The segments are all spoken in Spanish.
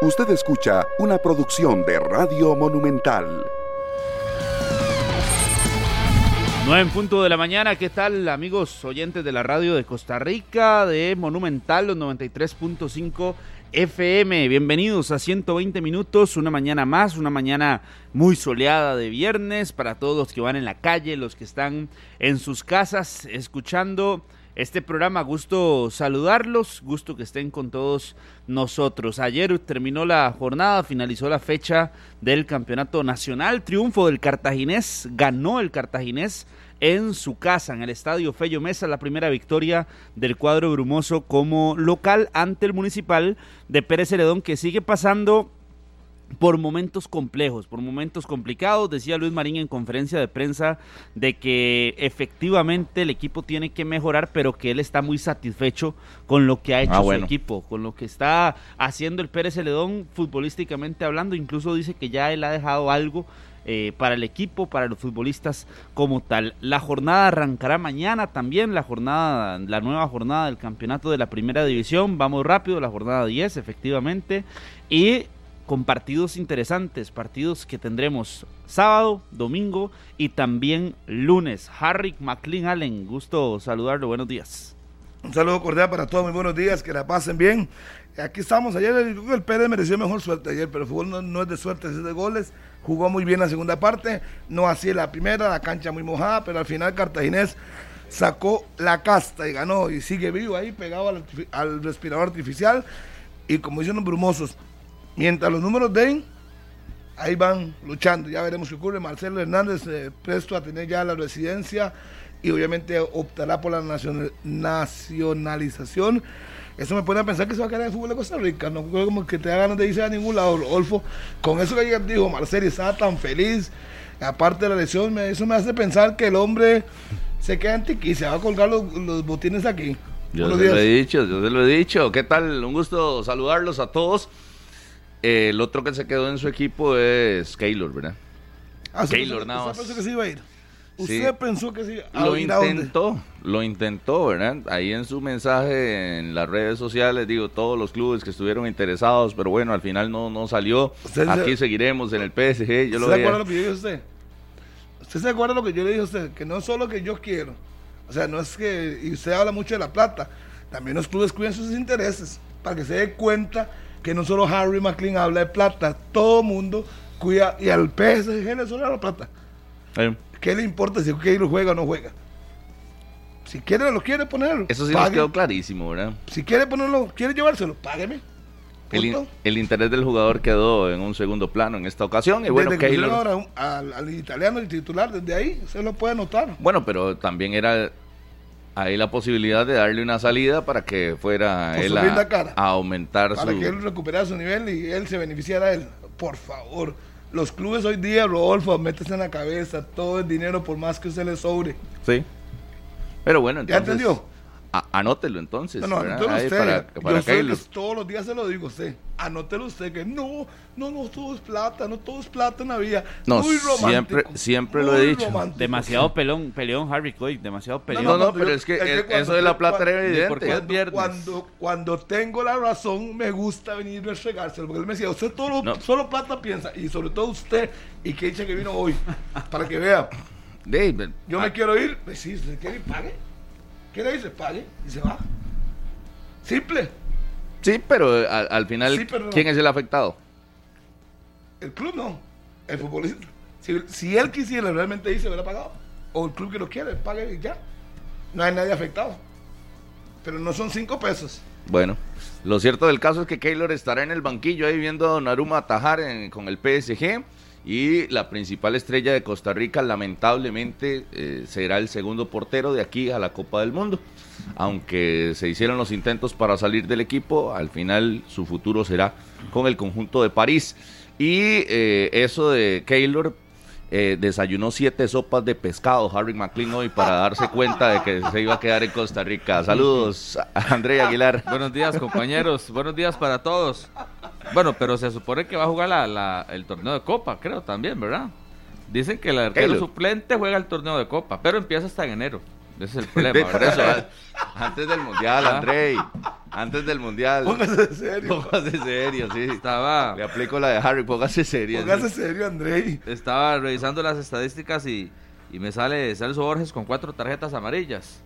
Usted escucha una producción de Radio Monumental. 9 en punto de la mañana, ¿qué tal amigos oyentes de la radio de Costa Rica, de Monumental, los 93.5 FM? Bienvenidos a 120 minutos, una mañana más, una mañana muy soleada de viernes para todos los que van en la calle, los que están en sus casas escuchando este programa. Gusto saludarlos, gusto que estén con todos nosotros. Ayer terminó la jornada, finalizó la fecha del campeonato nacional. Triunfo del cartaginés, ganó el cartaginés en su casa, en el estadio Fello Mesa, la primera victoria del cuadro brumoso como local ante el municipal de Pérez Heredón, que sigue pasando por momentos complejos, por momentos complicados. Decía Luis Marín en conferencia de prensa de que efectivamente el equipo tiene que mejorar, pero que él está muy satisfecho con lo que ha hecho ah, su equipo, con lo que está haciendo el Pérez Celedón futbolísticamente hablando. Incluso dice que ya él ha dejado algo eh, para el equipo, para los futbolistas como tal. La jornada arrancará mañana también, la jornada, la nueva jornada del campeonato de la primera división. Vamos rápido, la jornada 10, efectivamente. Y con partidos interesantes, partidos que tendremos sábado, domingo y también lunes. Harry McLean Allen, gusto saludarlo, buenos días. Un saludo cordial para todos, muy buenos días, que la pasen bien. Aquí estamos, ayer el, el mereció mejor suerte ayer, pero el fútbol no, es de suerte, es de goles. Jugó muy bien la segunda parte, no así la primera, la cancha muy mojada, pero al final Cartaginés sacó la casta y ganó y sigue vivo ahí pegado al, al respirador artificial. Y como dicen los brumosos, Mientras los números den, ahí van luchando. Ya veremos qué ocurre. Marcelo Hernández eh, presto a tener ya la residencia y obviamente optará por la nacionalización. Eso me pone a pensar que se va a quedar en el fútbol de Costa Rica. No creo como que te da ganas de irse a ningún lado, Olfo. Con eso que ayer dijo Marcelo, estaba tan feliz. Aparte de la lesión, eso me hace pensar que el hombre se queda en y se va a colgar los, los botines aquí. Yo se lo he dicho, yo se lo he dicho. ¿Qué tal? Un gusto saludarlos a todos el otro que se quedó en su equipo es Keylor, ¿verdad? Ah, Keylor, nada ¿Usted pensó que se iba a ir? ¿Usted pensó que se iba a lo intentó, lo intentó, ¿verdad? Ahí en su mensaje en las redes sociales, digo, todos los clubes que estuvieron interesados, pero bueno, al final no, no salió. Aquí seguiremos en el PSG. Yo ¿Usted se acuerda lo que yo dije a usted? ¿Usted se acuerda lo que yo le dije a usted? Que no es solo que yo quiero. O sea, no es que. Y usted habla mucho de la plata. También los clubes cuidan sus intereses. Para que se dé cuenta que no solo Harry McLean habla de plata, todo mundo cuida, y al PSG le la plata. ¿Qué le importa si lo juega o no juega? Si quiere, lo quiere ponerlo. Eso sí nos quedó clarísimo, ¿verdad? Si quiere ponerlo, quiere llevárselo, págueme. El, interés del jugador quedó en un segundo plano en esta ocasión. Y bueno, Keylor... al, al, italiano, el titular, desde ahí se lo puede notar. Bueno, pero también era hay la posibilidad de darle una salida para que fuera él a, aumentar para que él recuperara su nivel y él se beneficiara él. Por favor, los clubes hoy día, Rodolfo, métese en la cabeza todo el dinero por más que usted le sobre. Sí. Pero bueno, entonces... ¿Ya entendió? anótelo entonces. No, no, usted. Para, Yo todos los días se lo digo a usted. Anótelo usted que no, no, no, todo es plata, no todo es plata en la vida. No, muy romántico. Siempre, siempre lo he dicho. Demasiado pelón, peleón Harry Coy, demasiado peleón. No, no, pero es que, eso de la plata era evidente. Porque es viernes. Cuando, cuando tengo la razón, me gusta venir a regárselo. Porque él me decía, usted todo, solo plata piensa. Y sobre todo usted, y que dice que vino hoy, para que vea. David, Yo me ah. quiero ir, pues sí, usted quiere ir, pague. ¿Qué le dice? Pague y se va. Simple. Sí, pero eh, al, final, ¿quién es el afectado? El club no, el futbolista. Si, él quisiera realmente irse, hubiera pagado. O el club que lo quiere, pague y ya. No hay nadie afectado. Pero no son cinco pesos. Bueno, lo cierto del caso es que Keylor estará en el banquillo ahí viendo a Naruma atajar con el PSG y la principal estrella de Costa Rica lamentablemente eh, será el segundo portero de aquí a la Copa del Mundo. Aunque se hicieron los intentos para salir del equipo, al final su futuro será con el conjunto de París. Y eh, eso de Keylor eh, desayunó siete sopas de pescado Harry McLean hoy para darse cuenta de que se iba a quedar en Costa Rica. Saludos, André Aguilar. Buenos días, compañeros. Buenos días para todos. Bueno, pero se supone que va a jugar la, el torneo de Copa, creo también, ¿verdad? Dicen que el arquero suplente juega el torneo de Copa, pero empieza hasta en enero. Ese es el problema. Eso, antes del Mundial, André. Antes del mundial. Póngase serio. Póngase serio, sí. Estaba, Le aplico la de Harry, póngase serio. Póngase serio, Andrei. estaba revisando las estadísticas y, y me sale Celso Borges con cuatro tarjetas amarillas.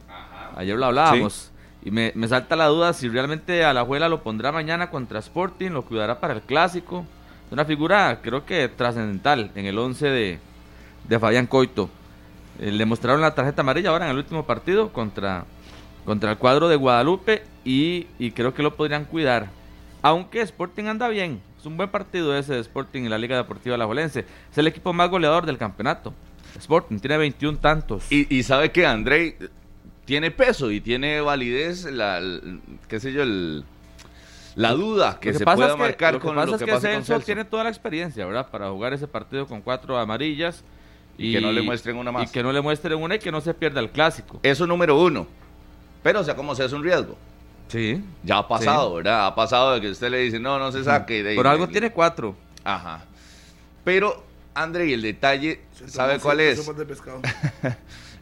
Ayer lo hablábamos. Y me, me salta la duda si realmente a la Juela lo pondrá mañana contra Sporting, lo cuidará para el clásico. Es una figura, creo que trascendental en el 11 de, de Fabián Coito. Eh, le mostraron la tarjeta amarilla ahora en el último partido contra, contra el cuadro de Guadalupe y, y creo que lo podrían cuidar. Aunque Sporting anda bien, es un buen partido ese de Sporting en la Liga Deportiva Alajuelense. Es el equipo más goleador del campeonato. Sporting tiene 21 tantos. Y, y sabe que Andrei tiene peso y tiene validez, la, el- qué sé yo, el, la duda que, Lo se pasa pueda es que- marcar lo que con pasa lo es que que pasa con Celso Celso. tiene toda la experiencia, ¿verdad? Para jugar ese partido con cuatro amarillas. Y que no le muestren una más. Y que no le muestren una y que no se pierda el clásico. Eso número uno. Pero, o sea, como sea, es un riesgo. Sí. Ya ha pasado, ¿verdad? Ha pasado de que usted le dice, no, no se saque. y de ahí- Por algo y- tiene cuatro. Ajá. Pero, André, el detalle, ¿sabe cuál es? Sopas de pescado.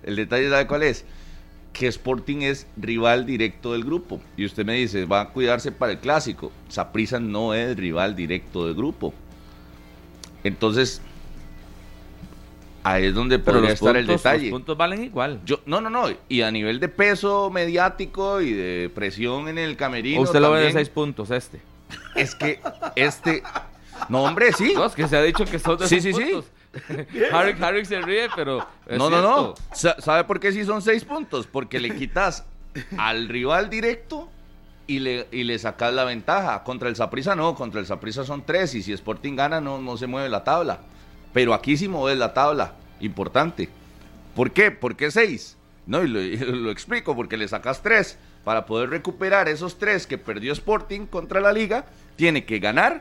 El detalle, ¿sabe cuál es? Que Sporting es rival directo del grupo. Y usted me dice, va a cuidarse para el clásico. Saprissa no es rival directo del grupo. Entonces, ahí es donde Pero podría estar el puntos, detalle. los puntos valen igual. Yo, no, no, no. Y a nivel de peso mediático y de presión en el camerino. ¿O usted lo ve de también, seis puntos este. Es que este. No, hombre, sí. No, es que se ha dicho que son de Sí, seis sí, sí. Harry, Harry se ríe, pero. es No, no, no. ¿Sabe por qué sí son seis puntos? Porque le quitas al rival directo y le, y le sacas la ventaja. Contra el Saprissa no, contra el Saprissa son tres y si Sporting gana no, no se mueve la tabla. Pero aquí sí mueves la tabla. Importante. ¿Por qué? ¿Por qué seis? No, y lo, y lo explico, porque le sacas tres. Para poder recuperar esos tres que perdió Sporting contra la liga, tiene que ganar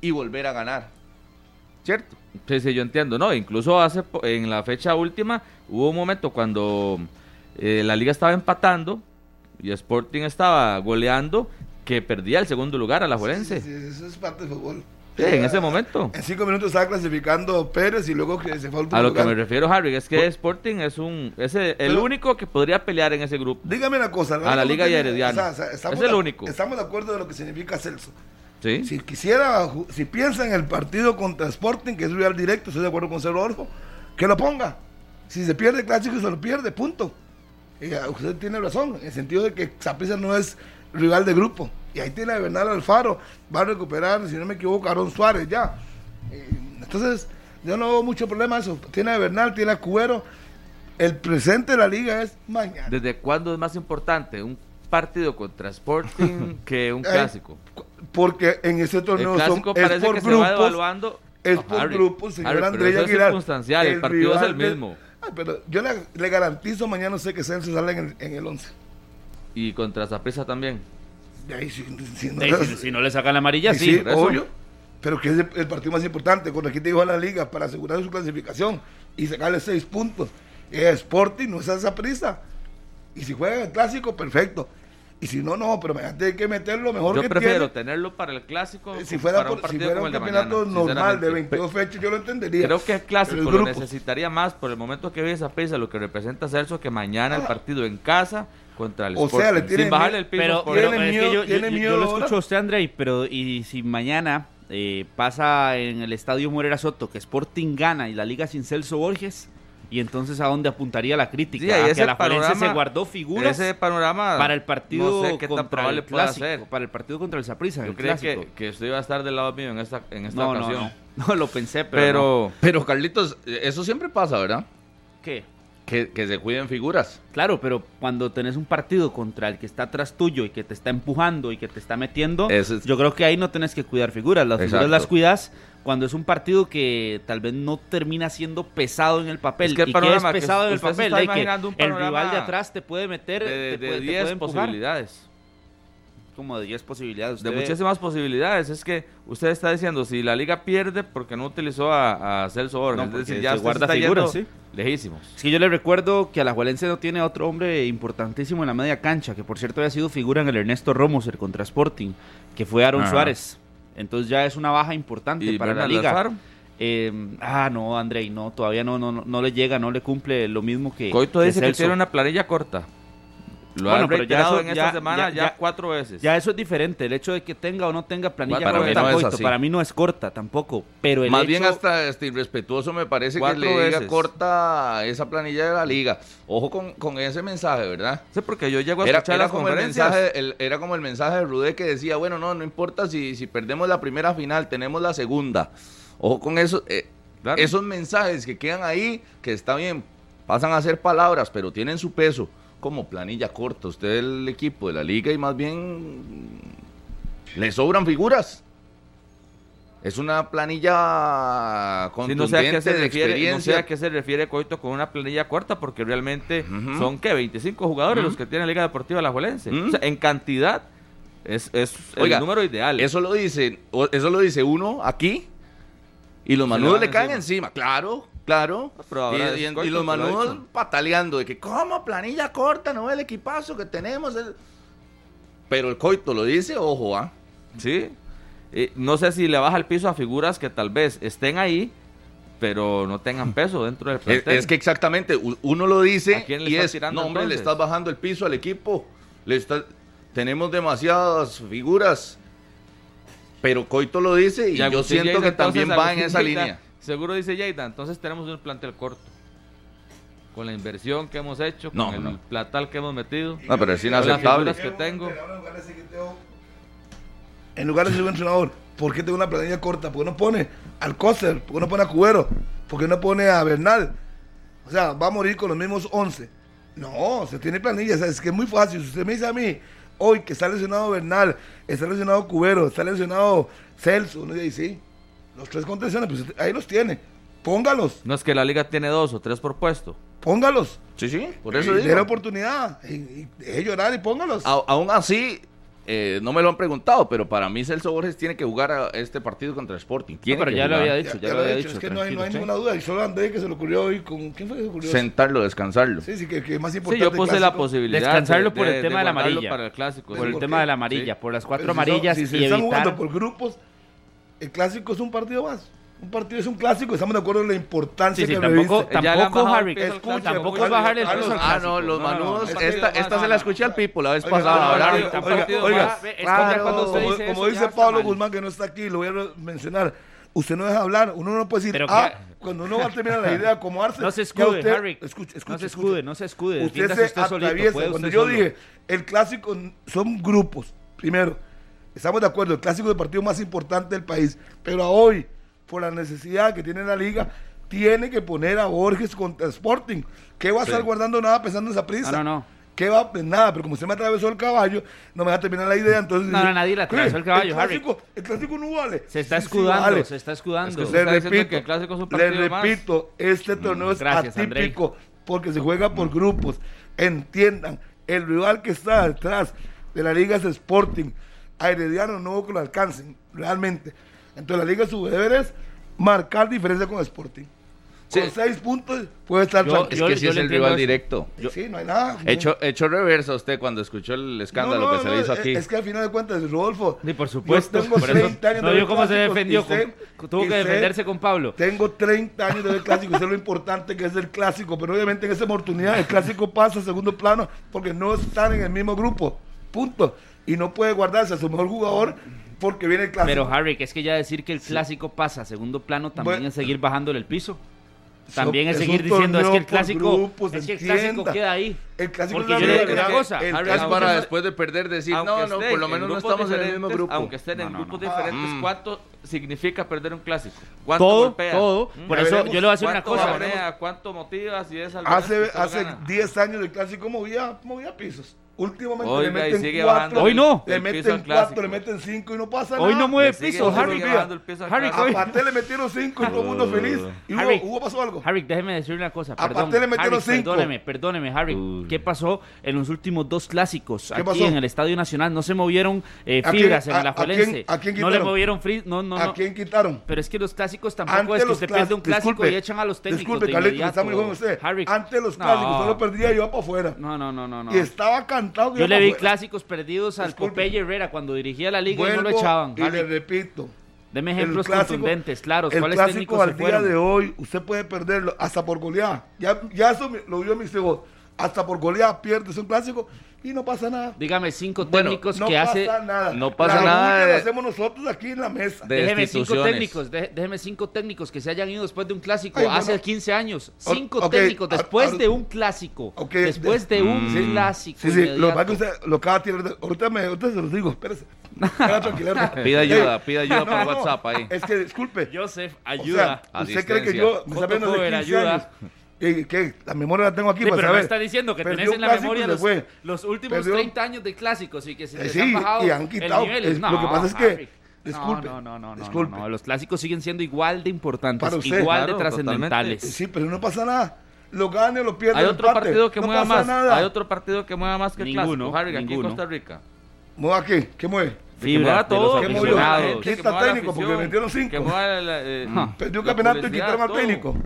y volver a ganar. ¿Cierto? Sí, sí, yo entiendo. No, incluso hace po- en la fecha última hubo un momento cuando eh, la liga estaba empatando y Sporting estaba goleando que perdía el segundo lugar a la Juelense. Sí, sí, eso es parte del fútbol. Sí, en ese momento. En cinco minutos estaba clasificando Pérez y luego que se fue al último A lo que me refiero, Harry, es que Sporting es un es el, el Pero- único que podría pelear en ese grupo. Dígame una cosa. A la no Liga y Herediano. Es el de- único. Estamos de acuerdo de lo que significa Celso. ¿Sí? Si quisiera, si piensa en el partido contra Sporting, que es rival directo, estoy de acuerdo con Orfo, que lo ponga. Si se pierde el clásico, se lo pierde, punto. Y, ah, usted tiene razón, en el sentido de que Saprissa no es rival de grupo. Y ahí tiene a Bernal Alfaro, va a recuperar, si no me equivoco, a Aaron Suárez ya. Entonces, yo no veo mucho problema eso. Tiene a Bernal, tiene a Cuero. El presente de la liga es mañana. ¿Desde cuándo es más importante un partido contra Sporting que un Eh, clásico? Porque en ese El torneo son, clásico es parece por que se va grupos. evaluando. Es No, por Harry, grupos, señor es Aguilar. circunstancial, el, partido es el mismo. Ay, pero yo le, le garantizo mañana sé que Celso sale en el, en el 11. Y contra Zaprisa también. De ahí, si, si no, Sí, si, si no le sacan la amarilla, Sí, sí. obvio. Pero que es el, el partido más importante, con el que te dijo a la liga para asegurar su clasificación y sacarle seis puntos. Es Sporting, no es esa prisa. Y si juega el clásico, perfecto. Y si no, no, pero tiene que meter lo mejor Yo que prefiero tiene. tenerlo para el clásico Eh, Si fuera, para un por- si fuera como un el de campeonato mañana, normal de sinceramente. 22 fechas, yo lo entendería. Creo que el clásico Pero lo necesitaría más por el momento que vive esa prisa, lo que representa Celso, que mañana el partido en casa contra el O sea, Sporting, le tiene sin bajarle el piso Pero, por pero Tiene es que miedo- yo, tiene yo- miedo yo lo escucho a usted, Andrei, pero y si mañana eh, pasa en el estadio Morera Soto que Sporting gana y la liga sin Celso Borges, y entonces a dónde apuntaría la crítica? Sí, a ese que la panorama- se guardó figuras ese panorama para el partido no sé qué tan contra probable el pueda clásico, ser. para el partido contra el Saprissa, Yo creía que, que usted iba a estar del lado mío en esta, en esta no, no, ocasión. no, no lo pensé, pero, Pero, no. Pero Carlitos, eso siempre pasa, ¿verdad? ¿qué? Que, que se cuiden figuras. Claro, pero cuando tenés un partido contra el que está atrás tuyo y que te está empujando y que te está metiendo, es- yo creo que ahí no tenés que cuidar figuras. Las figuras Exacto. las cuidas cuando es un partido que tal vez no termina siendo pesado en el papel. Es que el ¿Y es panorama que pesado en el papel? está imaginando un el panorama rival de atrás te puede meter, de, te de puede, te 10 puede empujar. posibilidades. Como de 10 posibilidades. De ve- muchísimas posibilidades. Es que usted está diciendo, si la liga pierde, porque no utilizó a, a Celso Borges? No, es decir, ya se guarda está figuras, lejísimos. Es que yo le recuerdo que Alajuelense no tiene otro hombre importantísimo en la media cancha, que por cierto había sido figura en el Ernesto Romoser contra Sporting, que fue Aaron Ajá. Suárez. Entonces ya es una baja importante ¿Y para la liga. Eh, ah, no, Andrei, no, todavía no, no, no, no le llega, no le cumple lo mismo que. Coito dice que tiene una planilla corta. Lo Bueno, han pero ya eso- en esta ya- semana ya- ya, cuatro veces. Ya eso es diferente. El hecho de que tenga o no tenga planilla Para corta, mí no es Coito, así. para mí no es corta tampoco. Pero el Más hecho- bien hasta este, irrespetuoso me parece que le diga veces. corta esa planilla de la liga. Ojo con, con ese mensaje, ¿verdad? Sí, porque yo llego a Era, escuchar era las como el mensaje, el- era como el mensaje de Rudé que decía, bueno, no, no importa si, si perdemos la primera final, tenemos la segunda. Ojo con eso, eh, Claro. esos mensajes que quedan ahí, que está bien, pasan a ser palabras, pero tienen su peso, como planilla corta. Usted es el equipo de la liga y más bien le sobran figuras. Es una planilla Sí, contundente no sé a qué se de refiere, no sé a qué se refiere Coito con una planilla corta, porque realmente son que 25 jugadores los que tiene Liga Deportiva Alajuelense. Ujú. O sea, en cantidad es, es Oiga, el número ideal. Eso lo dice, eso lo dice uno aquí y los manudos le caen encima. encima, claro, claro. No, pero ahora y, los manudos pataleando de que cómo planilla corta, no el equipazo que tenemos. el-". Pero el coito lo dice, ojo, ¿ah? Sí. Eh, no sé si le baja el piso a figuras que tal vez estén ahí, pero no tengan peso dentro del plantel. es que exactamente, uno lo dice ¿A quién le y es, tirando no hombre, le estás bajando el piso al equipo, le está- tenemos demasiadas figuras. Pero Coito lo dice y Y yo siento que también va en esa línea. Seguro dice Lleida, entonces tenemos un plantel corto. Con la inversión que hemos hecho, con No, el no. platal que hemos metido. No, pero es Con las inaceptable. figuras que tengo. En lugar de ser un entrenador, ¿por qué tengo una planilla corta? ¿Por qué no pone al Coster? ¿Por qué no pone a Cubero? ¿Por qué no pone a Bernal? O sea, va a morir con los mismos 11. No, se tiene planilla. O sea, es que es muy fácil. Si usted me dice a mí, hoy que está lesionado Bernal, está lesionado Cubero, está lesionado Celso, uno dice, sí, los tres contenciones, pues ahí los tiene. Póngalos, No es que la liga tiene dos o tres por puesto. póngalos. Sí, sí, por eso Y la oportunidad. Y, y deje llorar y póngalos. A- aún así, eh, no me lo han preguntado, pero para mí Celso Borges tiene que jugar a este partido contra Sporting. Tiene pero que ya lo había dicho, ya, Ya- ya lo había dicho. Es que no hay, no hay tranquilo, ninguna duda. Y solo André que se le ocurrió hoy con. ¿Quién fue que se ocurrió? Sentarlo, descansarlo. Sí, sí, que, que más Sí, importante. yo puse la posibilidad. Descansarlo por el tema de la amarilla. Para el clásico. Por sí. el tema de la amarilla, Sí. por las Pero cuatro si son- amarillas si se y están jugando por grupos, el clásico es un partido más. Un partido es un clásico. Estamos de acuerdo en la importancia Sí, sí, que tampoco, le tampoco Harry, Escucha, tampoco es bajarle el peso al Ah, no, los No, no, no, manudos. esta más, esta no, se la escuché al Pipo la vez Oiga, pasada. oiga, como, dice Pablo. Guzmán, que no está aquí, lo voy a mencionar. Usted no deja hablar, uno no puede decir, Pero ah, que- cuando uno va a terminar la idea como Arce, No se escude, usted- Harry. Escuche, escuche, no se escuche. escude, no se escude. Usted se usted atraviesa. Cuando yo solo. dije, el clásico son grupos, primero, estamos de acuerdo, el clásico es el partido más importante del país, pero a hoy, por la necesidad que tiene la liga, tiene que poner a Borges contra Sporting. ¿Qué va a estar guardando nada pensando en esa prisa? No, no, no. ¿Qué va? Pues nada, pero como usted me atravesó el caballo, no me va a terminar la idea, entonces... No, no, nadie le atravesó "¿Qué? el caballo, Harry". clásico, El clásico no vale. Se está Sí, sí, escudando, vale. se está escudando. Es que Le repito, que el clásico es un le más. repito, este torneo es gracias, atípico porque se juega por grupos. Entiendan, el rival que está detrás de la liga es Sporting. A Herediano no que lo alcancen, realmente. Entonces la liga su deber es marcar diferencia con Sporting. Con seis puntos puede estar Yo- tranquilo. Es que si yo es el rival eso. directo. Sí, no hay nada. Hecho, hecho reversa usted cuando escuchó el escándalo No, no, que se no, le hizo es- aquí. Es que al final de cuentas, Rodolfo. Sí, por supuesto. Yo tengo por eso- 30 años no de cómo se defendió. con- tuvo que defenderse con Pablo. Tengo 30 años de ver clásico, sé lo importante que es el clásico, pero obviamente en esa oportunidad el clásico pasa a segundo plano porque no están en el mismo grupo. Punto. Y no puede guardarse a su mejor jugador porque viene el clásico. Pero Harry, que es que ya decir que el clásico pasa a segundo plano también Bueno. es seguir bajándole el piso. También es es seguir diciendo es que el clásico, grupos, es que el clásico queda ahí. el clásico porque es yo le digo una cosa, El Harry, es para es- después de perder decir, Aunque no, no, por lo en menos no estamos en el mismo grupo. Aunque estén en No, grupos no. diferentes, Mm. ¿cuánto significa perder un clásico? ¿Cuánto Todo, golpea? todo. ¿Mm? Por eso yo le voy a decir una ¿Cuánto cosa. ¿Cuánto motiva? Si es Hace, menos que usted hace gana. 10 años el clásico movía, movía pisos. Últimamente Oiga, le meten sigue 4. bajando Hoy no. Le meten. 4, le meten 5 y no pasa Hoy nada. no mueve sigue- piso, Harry. piso Harry. A Paté le metieron 5 y todo el mundo feliz. Y Harry. hubo, hubo pasó algo. Harry, déjeme decir una cosa. A Paté le metieron Harry, cinco. Perdóneme, perdóneme, Harry. ¿Qué pasó en los últimos dos clásicos ¿Qué aquí pasó? en el Estadio Nacional? No se movieron eh, ¿A quién- fibras en a- el a quién- a quién no le movieron fri- no, no, ¿A no. quién quitaron? Pero es que los clásicos tampoco es que usted pierde un clásico y echan a los técnicos Disculpe, Carlitos, está muy joven usted. Harry, Antes los clásicos solo perdía y iba para afuera. No, no, no, no. Y estaba cantado. Yo le vi clásicos perdidos al Disculpe. Popeye Herrera cuando dirigía la liga y no lo Vuelvo echaban. Y le repito. Deme ejemplos clásico- contundentes, claros. El ¿Cuáles clásico técnicos al se día fueron? de hoy, usted puede perderlo hasta por goleada. Ya, ya eso lo vio mis hijos. Hasta por goleada pierdes un clásico y no pasa nada. Dígame cinco Bueno, técnicos No que pasa hace. nada. no pasa La nada de- la hacemos nosotros aquí en la mesa. de Déjeme cinco técnicos, dé- déjeme cinco técnicos que se hayan ido después de un clásico Ay, hace bueno. 15 años. O- Cinco técnicos después de un clásico. Después de un clásico. Sí, sí, lo que usted lo acaba de Ahorita, me, ahorita se los digo, espérese. Pida ayuda, pida ayuda no, por no, WhatsApp ahí. Es que, disculpe. Joseph, o ayuda. sea, usted cree que yo me Otto de Cover, 15 ayuda. años. Eh, ¿Qué? La memoria la tengo aquí Sí, para pero no saber. está diciendo que Perdió tenés en la memoria los, los últimos Perdió- 30 años de clásicos y que se Eh, les sí, han bajado y han el quitado. nivel. es- No, lo que pasa es que. Harry. Disculpe. No, no, no, no, disculpe. no, no, Los clásicos siguen siendo igual de importantes, Para usted. igual Claro, de trascendentales. Eh, Sí, pero no pasa nada. Lo gane o lo pierde. Hay el otro empate. partido que no mueva más. Nada. Hay otro partido que mueva más que el Ninguno, clásico. Harry, aquí en ninguno. Costa Rica. ¿Mueva qué? ¿Qué mueve? Fibra todo, ¿Qué movió? Quita técnico, porque metieron cinco. Mueva la, eh, Perdió un la campeonato y quitaron al técnico.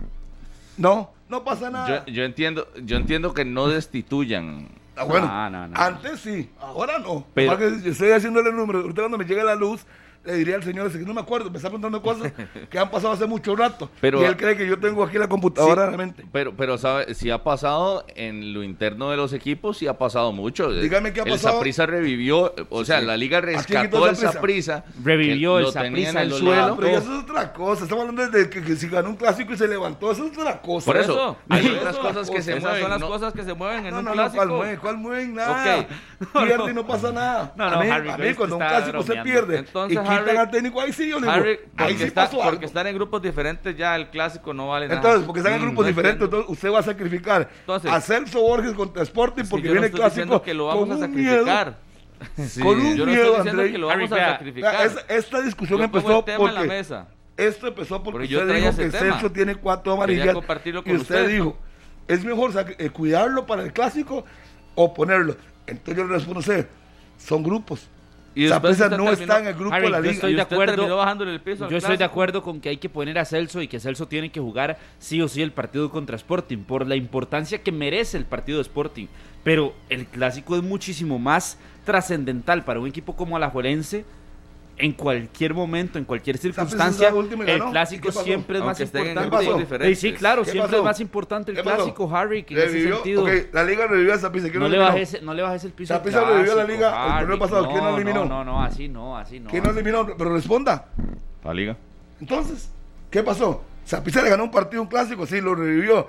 No, no pasa nada. Yo, yo entiendo, yo entiendo que no destituyan. Ah, bueno, No, no, no. antes sí, ahora no. Pero- estoy haciéndole el número. Ahorita cuando me llegue la luz, le diría al señor ese que no me acuerdo, me está preguntando cosas que han pasado hace mucho rato. Pero- y él cree que yo tengo aquí la computadora Sí, realmente. Pero, pero sabe, si ha pasado en lo interno de los equipos, sí ha pasado mucho. Dígame qué ha El pasado. Saprissa revivió, o sea, la liga rescató el? Saprissa. Revivió el lo tenía Saprissa en el suelo. Pero eso es otra cosa. Estamos hablando de que, que si ganó un clásico y se levantó, eso es otra cosa. Por eso, hay otras cosas que se Esas mueven. son las no- cosas que se mueven en No, un no, no, clásico. ¿cuál mueven? ¿Cuál mueven? Nada. Ok. Pierde y no pasa nada. No, no, a mí, Harry, a mí cuando un clásico se pierde Entonces, quitan Harry- al técnico, ahí sí yo le digo, Harry, ahí porque, sí está- pasó algo. porque están en grupos diferentes ya el clásico no vale nada. Entonces, porque están en Mm, grupos diferentes, entonces usted va a sacrificar Entonces- a Celso Borges contra Sporting porque no viene el clásico que lo vamos con a miedo. Sí. Con un Yo no miedo, estoy diciendo Andrei. que lo vamos Harry, a sacrificar. Vea, esa- esta discusión Yo pongo empezó el tema en la porque mesa. esto empezó porque Porque yo usted dijo que tema. Celso tiene cuatro amarillas compartirlo y usted, usted. dijo, es mejor eh, cuidarlo para el clásico o ponerlo. Entonces yo le respondo son grupos. Y después Saprissa usted no terminó- está en el grupo Harry, de la yo estoy de acuerdo. bajándole el Yo estoy de acuerdo con que hay que poner a Celso y que Celso tiene que jugar sí o sí el partido contra Sporting por la importancia que merece el partido de Sporting. Pero el clásico es muchísimo más trascendental para un equipo como Alajuelense. En cualquier momento, en cualquier circunstancia, el ganó. ¿Y clásico siempre es más importante. Sí, claro, ¿Qué siempre es más importante el clásico, Harry, que en ese sentido. la liga revivió a Saprissa. ¿quién No le, eliminó? bajes, no le bajes el piso. al Saprissa revivió la liga el torneo pasado, ¿quién No, eliminó? No, no, no, así no, así no. ¿Quién no eliminó? Pero responda. La liga. Entonces, ¿qué pasó? Saprissa le ganó un partido, un clásico, sí, lo revivió.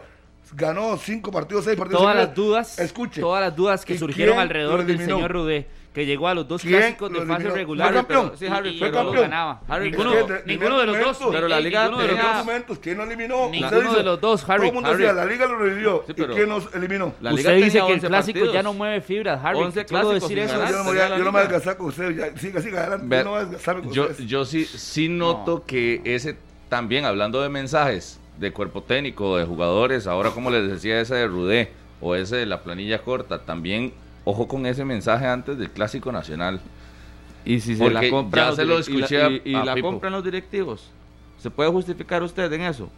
Ganó cinco partidos, seis partidos. todas las dudas, Escuche. todas las dudas que ¿Y surgieron alrededor del señor Rudé, que llegó a los dos ¿Quién clásicos de fase regular, ¿Fue campeón? pero- Sí, Harry, y, fue y no lo campeón. ganaba. Harry, ninguno, de- ninguno de los dos, Pero la liga ninguno de los dos. momentos, ¿quién lo eliminó? Ninguno Usted dice- de los dos, Harry, Todo el mundo Harry. decía, la liga lo revivió. Sí, ¿Y pero- quién nos eliminó? La liga Usted dice que el 11 clásico partidos. ya no mueve fibras, Harry. 11 ¿Qué puedo clásicos decir eso? ganar. yo no me voy tenía a, la yo no me voy a desgastar con usted. Ya, siga, siga adelante. Yo no me voy a desgastarme con yo, ustedes. yo sí, sí noto que ese también, hablando de mensajes de cuerpo técnico, de jugadores, ahora como les decía ese de Rudé o ese de la planilla corta, también ojo con ese mensaje antes del Clásico Nacional. Y si se Porque la compran ya se lo direc- y la- escuché y, la compran los directivos. ¿Se puede justificar usted en eso?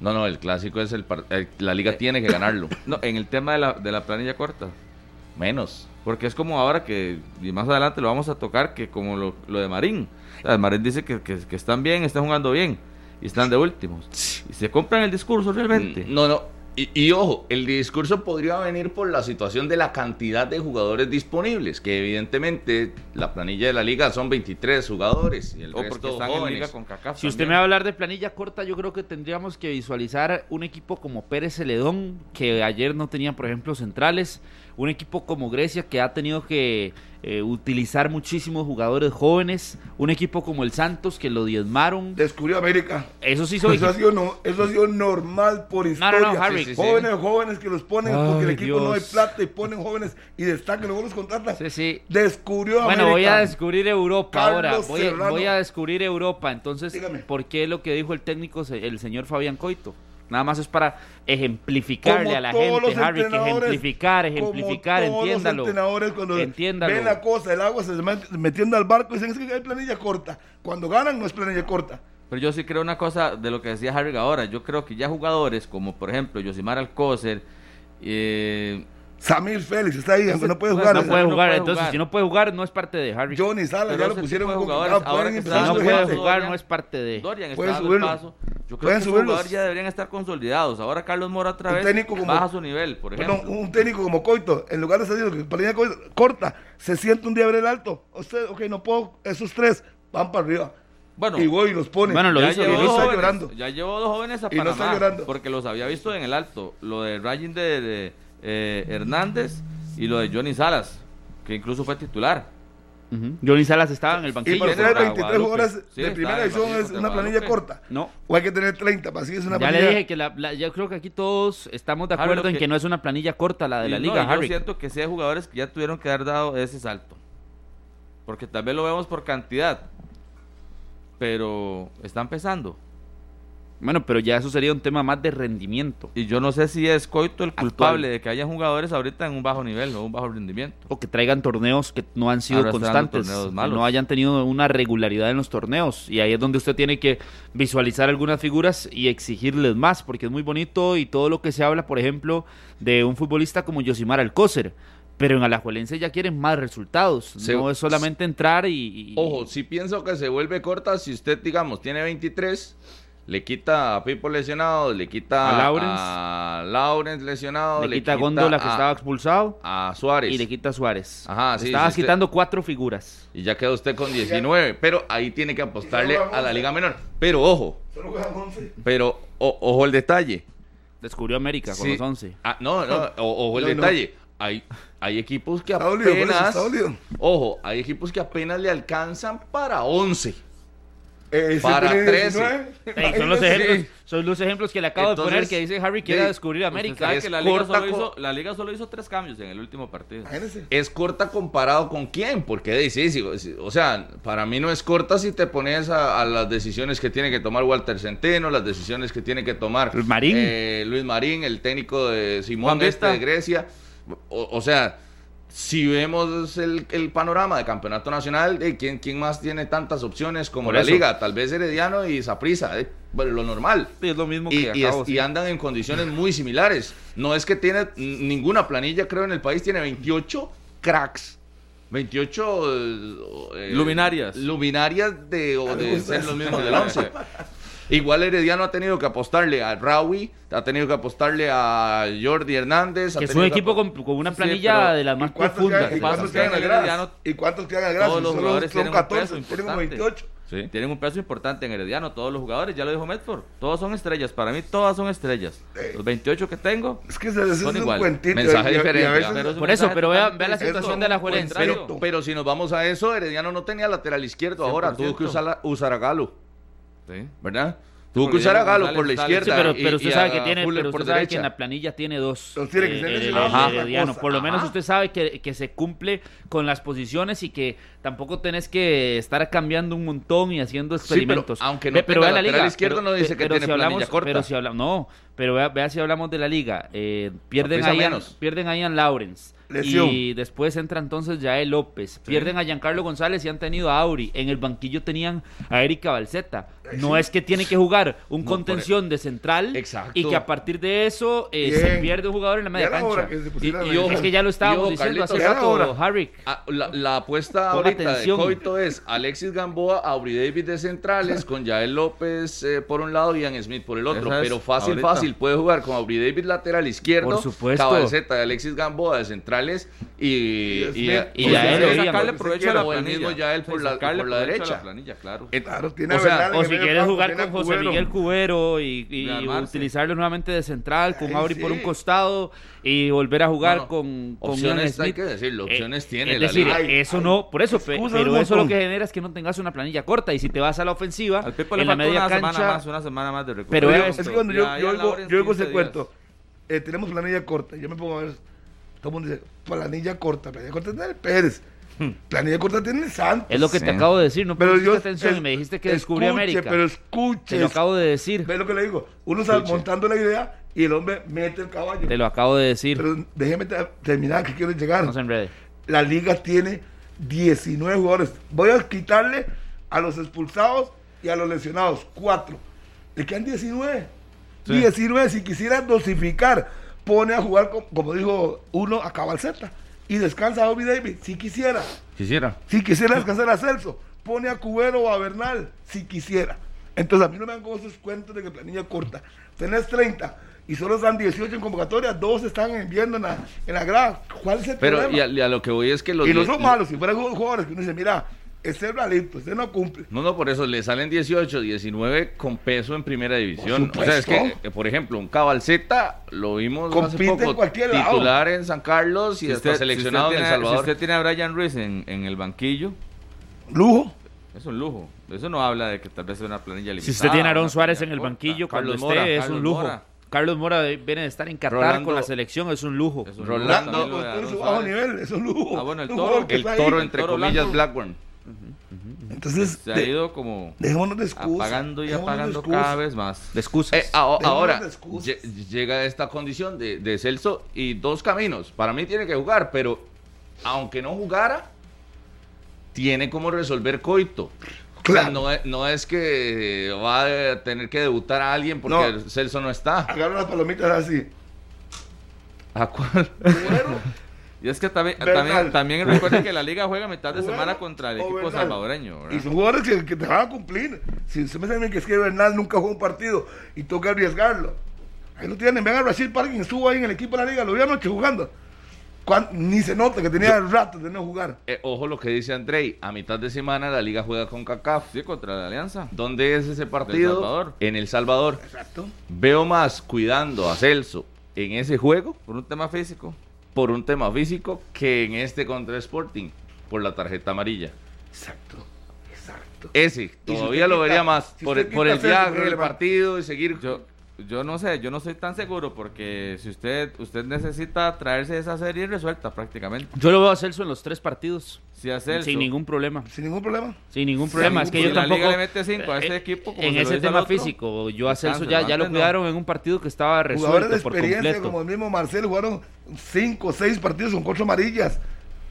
No, no, el Clásico es el... el- la liga tiene que ganarlo. No, en el tema de la, de la planilla corta. Menos. Porque es como ahora que, y más adelante lo vamos a tocar, que como lo, lo de Marín. O sea, Marín dice que, que- que están bien, están jugando bien, y están de últimos. Y se compran el discurso realmente. Mm, No, no. Y, y ojo, el discurso podría venir por la situación de la cantidad de jugadores disponibles, que evidentemente la planilla de la liga son 23 jugadores y el o porque resto están en jóvenes. liga con CACAF. Si usted me va a hablar de planilla corta, yo creo que tendríamos que visualizar un equipo como Pérez Celedón, que ayer no tenía, por ejemplo, centrales. Un equipo como Grecia, que ha tenido que eh, utilizar muchísimos jugadores jóvenes. Un equipo como el Santos, que lo diezmaron. Descubrió América. Eso sí son Eso ha, sido, no, eso ha sido normal por historia. no, no, Harry. Sí, sí, sí. Jóvenes, jóvenes que los ponen porque el equipo no hay plata y ponen jóvenes y destacan, luego los contratan. Sí, sí. Descubrió Bueno, América. voy a descubrir Europa Carlos ahora. Voy, a- Serrano. voy a descubrir Europa. Entonces, Dígame. ¿por qué lo que dijo el técnico, se- el señor Fabián Coito? Nada más es para ejemplificarle Como a la gente, Harry, que ejemplificar, como todos entiéndalo. Los entrenadores cuando Entiéndalo. ven la cosa, el agua se met- metiendo al barco y dicen es que hay planilla corta. Cuando ganan no es planilla corta. Pero yo sí creo una cosa de lo que decía Harry ahora. Yo creo que ya jugadores como, por ejemplo, Yosimar Alcócer, eh, Samir Félix está ahí, aunque no puede jugar. No puede no jugar, puede entonces jugar. si no puede jugar no es parte de Harry. Johnny Sala, Pero ya lo pusieron convocado, jugadores, pueden ahora que si no puede gente. jugar no es parte de... Dorian está Puede dando el subirlo. paso. Yo creo Pueden que esos subirlos. jugadores ya deberían estar consolidados. Ahora Carlos Mora otra vez técnico como- baja su nivel, por Perdón, ejemplo. un técnico como Coito, en lugar de salir que co- corta, se siente un día el alto. Usted, ok, no puedo, esos tres van para arriba. Bueno, y voy y los pone. Bueno, lo ya hizo, llevó y no está llorando. Ya llevó dos jóvenes a Y no está Panamá. llorando. Porque los había visto en el alto. Lo de Ryan de, de, eh, Hernández y lo de Johnny Salas, que incluso fue titular. Johnny Salas estaba en el Y banquillo. para contra tener 23 Guadalupe. jugadores Sí, de primera partido es una planilla corta. No. O hay que tener 30, para así es una Ya le planilla. dije que la, la- yo creo que aquí todos estamos de acuerdo en que- que no es una planilla corta la de la Y liga, y Harry. Yo siento que hay jugadores que ya tuvieron que haber dado ese salto. Porque tal vez lo vemos por cantidad. Pero está empezando. Bueno, pero ya eso sería un tema más de rendimiento. Y yo no sé si es Coito el culpable de que haya jugadores ahorita en un bajo nivel o un bajo rendimiento. O que traigan torneos que no han sido Ahora constantes, que no hayan tenido una regularidad en los torneos. Y ahí es donde usted tiene que visualizar algunas figuras y exigirles más, porque es muy bonito y todo lo que se habla, por ejemplo, de un futbolista como Yosimar Alcócer. Pero en Alajuelense ya quieren más resultados. Se- no es solamente entrar y... y- Ojo, si pienso que se vuelve corta, si usted, digamos, tiene 23, le quita a Pipo lesionado, le quita A Lawrence. a Lawrence lesionado, le quita a Góndola que a- estaba expulsado a Suárez. y le quita a Suárez. Ajá, sí, Estabas usted- quitando cuatro figuras. Y ya queda usted con 19, pero ahí tiene que apostarle a la. Liga Menor. Pero ojo, Solo juegan 11. pero o- ojo el detalle. Descubrió América con Sí. los 11. Ah, no, no, o- ojo el No, no. detalle. Hay, hay equipos que eso apenas... Ojo, hay equipos que apenas le alcanzan para 11. Eh, Para tiene 13. 19. Ey, son, los ejemplos, son los ejemplos que le acabo de poner que dice Harry quiere de- descubrir Usted América. es que la liga, corta solo hizo, la liga solo hizo tres cambios en el último partido. Imagínese. Es corta comparado con quién, porque dice, sí, sí, o sea, para mí no es corta si te pones a, a las decisiones que tiene que tomar Walter Centeno, las decisiones que tiene que tomar Luis Marín. eh, Luis Marín, el técnico de Simón Juan este Vista. de Grecia. O, o sea, si vemos el, el panorama de campeonato nacional, eh, ¿quién, ¿quién más tiene tantas opciones como Por la eso. liga? Tal vez Herediano y Saprissa, bueno, lo normal. Sí, es lo mismo Y, que y acabo es- y andan en condiciones muy similares. No es que tiene ninguna planilla, creo, en el país, tiene 28 cracks. 28 eh, Luminarias. Luminarias de, o de ser los mismos del 11. Igual Herediano ha tenido que apostarle a Rawi, ha tenido que apostarle a Jordi Hernández. Que es un equipo con, con una Sí, planilla pero- de las ¿Y más profundas. quedan- ¿Y cuántos que quedan al? Herediano ¿Y cuántos quedan al gras? todos los Solo jugadores son tienen un 14, peso tienen como importante. 28. Sí. Tienen un peso importante en Herediano, todos los jugadores, ya lo dijo Medford. Todos son estrellas, para mí todas son estrellas. Los 28 que tengo, Es que ese, ese Son es un igual. cuentito. Mensaje y- y a diferente, veces- pero es un Por eso, pero vea, la situación de la Juelense. Contrario. Pero si nos vamos a eso, Herediano no tenía lateral izquierdo ahora, tuvo que 100%. usar, usar a Galo, Sí. ¿verdad? Tuvo que usar a Galo por la está Sí, izquierda. pero, y- pero usted y sabe que tiene, pero usted sabe que en la planilla tiene dos. Los tiene que ser el- el- Ajá. el. Por lo menos Ajá. usted sabe que, que se cumple con las posiciones y que tampoco tenés que estar cambiando un montón y haciendo pero experimentos. aunque no pero tenga vea la liga, izquierdo, pero- no dice que pero tiene si hablamos, planilla corta. Pero si hablamos, no, pero vea, vea si hablamos de la liga. eh, pierden, Saprissa a Ian, pierden a Ian Lawrence. Lesión. Y después entra entonces Yael López. Pierden a Giancarlo González y han tenido a Auri. En el banquillo tenían a Erika Balseta. No es que tiene que jugar un No, contención de central Exacto. y que a partir de eso eh, se pierde un jugador en la media cancha. que Y- Es que ya lo estábamos Yo, diciendo Carlitos, hace rato. Harry. Ah, la, la apuesta ahorita atención. de Coito es Alexis Gamboa, Aubrey David de centrales, con Yael López eh, por un lado y Ian Smith por el otro. Es Pero fácil, ahorita. fácil, puede jugar con Aubrey David lateral izquierdo, Por supuesto. Cabalceta de Alexis Gamboa de centrales y, Y sacarle provecho a la planilla. Yael por la- por la derecha. claro. tiene o sea, Si quieres jugar con José Cubero. Miguel Cubero y, utilizarlo nuevamente de central, con Ay, Auri por un costado y volver a jugar No, no. con, con Opciones hay que decirlo, opciones Eh, tiene Es la decir, liga. Ay, eso ay, no, por eso, pero eso lo que genera es que no tengas una planilla corta y si te vas a la ofensiva, Al Pipo le en la media una semana cancha, más, una semana más de Pero recuperación. esto, es que cuando Ya- yo, ya yo, oigo, yo oigo 15 ese días. cuento, eh, tenemos planilla corta, yo me pongo a ver, todo el mundo dice, planilla corta, planilla corta el Pérez, planilla corta tiene Santos. es lo que te Sí. acabo de decir, no pero yo, atención es- y me dijiste que descubrí escuche, América. Pero Te escuche, lo acabo de decir, ve lo que le digo, uno está montando la idea y el hombre mete el caballo. te lo acabo de decir, Pero déjeme te- terminar que quiero llegar. no se enrede. La liga tiene 19 jugadores. Voy a quitarle a los expulsados y a los lesionados, 4. Le quedan 19. 19, si quisiera dosificar, pone a jugar, com- como dijo uno, a Cabalceta. Y descansa a Bobby David, si quisiera. Quisiera. Si quisiera descansar a Celso, pone a Cubero o a Bernal, si quisiera. Entonces a mí no me dan con esos cuentos de que planilla corta. Tenés 30 y solo están 18 en convocatoria, dos están viendo en la, en la grada. ¿Cuál es el Pero problema? y a, y a lo que voy es que los... y no son malos, si fueran jugadores que uno dice, mira, este es realito, este no cumple. No, no, por eso le salen 18, 19 con peso en primera división. Por O sea, es que, eh, por ejemplo, un Cabalceta lo vimos Compite hace en poco cualquier lado. titular en San Carlos y Si hasta usted- seleccionado si usted en El Salvador. Si usted tiene a Brian Ruiz en, en el banquillo, Lujo. es un lujo. Eso no habla de que tal vez sea una planilla limitada. Si usted tiene a Aaron Suárez en el corta. banquillo cuando Carlos esté, Mora, es Carlos un lujo. Mora. Carlos Mora viene de estar en Qatar Rolando- con la selección, es un lujo. Es un Rolando- lujo bajo nivel, es un lujo. Ah, bueno, el toro. El toro, entre Toro comillas, Entonces, Se ha de- ido como dejémonos de excusas. apagando y dejémonos de apagando excusas. cada vez más. De excusas. Eh, a- ahora, de excusas. lle- llega esta condición de, de Celso y dos caminos. Para mí tiene que jugar, pero aunque no jugara, tiene como resolver Coito. O sea, Claro. no, es, no es que va a tener que debutar a alguien porque No. Celso no está. Agarra las palomitas así. ¿A cuál? Bueno, Y es que también, también, también recuerden que la liga juega mitad de Bueno, semana contra el equipo Bernal. salvadoreño. ¿verdad? Y son jugadores que, que te van a cumplir. Si usted me dice que es que Bernal nunca jugó un partido y toca arriesgarlo. Ahí lo tienen. Ven a Rashid Parkin, estuvo ahí en el equipo de la liga, lo vi anoche jugando. Ni se nota que tenía rato de no jugar. Eh, ojo lo que dice Andrei. A mitad de semana la liga juega con CACAF. Sí, contra la Alianza. ¿Dónde es ese partido? Salvador. En El Salvador. Exacto. Veo más cuidando a Celso en ese juego Por un tema físico. Por un tema físico que en este contra Sporting por la tarjeta amarilla. Exacto. Exacto. Ese si todavía lo quita- vería más si por, por el viaje, el partido y seguir. Yo, yo no sé, yo no soy tan seguro porque si usted usted necesita traerse esa serie resuelta prácticamente. Yo lo veo a Celso en los tres partidos. Si a Celso- Sin ningún problema. Sin ningún problema. Sin ningún Sin problema. es ningún que yo. Si la tampoco. liga le mete cinco a este eh, equipo, como en se ese tema otro, físico, yo a Celso ya, ya lo no. cuidaron en un partido que estaba Jugadores resuelto de por experiencia completo. como el mismo Marcelo jugaron cinco o seis partidos con cuatro amarillas.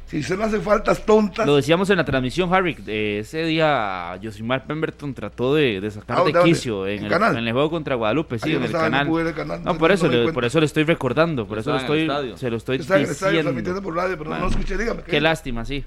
Si usted no hace faltas tontas. Lo decíamos en la transmisión, Harry. eh, ese día Josimar Pemberton trató de, de sacar Ah, de quicio en ¿En el, canal? en el juego contra Guadalupe, sí, en no el no canal. el No, por eso, le- por eso le estoy recordando, por eso estoy, se lo estoy estadio diciendo. por radio, pero no Bueno, lo escuché, dígame. Qué lástima, sí.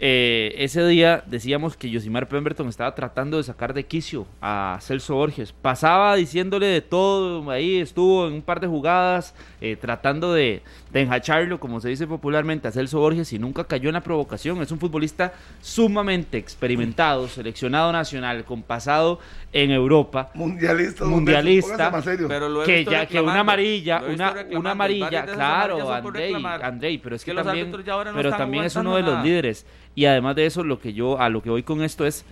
Eh, ese día decíamos que Josimar Pemberton estaba tratando de sacar de quicio a Celso Borges. Pasaba diciéndole de todo, ahí estuvo en un par de jugadas, eh, tratando de, de enjacharlo, como se dice popularmente, a Celso Borges y nunca cayó en la provocación. Es un futbolista sumamente experimentado, seleccionado nacional, con pasado en Europa. Mundialista. Mundialista. más serio. Pero lo he que visto ya que una amarilla, una, una amarilla, claro, Andrei. Andrei, pero es, que, que los también, árbitros ya ahora no pero están también es uno de los nada. líderes y además de eso lo que yo a lo que voy con esto es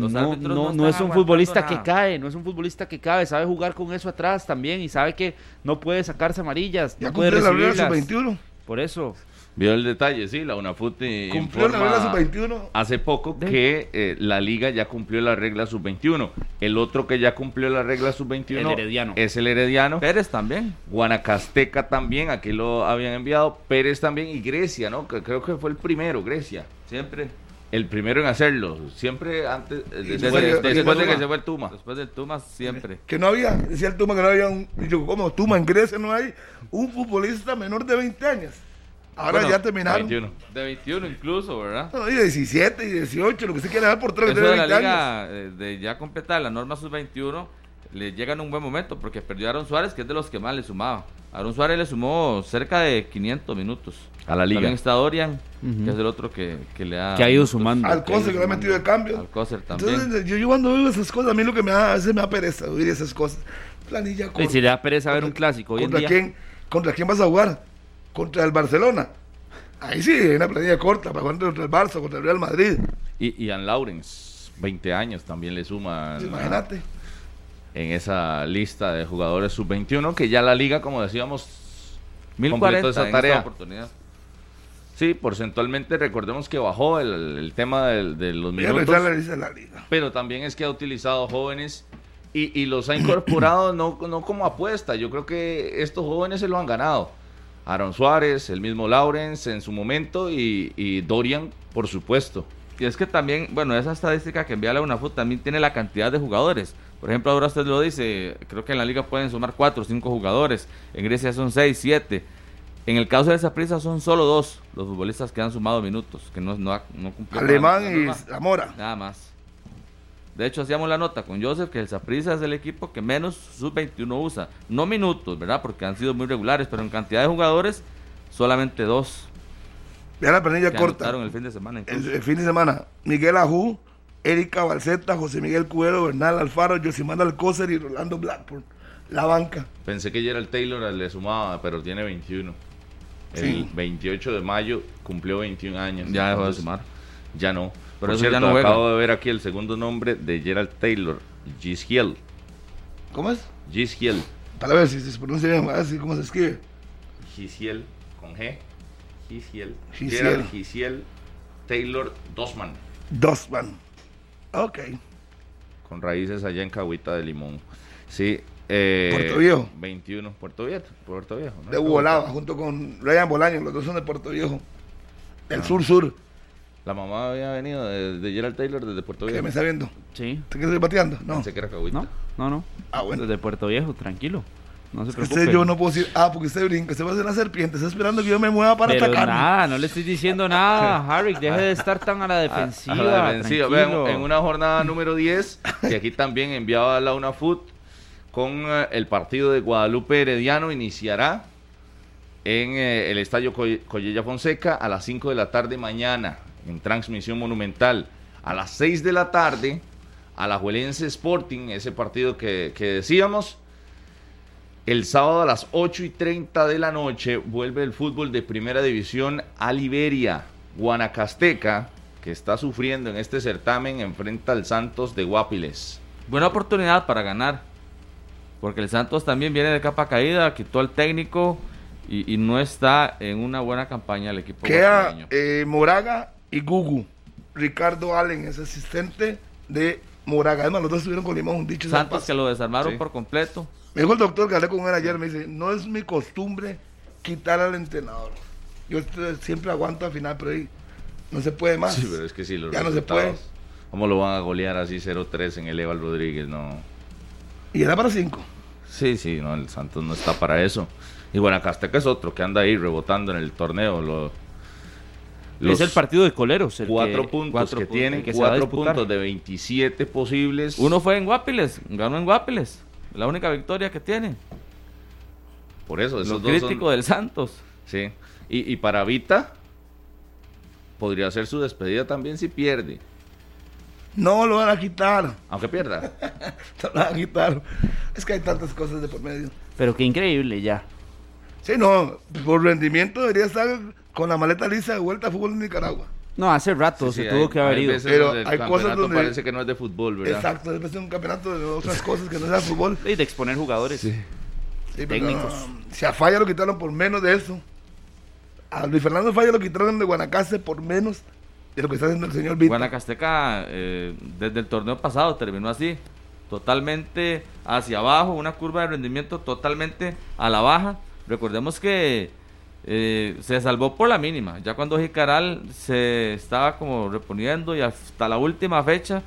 que no, árbitros no, no no están es un futbolista que cae, no es un futbolista que cae, sabe jugar con eso atrás también y sabe que no puede sacarse amarillas, ya no puede cumplió la regla recibirlas. sub-21. Por eso, Vio el detalle, sí, la UNAFUT Cumplió la regla informa sub-21. hace poco De- que eh, la liga ya cumplió la regla sub-21. El otro que ya cumplió la regla sub-21 El Herediano. es el Herediano. Pérez también. Guanacasteca también, aquí lo habían enviado. Pérez también y Grecia, ¿no? Que creo que fue el primero, Grecia. Siempre. El primero en hacerlo. Siempre antes, eh, Y después, después de- después de Tuma. que se fue el Tuma. Después del Tumas, siempre. Que no había, decía el Tuma que no había un. y yo, como Tuma en Grecia no hay un futbolista menor de 20 años. Ahora Bueno, ya terminaron. 21. De 21 incluso, ¿verdad? No, y 17 y 18, lo que se quiere dar por tres que Eso tiene de la 20 años. liga, eh, de ya completar la norma sub-21, le llega en un buen momento porque perdió a Aaron Suárez, que es de los que más le sumaba. Aaron Suárez le sumó cerca de 500 minutos. A la liga. También está Dorian, Ujú. que es el otro que, que le ha... que ha ido sumando. Al Conce que le ha metido de cambio. Alcócer también. Entonces, yo, yo cuando veo esas cosas, a mí lo que me da, a veces me da pereza oír esas cosas. Planilla Y corta. si le da pereza ver ¿Contra- un clásico hoy en ¿Contra día. quién, ¿Contra quién vas a jugar? ¿Contra el Barcelona? Ahí sí, hay una planilla corta para jugar contra el Barça, contra el Real Madrid. Y Ian Lawrence, 20 años, también le suma en, Imagínate. en esa lista de jugadores sub-21, que ya la liga, como decíamos, completó 1040 esa en esta tarea. oportunidad. Sí, porcentualmente recordemos que bajó el, el tema del- de, los minutos, revisar la liga. pero también es que ha utilizado jóvenes y, y los ha incorporado no, no como apuesta. Yo creo que estos jóvenes se lo han ganado. Aaron Suárez, el mismo Lawrence en su momento y, y Dorian, por supuesto. Y es que también, bueno, esa estadística que envía la UNAFUT también tiene la cantidad de jugadores. Por ejemplo, ahora usted lo dice, creo que en la liga pueden sumar 4 o 5 jugadores. En Grecia son 6, 7. En el caso de esa prisa son solo dos los futbolistas que han sumado minutos, que no, no, ha- no cumplieron Alemán la y. Zamora. Nada más. De hecho, hacíamos la nota con Joseph que el Saprissa es el equipo que menos sub-21 usa. No minutos, ¿verdad? Porque han sido muy regulares, pero en cantidad de jugadores, solamente dos. Ya la planilla que corta. el fin de semana. incluso. El, el fin de semana, Miguel Ajú, Erika Balceta, José Miguel Cuero, Bernal Alfaro, Josimán Alcócer y Rolando Blackburn. La banca. Pensé que Gerald Taylor le sumaba, pero tiene 21. El Sí. 28 de mayo cumplió 21 años. Ya dejó de sumar. Ya no. Por Por eso cierto, ya no juega. acabo de ver aquí el segundo nombre de Gerald Taylor, Gishiel. ¿Cómo es? Gishiel. Para ver si se pronuncia bien, así como se escribe. Gishiel con G. Gishiel. Gishiel. Gerald Gishiel Taylor Dosman. Dosman. Ok. Con raíces allá en Cahuita de Limón. Sí. Eh, Puerto Viejo. 21. Puerto Viejo. Puerto Viejo. ¿no? De Volaba, junto con Ryan Bolaño, los dos son de Puerto Viejo. Del Ah. sur-sur. La mamá había venido de, de Gerald Taylor desde Puerto ¿Qué Viejo. me está viendo? Sí. ¿Usted qué estoy bateando? No. Pensé que era Cahuita. No, no, no. Ah, bueno. Desde Puerto Viejo, tranquilo. No se preocupe. usted, yo no puedo decir, ah, porque usted brinca, usted va a ser una serpiente, está esperando que yo me mueva para Pero atacarme. nada, no le estoy diciendo nada, Harry. Deje de estar tan a la defensiva. A la defensiva. Vean, tranquilo. en una jornada número 10, que aquí también enviaba la UNAFUT, con eh, el partido de Guadalupe Herediano, iniciará en eh, el Estadio Co- Collella Fonseca a las 5 de la tarde mañana, en transmisión monumental. A las 6 de la tarde, a la Juelense Sporting, ese partido que, que decíamos. El sábado a las 8 y 30 de la noche vuelve el fútbol de primera división a Liberia. Guanacasteca, que está sufriendo en este certamen, enfrenta al Santos de Guapiles. Buena oportunidad para ganar. Porque el Santos también viene de capa caída, quitó al técnico y, y no está en una buena campaña el equipo Queda eh, Moraga y Gugu. Ricardo Allen es asistente de Moraga. Además, los dos estuvieron con Limón, dicho Santos que lo desarmaron Sí. por completo. Me dijo el doctor que hablé con él ayer, me dice, no es mi costumbre quitar al entrenador. Yo este- siempre aguanto al final, pero ahí no se puede más. Sí, pero es que sí, los Ya no se puede. ¿Cómo lo van a golear así 0-3 en el Eval Rodríguez? No. Y era para cinco. Sí, sí, no, el Santos no está para eso. Y Guanacasteca es otro que anda ahí rebotando en el torneo. Lo, es el partido de coleros. el cuatro que- puntos cuatro que puntos, tiene, el que se va a cuatro puntos de 27 posibles. Uno fue en Guapiles, ganó en Guapiles. La única victoria que tiene. Por eso, Lo esos dos crítico son- del Santos. Sí. Y, y para Vita, podría ser su despedida también si pierde. No lo van a quitar. Aunque pierda. No lo van a quitar. Es que hay tantas cosas de por medio. Pero qué increíble ya. Sí, no, por rendimiento debería estar con la maleta lisa de vuelta a fútbol en Nicaragua. No, hace rato Sí, se sí, tuvo hay- que haber ido. Pero hay cosas donde- parece que no es de fútbol, ¿verdad? Exacto, debe ser un campeonato de otras cosas que no sea fútbol. Y de exponer jugadores. Sí, pero, Técnicos. si a Falla lo quitaron por menos de eso. A Luis Fernando Falla lo quitaron de Guanacaste por menos de lo que está haciendo el señor Vita. Guanacasteca eh, desde el torneo pasado terminó así, totalmente hacia abajo, una curva de rendimiento totalmente a la baja. Recordemos que eh, se salvó por la mínima, ya cuando Jicaral se estaba como reponiendo y hasta la última fecha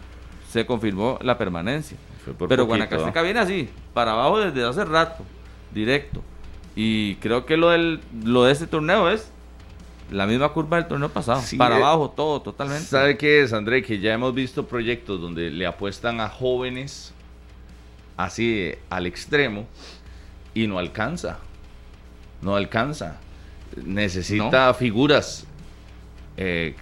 se confirmó la permanencia. Pero poquito, Guanacasteca ¿no? viene así, para abajo desde hace rato, directo. Y creo que lo, del, lo de este torneo es la misma curva del torneo pasado, Sí, para eh, abajo todo, totalmente. ¿Sabe qué es, André? Que ya hemos visto proyectos donde le apuestan a jóvenes así al extremo y no alcanza. No alcanza. Necesita figuras. eh,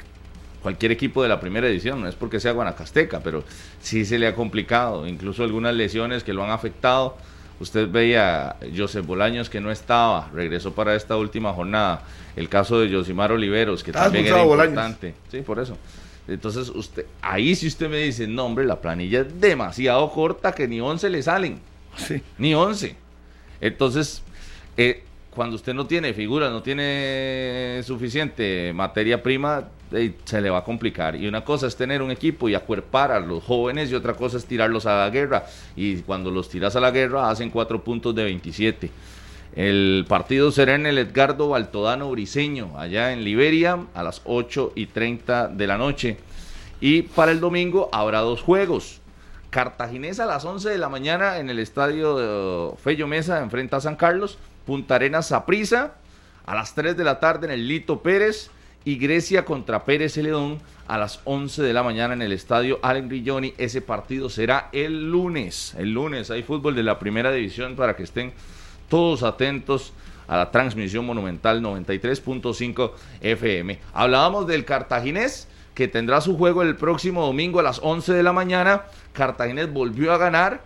cualquier equipo de la primera edición, no es porque sea Guanacasteca, pero sí se le ha complicado. Incluso algunas lesiones que lo han afectado. Usted veía a Joseph Bolaños que no estaba, regresó para esta última jornada. El caso de Josimar Oliveros, que Estaba también era Bolaños. importante. Sí, por eso. Entonces, usted, ahí si usted me dice, no, hombre, la planilla es demasiado corta que ni 11 le salen. Sí. Ni 11. Entonces, eh, cuando usted no tiene figuras, no tiene suficiente materia prima, eh, se le va a complicar. Y una cosa es tener un equipo y acuerpar a los jóvenes y otra cosa es tirarlos a la guerra. Y cuando los tiras a la guerra hacen cuatro puntos de 27. El partido será en el Edgardo Baltodano Briseño, allá en Liberia, a las 8 y 30 de la noche. Y para el domingo habrá dos juegos. Cartaginés a las 11 de la mañana en el estadio de Fello Mesa, enfrenta a San Carlos. Punta Arenas Saprisa a las 3 de la tarde en el Lito Pérez. y Grecia contra Pérez Celedón a las 11 de la mañana en el estadio Allen Grilloni. Ese partido será el lunes. El lunes hay fútbol de la primera división para que estén todos atentos a la transmisión monumental 93.5 FM. Hablábamos del cartaginés que tendrá su juego el próximo domingo a las 11 de la mañana. Cartaginés volvió a ganar.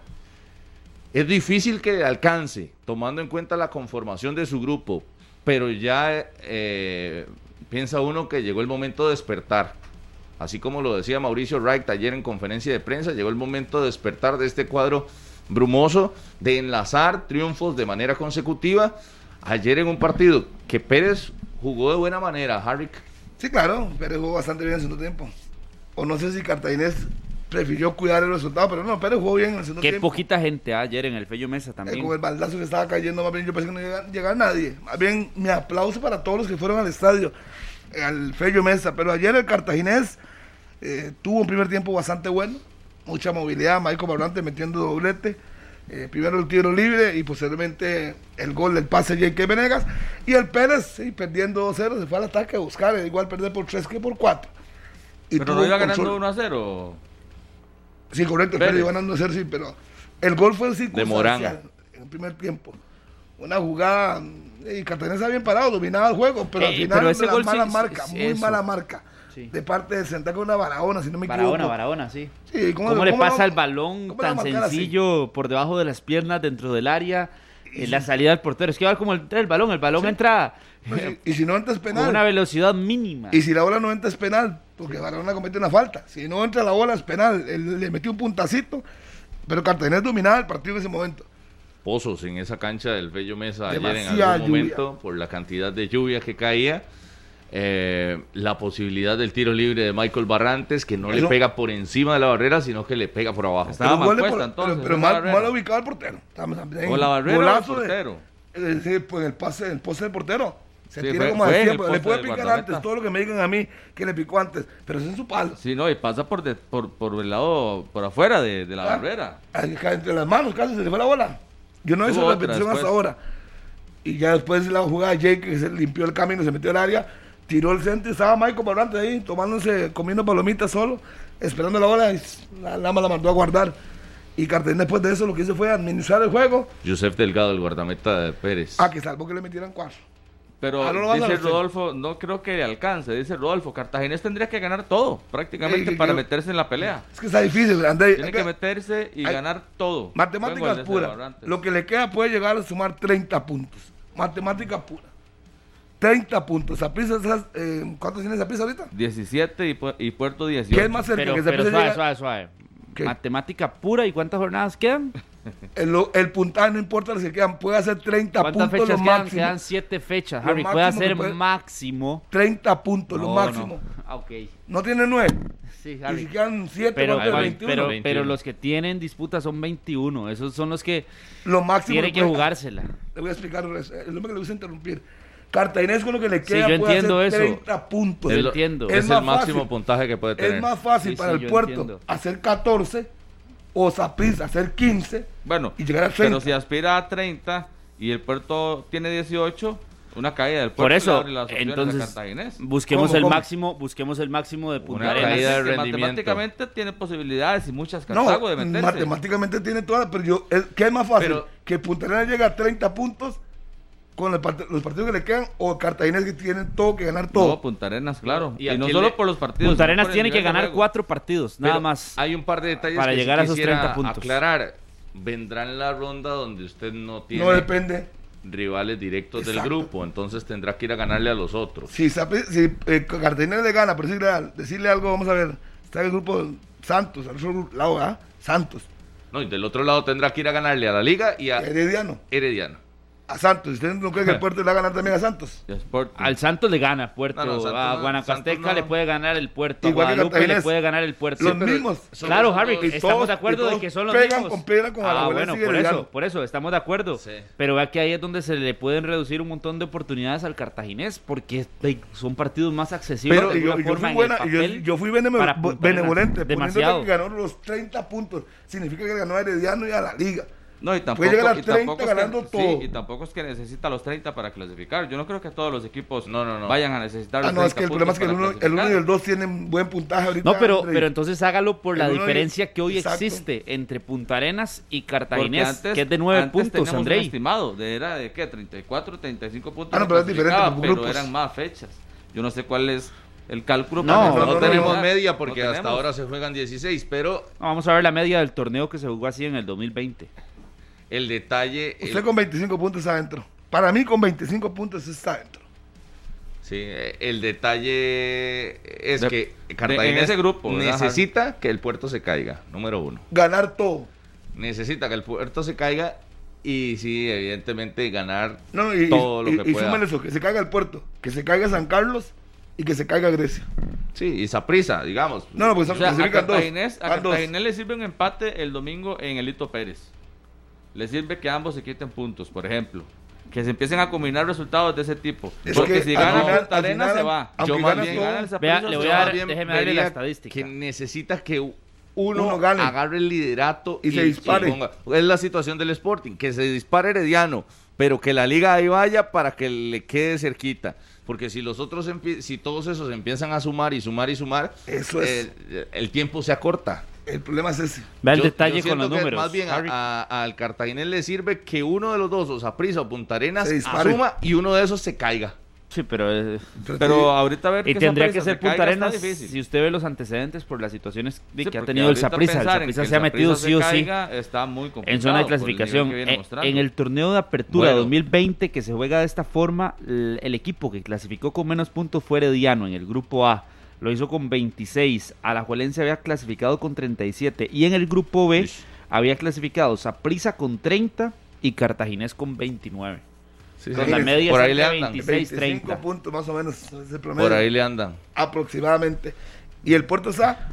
Es difícil que alcance, tomando en cuenta la conformación de su grupo, pero ya eh, piensa uno que llegó el momento de despertar. Así como lo decía Mauricio Wright ayer en conferencia de prensa, llegó el momento de despertar de este cuadro brumoso, de enlazar triunfos de manera consecutiva. Ayer en un partido que Pérez jugó de buena manera, Harry. Sí, claro, Pérez jugó bastante bien en segundo tiempo. O no sé si Cartaginés prefirió cuidar el resultado, pero no, Pérez jugó bien en el segundo Qué poquita gente ah, ayer en el Fello Mesa también. Eh, con el baldazo que estaba cayendo, más bien yo pensé que no llegaba, llegaba nadie. Más bien, mi aplauso para todos los que fueron al estadio, eh, al Fello Mesa. Pero ayer el cartaginés eh, tuvo un primer tiempo bastante bueno, mucha movilidad, Maico Barrante metiendo doblete. Eh, primero el tiro libre y posteriormente el gol del pase de J.K. Venegas. Y el Pérez, sí, perdiendo 2-0, se fue al ataque a buscar, igual perder por 3 que por 4. ¿Pero lo iba ganando 1-0? Sí, correcto, Pérez. Pérez ganando a 0, sí, pero el gol fue circunstancial Morán. en el primer tiempo. Una jugada, y Cartagena bien parado, dominaba el juego, pero al Eh, final pero ese gol mala sí- marca, muy eso. mala marca. Sí. De parte de Santa con una Barahona, si no me Barahona, equivoco. Barahona, sí. Sí, ¿Cómo, le pasa el balón tan así? sencillo por debajo de las piernas dentro del área? En la salida del portero. Es que va como entra el balón. El balón entra Pues, y, si no entra es con penal. una velocidad mínima. Y si la bola no entra es penal, porque Barahona comete una falta. Si no entra la bola es penal. Él le metió un puntacito, pero Cartagena dominaba el partido en ese momento. Pozos en esa cancha del Bello Mesa ayer en Demasiada algún lluvia. momento por la cantidad de lluvia que caía. Eh, la posibilidad del tiro libre de Michael Barrantes que no le pega por encima de la barrera sino que le pega por abajo. Estaba Pero mal de puesta, por- entonces, pero, la mal, ubicado el portero. O la barrera o el golazo de- portero. Eh, sí, pues el pase, el poste del portero. Se Sí, tira fue- como fue de el tiempo. Le puede del picar antes, todo lo que me digan a mí que le picó antes, pero es en su palo. Sí, no, y pasa por, de- por, por el lado, por afuera de, de la Ah, barrera. entre las manos casi se le fue la bola. Yo no hice otra repetición hasta ahora. Y ya después de la jugada de Jake que se limpió el camino, se metió al área, tiró el centro y estaba Michael Barrante ahí tomándose, comiendo palomitas solo, esperando la bola y la lama la mandó a guardar. Y Cartagena después de eso lo que hizo fue administrar el juego. Joseph Delgado, el guardameta de Pérez. Ah, que salvo que le metieran cuatro. Pero Ah, no dice. Rodolfo, no creo que le alcance, dice Rodolfo, Cartaginés tendría que ganar todo, prácticamente Sí, para yo- meterse en la pelea. Es que está difícil, André. Tiene que que- meterse y hay- ganar todo. Matemáticas puras. Lo que le queda puede llegar a sumar 30 puntos. Matemática pura. 30 puntos. Saprissa, eh, ¿Cuántos tiene Saprissa ahorita? 17 y, Pu- y Puerto 18. ¿Qué es más cerca? Pero, que pero suave, llega- suave, suave. ¿Qué? Matemática pura. ¿Y cuántas jornadas quedan? El, lo- el puntaje no importa los que quedan. Puede hacer 30 ¿Cuántas puntos fechas lo quedan? máximo. Quedan siete fechas, Lo Harry. Puede que hacer puede- máximo. 30 puntos, lo No, máximo. no. Ah, ok. No, tiene 9. Sí, Y si Harry. quedan 7, Pero, pero, 21. pero, 21. pero los que tienen disputa son 21. Esos son los que lo máximo tienen que puede- jugársela. Le voy a explicar. Es el hombre que le gusta interrumpir. Cartaginés con lo que le Sí, queda yo puede entiendo hacer eso. 30 puntos. Yo es, entiendo. es Es el máximo fácil. puntaje que puede tener. Es más fácil Sí, para sí, el puerto entiendo. hacer 14 o Saprissa hacer 15 Bueno, y llegar a 30. pero si aspira a 30 y el Puerto tiene 18, una caída del Puerto por eso, entonces, busquemos ¿Cómo, el cómo? máximo, busquemos el máximo de Punta Una Arenas. caída de rendimiento. Matemáticamente tiene posibilidades y muchas no, Cartago de meterse. matemáticamente tiene todas, pero yo, ¿qué es más fácil? Pero- que Punta Arenas llegue a 30 puntos con el part- los partidos que le quedan o Cartaginés que tienen todo que ganar todo. No, Punta Arenas, claro. ¿Y no solo le- por los partidos. Punta Arenas tiene que ganar cuatro partidos, nada Pero más. Hay un par de detalles para que llegar a esos quisiera 30 puntos. aclarar. Vendrá en la ronda donde usted no tiene no depende. rivales directos del grupo, entonces tendrá que ir a ganarle a los otros. Si, eh, Cartaginés le gana, por decirle, decirle algo, vamos a ver, está en el grupo Santos, al otro lado, ¿ah? Santos, No, y del otro lado tendrá que ir a ganarle a la Liga y a Herediano, Herediano. A Santos. ¿Usted no cree que el puerto le va a ganar también a Santos? Al Santos le gana Puerto, No, no, Santos a no, Guanacasteca no. le puede ganar el Puerto, a Igual Guadalupe le puede ganar el Puerto. Los Sí, mismos. Claro, Harry, estamos de acuerdo de que son los pegan mismos. con piedra con ah, bueno, por eso, por eso, estamos de acuerdo. Sí. Pero vea que ahí es donde se le pueden reducir un montón de oportunidades al cartaginés, porque son partidos más accesibles Pero de yo, fui en buena, yo, yo fui benevolente, Demasiado. que ganó los 30 puntos. Significa que ganó a Herediano y a la Liga. No, y tampoco, Puede llegar a y tampoco 30 es que- ganando sí, todo. y tampoco es que necesita los 30 para clasificar. Yo no creo que todos los equipos No, no, no. vayan a necesitar Ah, los no, es 30 que el problema es que el puntos 1 para el uno y el clasificar. 2 tienen buen puntaje ahorita. No, pero, André. pero entonces hágalo por la El y- diferencia que hoy exacto. existe entre Punta Arenas y Cartaginés, antes- que es de nueve antes puntos, teníamos un Andrei. estimado, de, era de qué, 34, 35 puntos. Ah, no, pero es diferente pero grupos. eran más fechas. Yo no sé cuál es el cálculo. No, para No, no, no, tenemos no. media porque No hasta tenemos. ahora se juegan 16, pero No, vamos a ver la media del torneo que se jugó así en el 2020. El detalle... Usted el- con 25 puntos está adentro. Para mí, con 25 puntos está adentro. Sí, el detalle es De- que de- Cartagena en ese grupo, ¿verdad, necesita que el puerto se caiga, número uno. Ganar todo. Necesita que el puerto se caiga y sí, evidentemente ganar No, y, todo lo y, que y pueda. súmale eso, que se caiga el puerto, que se caiga San Carlos y que se caiga Grecia. Sí, y prisa, digamos. No, no, pues O sea, a. Cartaginés, a le sirve un empate el domingo en el Lito Pérez. Le sirve que ambos se quiten puntos, por ejemplo. Que se empiecen a combinar resultados de ese tipo. Es Porque que si gana final- Punta Arenas final, se va. Yo más bien- todo, gana el Vea, le voy a dar- déjeme darle la estadística. Que necesita que uno, Uno gane. agarre el liderato Y se dispare. ponga- es la situación del Sporting, que se dispare Herediano, pero que la liga ahí vaya para que le quede cerquita. Porque si los otros, si todos esos empiezan a sumar y sumar y sumar, Eso es. eh, el tiempo se acorta. El problema es ese. Vea el Yo- detalle yo con los que números. Más bien a- Harry. a- al Cartaginés le sirve que uno de los dos, o Saprissa o Punta Arenas, asuma y uno de esos se caiga. Sí, pero... eh, Pero ahorita ver y que tendría que ser Punta Arenas si usted ve los antecedentes por las situaciones de Sí, que ha tenido el Saprissa. El que se ha metido sí o sí caiga Está muy complicado en zona de el clasificación. mostrando. en el torneo de apertura Bueno. 2020 que se juega de esta forma, el, el equipo que clasificó con menos puntos fue Herediano en el grupo A. Lo hizo con 26. Alajuelense había clasificado con 37. Y en el grupo B Ish. había clasificado Saprissa con 30 y Cartaginés con 29. Sí, Con sí. la media Por ahí le andan. 26, 25 30. puntos más o menos. Es el promedio. Por ahí le andan. Aproximadamente. Y el puerto está,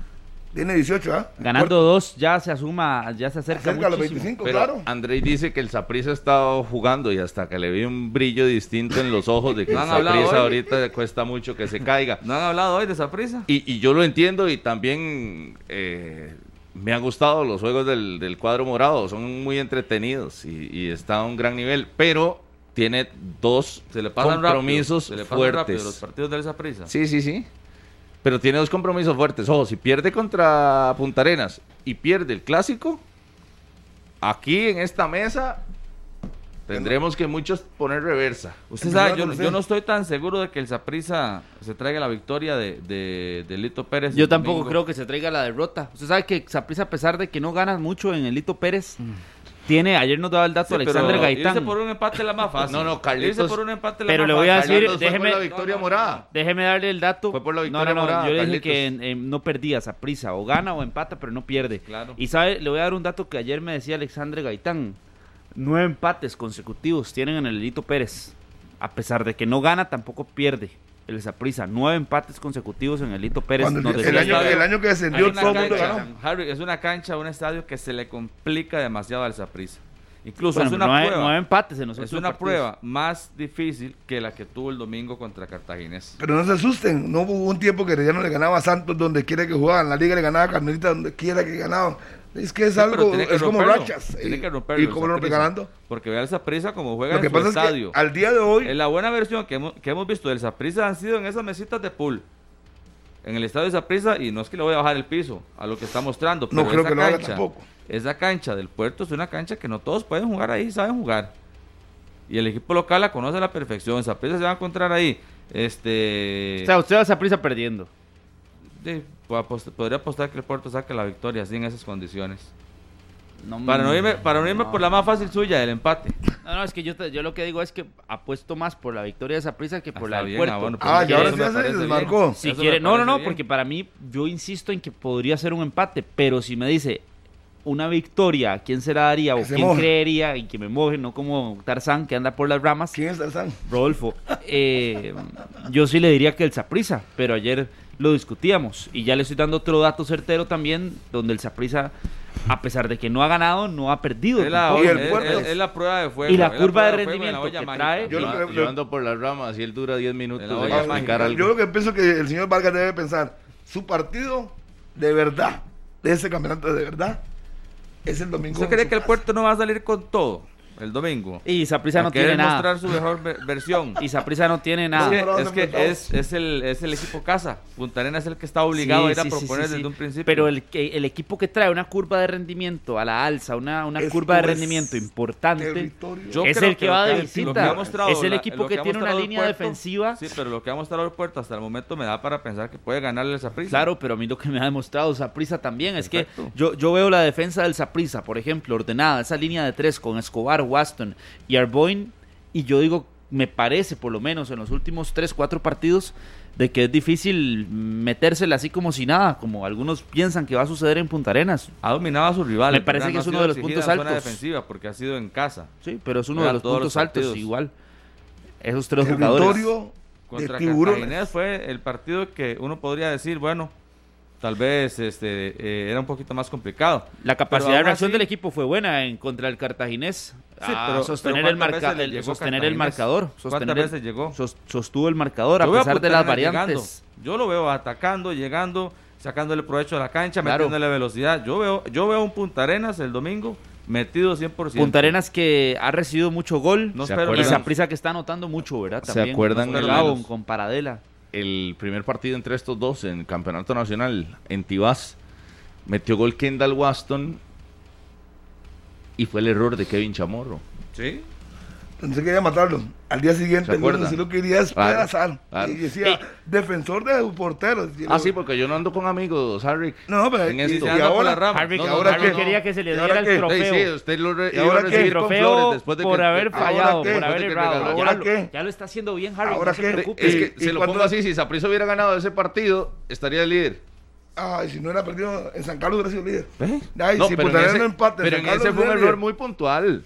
tiene 18, ¿ah? Ganando dos ya se asuma, ya se acerca, Cerca a los muchísimo. 25, Pero claro. Andrei dice que el Saprissa ha estado jugando y hasta que le vi un brillo distinto en los ojos de que ¿No el Saprissa ahorita le cuesta mucho que se caiga. ¿No han hablado hoy de Saprissa? Y, y yo lo entiendo y también eh, me han gustado los juegos del, del cuadro morado, son muy entretenidos y, y está a un gran nivel, pero tiene dos Se le pasan compromisos rápido. Se le pasan rápido fuertes. los partidos del Saprissa. Sí, sí, sí. Pero tiene dos compromisos fuertes. Ojo, si pierde contra Punta Arenas y pierde el clásico, aquí en esta mesa tendremos que muchos poner reversa. Usted sabe, yo, no estoy tan seguro de que el Saprissa se traiga la victoria de, de, de Lito Pérez. Yo tampoco domingo. creo que se traiga la derrota. Usted sabe que Saprissa, a pesar de que no gana mucho en el Lito Pérez, tiene, ayer nos daba el dato Sí, Alexander Gaitán. Irse por un empate la más fácil. No, no, Carlitos- Irse por un empate la Pero más le voy a decir, por déjeme- la victoria No, no, no, morada. Déjeme darle el dato. Fue por la victoria no, no, morada, Yo le dije Carlitos. que no perdía Saprissa. O gana o empata, pero no pierde. Claro. Y sabe, le voy a dar un dato que ayer me decía Alexandre Gaitán. Nueve empates consecutivos tienen en el Lito Pérez. A pesar de que no gana, tampoco pierde el Saprissa. Nueve empates consecutivos en el Lito Pérez. Cuando nos el, decía el año, el que descendió, una todo el mundo ganó. Harry, es una cancha, un estadio que se le complica demasiado al Saprissa. Incluso Bueno, es una nueve, prueba. nueve empates en los es una partidos. prueba más difícil que la que tuvo el domingo contra Cartaginés. Pero no se asusten, no hubo un tiempo que Herediano le ganaba a Santos donde quiera que jugaban, la liga le ganaba a Carmelita donde quiera que ganaban. Es que es Sí, algo, es como romperlo, rachas. Tiene y, que romperlo. ¿Y cómo lo rompe ganando? Porque vea el Saprissa como juega Lo que en su pasa es estadio. que al día de hoy, En la buena versión que hemos, que hemos visto del Saprissa han sido en esas mesitas de pool. En el estadio de Saprissa, y no es que le voy a bajar el piso a lo que está mostrando, No creo esa que lo haga cancha, tampoco. Esa cancha del puerto es una cancha que no todos pueden jugar ahí, saben jugar. Y el equipo local la conoce a la perfección. Saprissa se va a encontrar ahí. Este. O sea, usted va a Saprissa perdiendo. Apost- podría apostar que el puerto saque la victoria así en esas condiciones. No, Para no irme, para no irme no. por la más fácil suya, el empate. No, no, es que yo, te- yo lo que digo es que apuesto más por la victoria de Saprissa que por Está la del bien, puerto. ah, bueno, pues ah, eso y ahora me sí ya se desmarcó. Si quiere, no, no, no, bien. porque para mí yo insisto en que podría ser un empate, pero si me dice una victoria, ¿a quién se la daría o Que quién moje. creería y que me moje, no como Tarzán que anda por las ramas? ¿Quién es Tarzán? Rodolfo, eh, yo sí le diría que el Saprissa, pero ayer lo discutíamos y ya le estoy dando otro dato certero también, donde el Saprissa, a pesar de que no ha ganado, no ha perdido. Es la, tampoco. Y el es- puerto. es- es la prueba de fuego. Y la curva de rendimiento olla que mágica. trae- Yo lo que- yo ando por las ramas y él dura 10 minutos. Yo lo que pienso que el señor Vargas debe pensar, su partido de verdad, de ese campeonato de verdad, es el domingo. ¿Usted cree que el puerto no va a salir con todo el domingo? Y Saprissa no tiene nada. mostrar su mejor ver- versión. Y Saprissa no tiene Es nada. que, es, que es, es el, es el equipo casa. Punta Arenas es el que está obligado a ir a Sí, proponer sí, sí. desde un principio. Pero el, que- el equipo que trae una curva de rendimiento a la alza, una, una curva de rendimiento importante. Yo es creo el que va de visita. que ha mostrado Es el equipo que tiene una línea Puerto, defensiva. Sí, pero lo que ha mostrado el puerto hasta el momento me da para pensar que puede ganarle esa prisa. Claro, pero a mí lo que me ha demostrado Saprissa también es que yo, yo veo la defensa del Saprissa, por ejemplo, ordenada, esa línea de tres con Escobar, Waston y Arboin, y yo digo, me parece por lo menos en los últimos tres, cuatro partidos, de que es difícil metérsela así como si nada, como algunos piensan que va a suceder en Punta Arenas. Ha dominado a sus rivales. Me parece que No es uno de los puntos altos. defensiva porque ha sido en casa. Sí, pero es uno de los todos puntos los altos partidos. igual. Esos tres jugadores. Contra de tiburones. Cartaginés fue el partido que uno podría decir, bueno, tal vez este eh, era un poquito más complicado. La capacidad de reacción así- del equipo fue buena en contra el cartaginés. Sí, pero- sostener, pero el, ¿cuántas marca- el- sostener el marcador. ¿Cuántas Sostener veces llegó? sos- sostuvo el marcador a Yo pesar de las variantes. llegando. Yo lo veo atacando, llegando, sacándole provecho a la cancha, Claro. metiéndole velocidad. Yo veo, yo veo un Punta Arenas el domingo metido 100%. Punta Arenas que ha recibido mucho gol. No ¿Se y acuerdan? Saprissa que está anotando mucho, ¿verdad? ¿Se También. acuerdan con el- Lavon, con Paradela. El primer partido entre estos dos en Campeonato Nacional en Tibás metió gol Kendall Waston y fue el error de Kevin Chamorro. Sí. Entonces quería matarlo. Al día siguiente, ¿Se el acuerdan? sí lo quería es Claro. Y decía, defensor de porteros. Y Ah, lo- sí, porque yo no ando con amigos, Harry. No, pero en esto. y, ahora, rama. Harry, No, ahora Harry qué? quería que se le ¿Y diera el qué? Sí, trofeo. sí, usted lo re- ¿Y iba ahora a qué? recibir el con trofeo flores después de por que- haber fallado, ¿ahora qué? por haber que errado. Ya ¿Ahora lo, qué? ya lo está haciendo bien, Harry. ¿Ahora no se qué? preocupe. Es que y se lo cuando- pongo así, si Saprissa hubiera ganado ese partido, estaría líder. Ay, si no era perdido en San Carlos, hubiera sido líder. ¿Eh? Ay, No, si pero en ese, no empata, pero en ese fue un error muy puntual.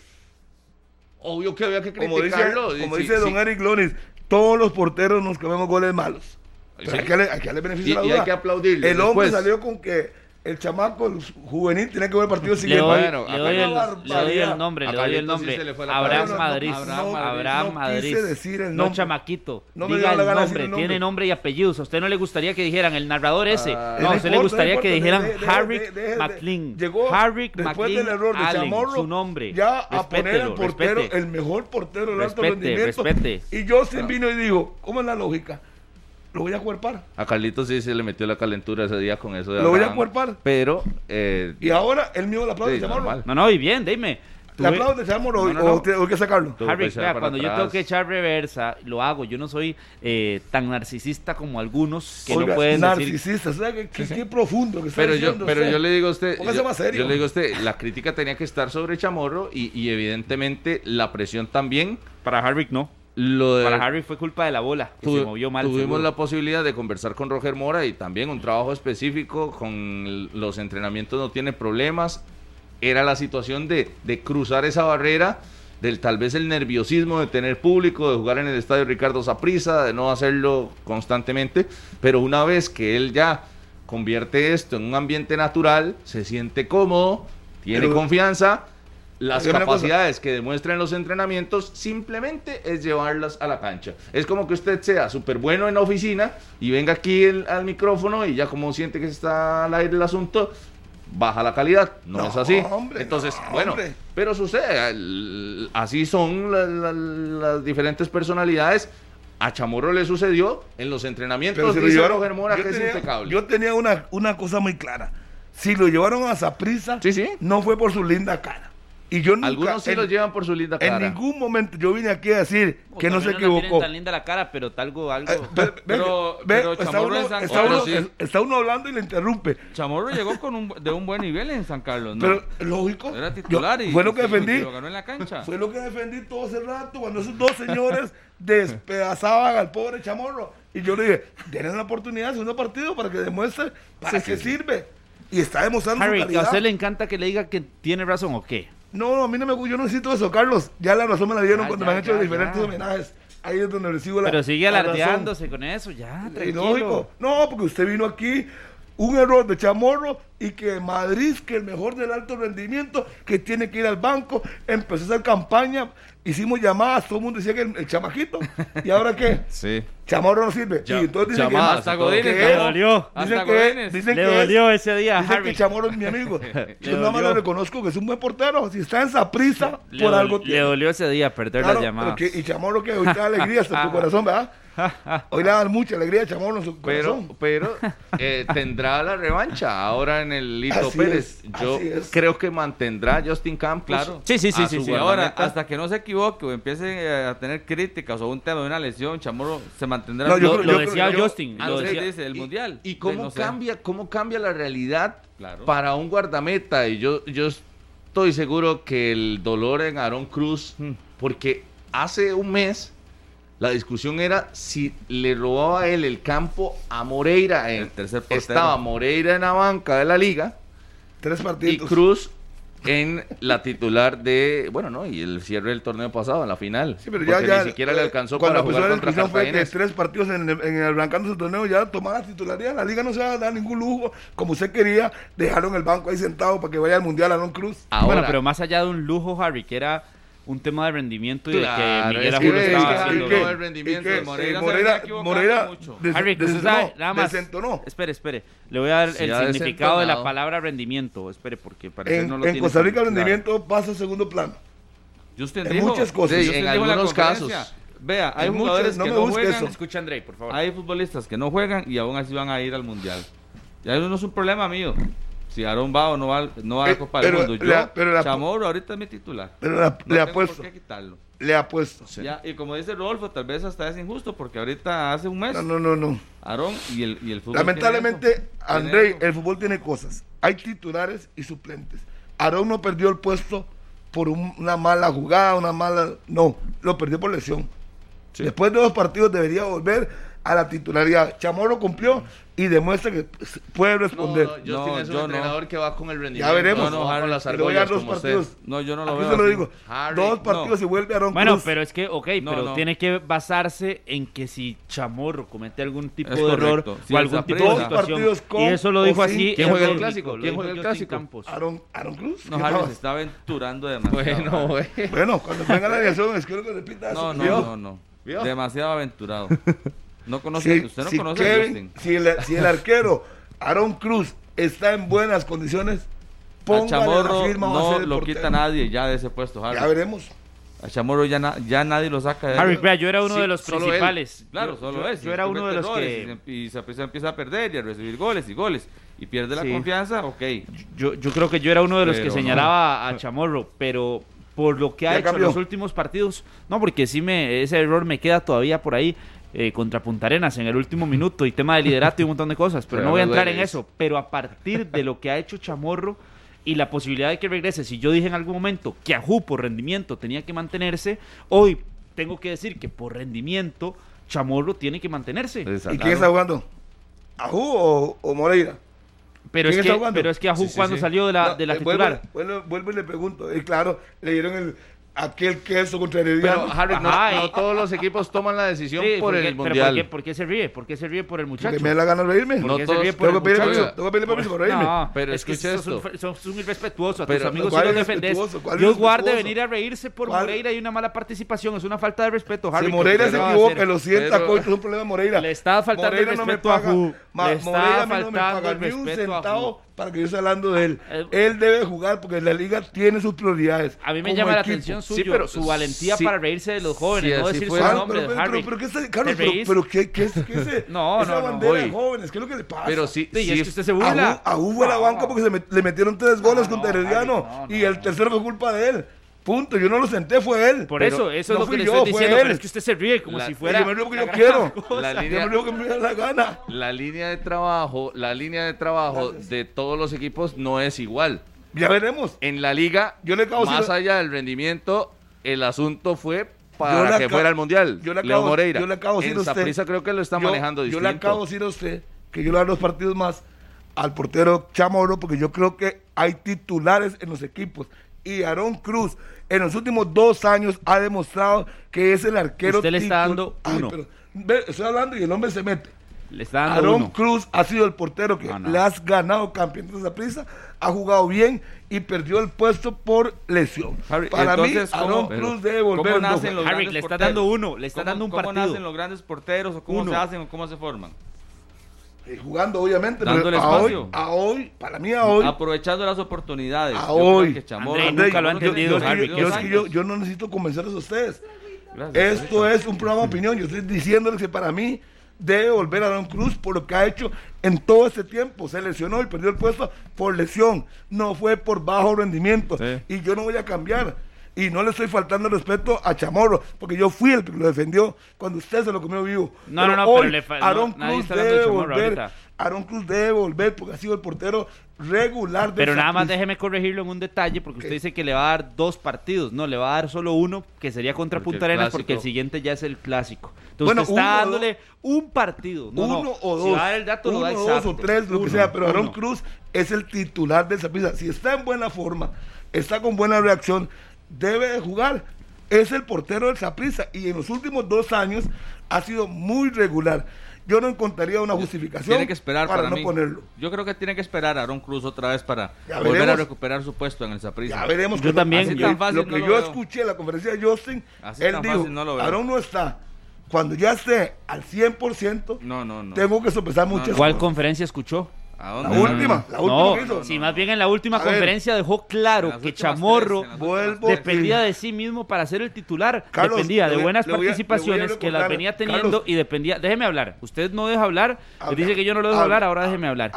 Obvio que había que Como dice, criticarlo. como Sí, dice sí. don Eric Lonis, todos los porteros nos comemos goles malos. Pero Sí. hay, que hay que darle beneficio Y- a la y duda. hay que aplaudirle El hombre después. salió con que el chamaco el juvenil tiene que ver el partido Le siguiente. doy, Bueno, le doy el, le doy el nombre, le doy el sí nombre. Abraham. Madrid. No, Abraham no Madrid. decir el No, chamaquito. No me Diga el nombre. el nombre. Tiene nombre y apellidos. ¿A usted no le gustaría que dijeran el narrador ese? Ah, no, a usted le gustaría que dijeran deje- McLean. Llegó después McLean del error de Allen, Chamorro, su nombre. ya a poner al portero, respete. el mejor portero del alto rendimiento. respete. Y Justin vino y dijo, ¿cómo es la lógica? Lo voy a cuerpar. A Carlitos sí se le metió la calentura ese día con eso de Lo voy a cuerpar. Pero, eh, Y ahora el mío le aplaude Sí, de Chamorro. normal. No, no, y bien, dime. Le aplaude de Chamorro No, no, o, no. o te- o hay que sacarlo. Harry, vea, cuando yo tengo que echar reversa, lo hago. Yo no soy eh, tan narcisista como algunos que Oiga, no pueden decir. narcisista, o sea, que, que- qué profundo que está pero yo, diciendo pero usted. yo le digo a usted, yo, más serio. yo le digo a usted, la crítica tenía que estar sobre Chamorro y, y evidentemente la presión también. Para Harry no. Lo de, Para Harry fue culpa de la bola, que tuvi- se movió mal. tuvimos seguro. la posibilidad de conversar con Roger Mora y también un trabajo específico con los entrenamientos no tiene problemas. Era la situación de, de cruzar esa barrera del tal vez el nerviosismo de tener público, de jugar en el estadio Ricardo Saprissa, de no hacerlo constantemente, pero una vez que él ya convierte esto en un ambiente natural, se siente cómodo, tiene Pero- confianza, las Dígame capacidades que demuestran los entrenamientos simplemente es llevarlas a la cancha. Es como que usted sea súper bueno en la oficina y venga aquí el- al micrófono y ya como siente que está al aire el asunto, baja la calidad. No, No, es así. hombre, Entonces, no, bueno, hombre. pero sucede. el- Así son la- la- las diferentes personalidades. A Chamorro le sucedió en los entrenamientos. Pero si lo llevaron- Mora yo es tenía- impecable. Yo tenía una, una cosa muy clara. Si lo llevaron a Saprisa, Sí, sí. no fue por su linda cara. Y yo nunca, Algunos sí en, lo llevan por su linda en cara. ningún momento yo vine aquí a decir O que no se equivocó. tan linda la cara, pero algo, algo. Eh, ve- ve- Pero- ve, pero está, Chamorro uno, en San está uno- sí. está uno hablando y le interrumpe. Chamorro llegó con un, de un buen nivel en San Carlos, ¿no? Pero lógico. Era titular yo- y fue lo que defendí. lo ganó en la cancha. Fue lo que defendí todo ese rato cuando esos dos señores despedazaban al pobre chamorro. Y yo le dije, denle la oportunidad de segundo partido para que demuestre para qué sirve. Y está demostrando Harry, su que a usted le encanta que le diga que tiene razón o qué. No, no, a mí no me gusta, yo no necesito eso, Carlos. Ya la razón me la dieron Ya, cuando ya, me han hecho ya, diferentes ya. homenajes. Ahí es donde recibo la Pero sigue razón. alardeándose con eso, ya, tranquilo. lógico. No, porque usted vino aquí, un error de Chamorro y que Madrid, que el mejor del alto rendimiento, que tiene que ir al banco, empezó a hacer campaña, hicimos llamadas, todo el mundo decía que el, el chamajito. ¿Y ahora qué? Sí. Chamorro no sirve. Ya- y entonces dicen que, Hasta. Godínez. Le dolió. Dicen que, dicen Le que es- dolió ese día, Dicen Harry. que Chamorro es mi amigo. Yo nada más le reconozco que es un buen portero. Si está en esa prisa, Le, por algo le tiene. dolió ese día perder Claro, pero que- y Chamorro que da alegría hasta tu corazón, ¿verdad? Hoy le dan mucha alegría a Chamorro en su Pero, corazón. pero eh, tendrá la revancha ahora en el Lito Así Pérez. es, Yo creo que mantendrá Justin Campos. Claro. Sí, sí, sí, sí, sí. Y ahora, hasta que no se equivoque o empiece a tener críticas o un tema de una lesión, Chamorro se mantendrá. No, yo Lo, lo decía yo- Justin. lo Andrés decía- dice el Y- mundial. ¿Y cómo, No sé. cambia, cómo cambia la realidad Claro. para un guardameta? Y yo, yo estoy seguro que el dolor en Aaron Cruz, Hmm. porque hace un mes la discusión era si le robaba él el campo a Moreira. En- El tercer portero. estaba Moreira en la banca de la liga Tres y partidos. Cruz en la titular de, bueno, no, y el cierre del torneo pasado, en la final. Sí, pero ya, ya. ni siquiera le eh, alcanzó cuando para jugar contra fue que tres partidos en, el- en el arrancando su torneo ya tomaba la titularidad. La liga no se va a dar ningún lujo. Como usted quería, dejaron el banco ahí sentado para que vaya al mundial Aaron Cruz. Ahora, bueno, pero más allá de un lujo, Harry, que era un tema de rendimiento y Claro, de que Miguel es Ángel que lo es estaba que haciendo. Bien. no el rendimiento de Moreira Eh, se Moreira, Moreira mucho. des- Harry, que usted desentonó, sabe, nada más. desentonó. Espere, espere. Le voy a dar Sí, el significado de la palabra rendimiento. Espere, porque parece En, no lo en tiene Costa Rica el tan claro. rendimiento pasa a segundo plano. Justin En dijo- muchas cosas. Sí, en algunos casos. Vea, hay En jugadores muchas- no que me no juegan, eso. Escucha, Andrei, por favor. hay futbolistas que no juegan y aún así van a ir al mundial. Ya eso no es un problema mío. Si Aaron va o no va, no va a Eh, la Copa del Mundo. Yo, la- pero la- Chamorro ahorita es mi titular. Pero la- No le apuesto, por qué quitarlo. le apuesto. Ya, y como dice Rodolfo, tal vez hasta es injusto porque ahorita hace un mes No, no, no, no. Aarón y el, y el fútbol. Lamentablemente, eso. el fútbol tiene cosas. Hay titulares y suplentes. Aarón no perdió el puesto por un- una mala jugada, una mala... No, lo perdió por lesión. Después de dos partidos debería volver a la titularidad. Chamorro cumplió y demuestra que puede No, responder. no, Justin No, es un yo no. entrenador que va con el rendimiento. ya veremos. No, no, Harry, con las Le voy a dar argollas dos como usted. partidos. No, yo no lo Aquí veo se lo digo. Harry, dos partidos no. y vuelve Aaron Bueno, Cruz. pero es que, ok, No, pero no. tiene que basarse en que si Chamorro comete algún tipo Es de error correcto. Si o el algún tipo de situación. partidos con y eso lo dijo o así. ¿Quién el juega el clásico? lo ¿Quién juega el clásico? Campos. Aaron, Aaron Cruz. No, ¿qué Harry se está aventurando demasiado. Bueno, güey. Bueno, cuando venga la alineación, es que repita No, eso. no, no, no. ¿Vio? Demasiado aventurado. No conoce, Si, usted no si conoce a Kevin- Justin. si el, si el arquero Aaron Cruz está en buenas condiciones, A Chamorro firma, no lo portero. quita nadie ya de ese puesto, Harry. Ya veremos. A Chamorro ya, na- ya nadie lo saca de. Harry, vea, yo era uno Sí, de los principales. Claro, Yo- solo yo- es. Yo era uno de los que. Y, se- y se, se empieza a perder y a recibir goles y goles. Y pierde la confianza, ok. Yo, yo creo que yo era uno de los que no. señalaba a Chamorro, pero por lo que ha Ya hecho en los últimos partidos, no, porque sí me ese error me queda todavía por ahí eh, contra Punta Arenas en el último minuto y tema de liderato y un montón de cosas, pero, Pero no voy a entrar en eso. Pero a partir de lo que ha hecho Chamorro y la posibilidad de que regrese, si yo dije en algún momento que Ajú por rendimiento tenía que mantenerse, hoy tengo que decir que por rendimiento Chamorro tiene que mantenerse. Exacto. ¿Y quién está jugando? ¿Ajú o, o Moreira? Pero es, ¿Quién que, está jugando? pero es que Ajú Sí, sí, cuando sí. salió de la, No, de la eh, titular. Vuelvo, vuelvo- vuelvo y le pregunto. Y claro, le dieron el, aquel queso contra Pero, Herediano. Harry, no, Ajá, no todos los equipos toman la decisión Sí, por porque- el pero mundial. ¿por qué, por qué se ríe? ¿Por qué se ríe por el muchacho? que me da la gana de reírme. No ¿Por qué se todos- ríe por Tengo el que permiso, tengo que pedirle permiso para reírme. No, Pero es que esto. sos un irrespetuoso. A tus Pero- amigos ¿cuál sí los defendés. Dios guarde venir a reírse por ¿Cuál? Moreira y una mala participación. Es una falta de respeto, Harry. Si Moreira se equivoca, lo sienta, Pero- coito, es un problema de Moreira. Le está faltando respeto a Ju. Ma- Le está Moreira a mí no me paga el ni un centavo para que yo esté hablando de él. Eh, Él debe jugar porque la liga tiene sus prioridades. A mí me llama la equipo. atención Sí, suyo, pero su valentía sí- para reírse de los jóvenes, si no decir su nombre, pero, pero, Harry. pero, pero, ¿qué es, Carlos, ¿Te pero, ¿qué, qué es, qué es ese- No, esa no, no. bandera de Oye. jóvenes? ¿Qué es lo que le pasa? Pero sí, Sí, sí, es que usted se burla. A U fue a la banca porque se met- le metieron tres goles No, contra no, Herediano no, y no, el no. tercero fue culpa de él. Punto. Yo no lo senté, fue él. Por eso, eso no es lo que fui le yo, estoy fue diciendo, él. pero es que usted se ríe como La- si fuera yo me río porque la yo quiero. La Yo línea- me río que me da la gana. la línea de trabajo, la línea de trabajo de todos los equipos no es igual. Ya veremos. En la liga, Yo le acabo más decir- allá del rendimiento, el asunto fue Yo para le que acabo- fuera al mundial. yo le Leo acabo- Moreira. yo le acabo de decir en a usted- Saprissa creo que lo está Yo- manejando Yo distinto. le acabo de decir a usted que yo le voy a dar dos partidos más al portero Chamorro porque yo creo que hay titulares en los equipos. Y Aarón Cruz en los últimos dos años ha demostrado que es el arquero Usted le está dando Ay, uno. pero, ve, estoy hablando y el hombre se mete. Le está dando Aaron uno. Cruz ha sido el portero que No, no. le has ganado campeonato de prisa, ha jugado bien y perdió el puesto por lesión. Harry, Para entonces, mí, ¿cómo- Aaron pero Cruz debe cómo volver. no nacen los Harry, grandes le está porteros? dando uno, le está ¿Cómo- dando un ¿Cómo partido? nacen los grandes porteros o cómo Uno. se hacen o cómo se forman? Eh, jugando, obviamente. Dándole pero a hoy, a hoy, para mí, a hoy. Aprovechando las oportunidades. A Yo hoy. que Chamorro- André, nunca lo ha yo- entendido, yo- Harry, yo- ¿qué yo- es? es que yo, yo no necesito convencerlos a ustedes. Gracias, Esto es un programa de opinión. Yo estoy diciéndoles que para mí debe volver a Aaron Cruz por lo que ha hecho en todo este tiempo. Se lesionó y perdió el puesto por lesión. No fue por bajo rendimiento. Sí. Y yo no voy a cambiar. Y no le estoy faltando respeto a Chamorro, porque yo fui el que lo defendió cuando usted se lo comió vivo. No, no, no, pero le fa- Aaron no, Cruz de debe Chamorro volver. ahorita. Aaron Cruz debe volver porque ha sido el portero regular de Pero nada más déjeme corregirlo en un detalle, porque usted ¿Qué? dice que le va a dar dos partidos. No, le va a dar solo uno, que sería contra Porque Punta Arenas, porque el siguiente ya es el clásico. Entonces Bueno, usted está dándole un partido. No, no, uno o dos. Si va a dar el dato, uno lo da dos exacto. o tres, lo que sea, pero Aaron uno. Cruz es el titular de esa pista. Si está en buena forma, está con buena reacción, debe de jugar. Es el portero del Saprissa y en los últimos dos años ha sido muy regular. Yo no encontraría una justificación Tiene que esperar para, para, no mí. ponerlo. Yo creo que tiene que esperar a Aaron Cruz otra vez para Ya volver a recuperar su puesto en el Saprissa. Ya veremos. Yo también, así yo- tan fácil lo que no lo yo veo. escuché en la conferencia de Justin, Así él dijo, fácil no lo. Aaron no está. Cuando ya esté al 100%, No, no, no. tengo que sopesar No, muchas ¿Cuál cosas. conferencia escuchó? ¿A La dónde? última, la última No, que hizo. si más bien en la última A ver. conferencia dejó claro que Chamorro tres, dependía de sí mismo para ser el titular. Carlos, dependía de buenas voy a participaciones que las venía teniendo Carlos. y dependía. Déjeme hablar. Usted no deja hablar. Habla, dice que yo no lo dejo hablar. Ahora déjeme hablar.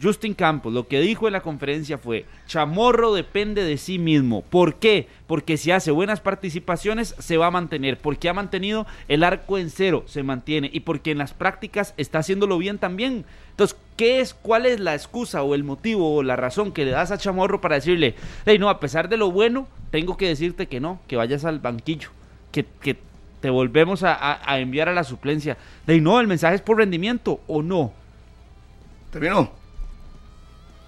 Justin Campos, lo que dijo en la conferencia fue, Chamorro depende de sí mismo. ¿Por qué? Porque si hace buenas participaciones, se va a mantener. Porque ha mantenido el arco en cero, se mantiene. Y porque en las prácticas está haciéndolo bien también. Entonces, ¿qué es, cuál es la excusa o el motivo o la razón que le das a Chamorro para decirle, hey, no, a pesar de lo bueno, tengo que decirte que no, que vayas al banquillo, que, que te volvemos a, a- a enviar a la suplencia? Hey, no, el mensaje es por rendimiento o no, ¿Terminó?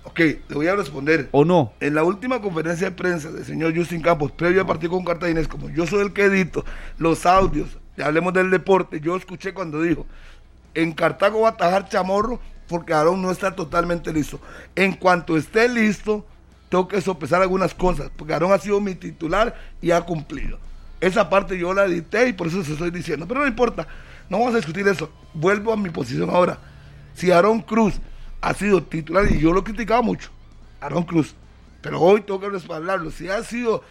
Ok, le voy a responder. o no. En la última conferencia de prensa del señor Justin Campos, previo al partido con Cartaginés, como yo soy el que edito los audios, ya hablemos del deporte, yo escuché cuando dijo, en Cartago va a atajar Chamorro porque Aarón no está totalmente listo. En cuanto esté listo, tengo que sopesar algunas cosas, porque Aarón ha sido mi titular y ha cumplido. Esa parte yo la edité y por eso se estoy diciendo. Pero no importa, no vamos a discutir eso. Vuelvo a mi posición ahora. Si Aarón Cruz ha sido titular, y yo lo he criticado mucho, Aarón Cruz, pero hoy tengo que respaldarlo. Si ha sido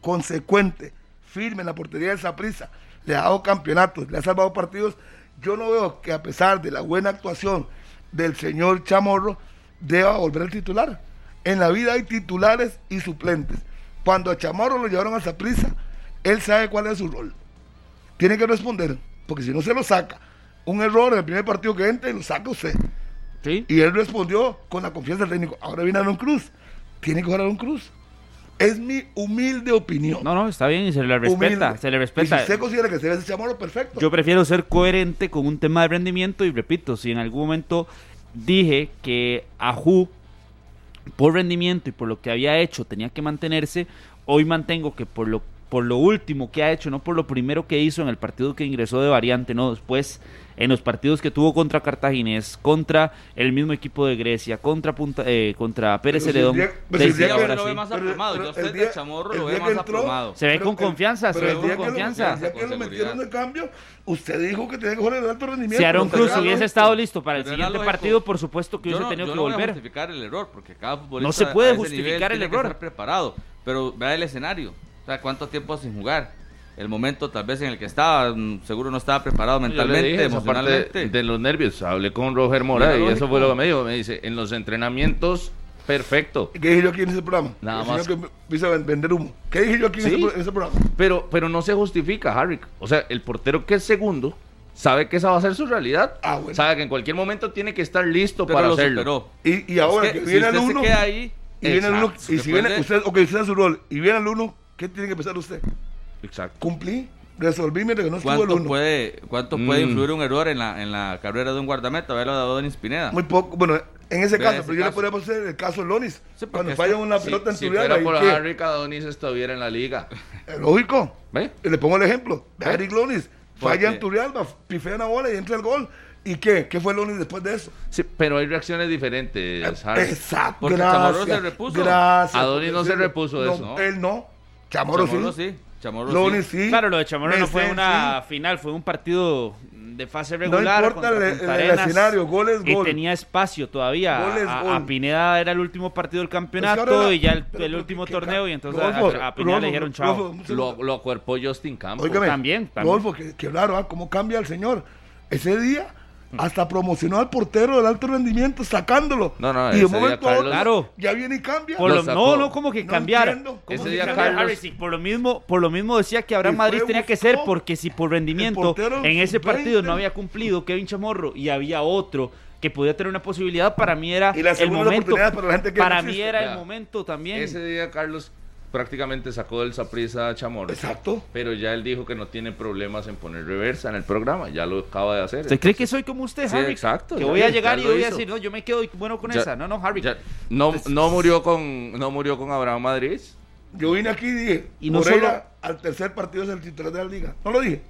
consecuente, firme en la portería del Saprissa, le ha dado campeonatos, le ha salvado partidos, yo no veo que a pesar de la buena actuación del señor Chamorro, deba volver al titular. En la vida hay titulares y suplentes. Cuando a Chamorro lo llevaron a Saprissa, él sabe cuál es su rol. Tiene que responder, porque si no se lo saca, un error en el primer partido que entre, lo saca usted. ¿Sí? Y él respondió con la confianza del técnico. Ahora viene Aaron Cruz. Tiene que jugar Aaron Cruz. Es mi humilde opinión. No, no, está bien y se le respeta, Humilde. se le Y respeta. si usted considera que se ese chamorro, perfecto. Yo prefiero ser coherente con un tema de rendimiento y repito, si en algún momento dije que Ajú por rendimiento y por lo que había hecho tenía que mantenerse, hoy mantengo que por lo por lo último que ha hecho, no por lo primero que hizo en el partido que ingresó de variante, no después en los partidos que tuvo contra Cartaginés, contra el mismo equipo de Grecia, contra Punta, eh, contra Pérez Celedón. el día- de- que- lo ve más aplomado. Yo el de día- Chamorro lo ve más aplomado. Se ve con confianza, se ve con confianza. El día que lo metieron de cambio, usted dijo que tenía que jugar el alto rendimiento. Si Aaron Cruz hubiese estado listo para el siguiente partido, por supuesto que hubiese no, tenido que no voy a volver. justificar el error, porque cada futbolista No se puede justificar el error. estar preparado, pero vea el escenario. Sea, cuánto tiempo sin jugar. El momento tal vez en el que estaba, mm, seguro no estaba preparado mentalmente, dije emocionalmente. de los nervios. Hablé con Roger Mora y eso fue lo que me dijo. Me dice, en los entrenamientos, perfecto. ¿Qué dije yo aquí en ese programa? Nada más. que me hizo vender humo. ¿Qué dije yo aquí en, Sí. ese, pro- en ese programa? Pero, pero no se justifica, Harry. O sea, el portero que es segundo sabe que esa va a ser su realidad. Ah, bueno. Sabe que en cualquier momento tiene que estar listo pero para lo hacerlo. superó. Y, y ahora Es que, que si viene el se uno. queda ahí, y viene el uno. Y si viene usted, ok, usted da su rol. Y viene el uno, ¿qué tiene que empezar usted? Exacto. Cumplí, resolví mientras que no estuvo el ¿Cuánto uno. puede, cuánto puede Mm. influir un error en la, en la carrera de un guardameta? Velo de Adonis Pineda. Muy poco. Bueno, en ese caso, ese pero yo le podría poner el caso de Lonis. Sí, cuando falla una Si, pelota en si ¿y por? Harry Cadonis estuviera en la liga. Es lógico. ¿Ve? Y le pongo el ejemplo. ¿Eh? Eric Lonis ¿Por falla en Turrialba, pifea una bola y entra el gol. ¿Y qué? ¿Qué fue Lonis después de eso? Sí, pero hay reacciones diferentes, Harry. Exacto, Porque gracias. Chamorro se repuso. Gracias. Adonis no se repuso de eso, ¿no? Él no. Chamorro, Chamorro sí. sí. Chamorro sí. sí. Claro, lo de Chamorro no fue una final, fue un partido de fase No regular. importa contra el- el Arenas, escenario, gol es Y gol. tenía espacio todavía. Gol es a, gol. a Pineda era el último partido del Es que campeonato y ya el, pero- el último que- torneo y entonces a- Rodolfo, a, a Pineda le dijeron chao. Lo, lo acuerpó Justin Campos. Óigame, También, también. Rodolfo, que claro, ah, cómo cambia el señor. Ese día hasta promocionó al portero del alto rendimiento sacándolo. No, no, y de ese un día momento a otro, Claro. ya viene y cambia. Por Lo no, no, como que No cambiar. entiendo, ¿cómo Ese que día? Carlos- sí, por lo mismo, por lo mismo decía que Abraham Madrid tenía que ser porque si por rendimiento en ese sub-20. partido no había cumplido Kevin Chamorro y había otro que podía tener una posibilidad, para mí era Y la el segunda momento. oportunidad para la gente que para mí era Ya. el momento también. Ese día Carlos prácticamente sacó del Saprissa a Chamorro. Exacto. Pero ya él dijo que no tiene problemas en poner reversa en el programa. Ya lo acaba de hacer. ¿Usted cree que soy como usted, Sí, Harry? exacto, Que ya voy a llegar y voy a decir, no, yo me quedo bueno con Ya- esa. No, no, Harry. Ya- no, no murió con no murió con Abraham Madrid. Yo vine aquí y dije, Y no Moreira al tercer partido es el titular de la liga. No lo dije.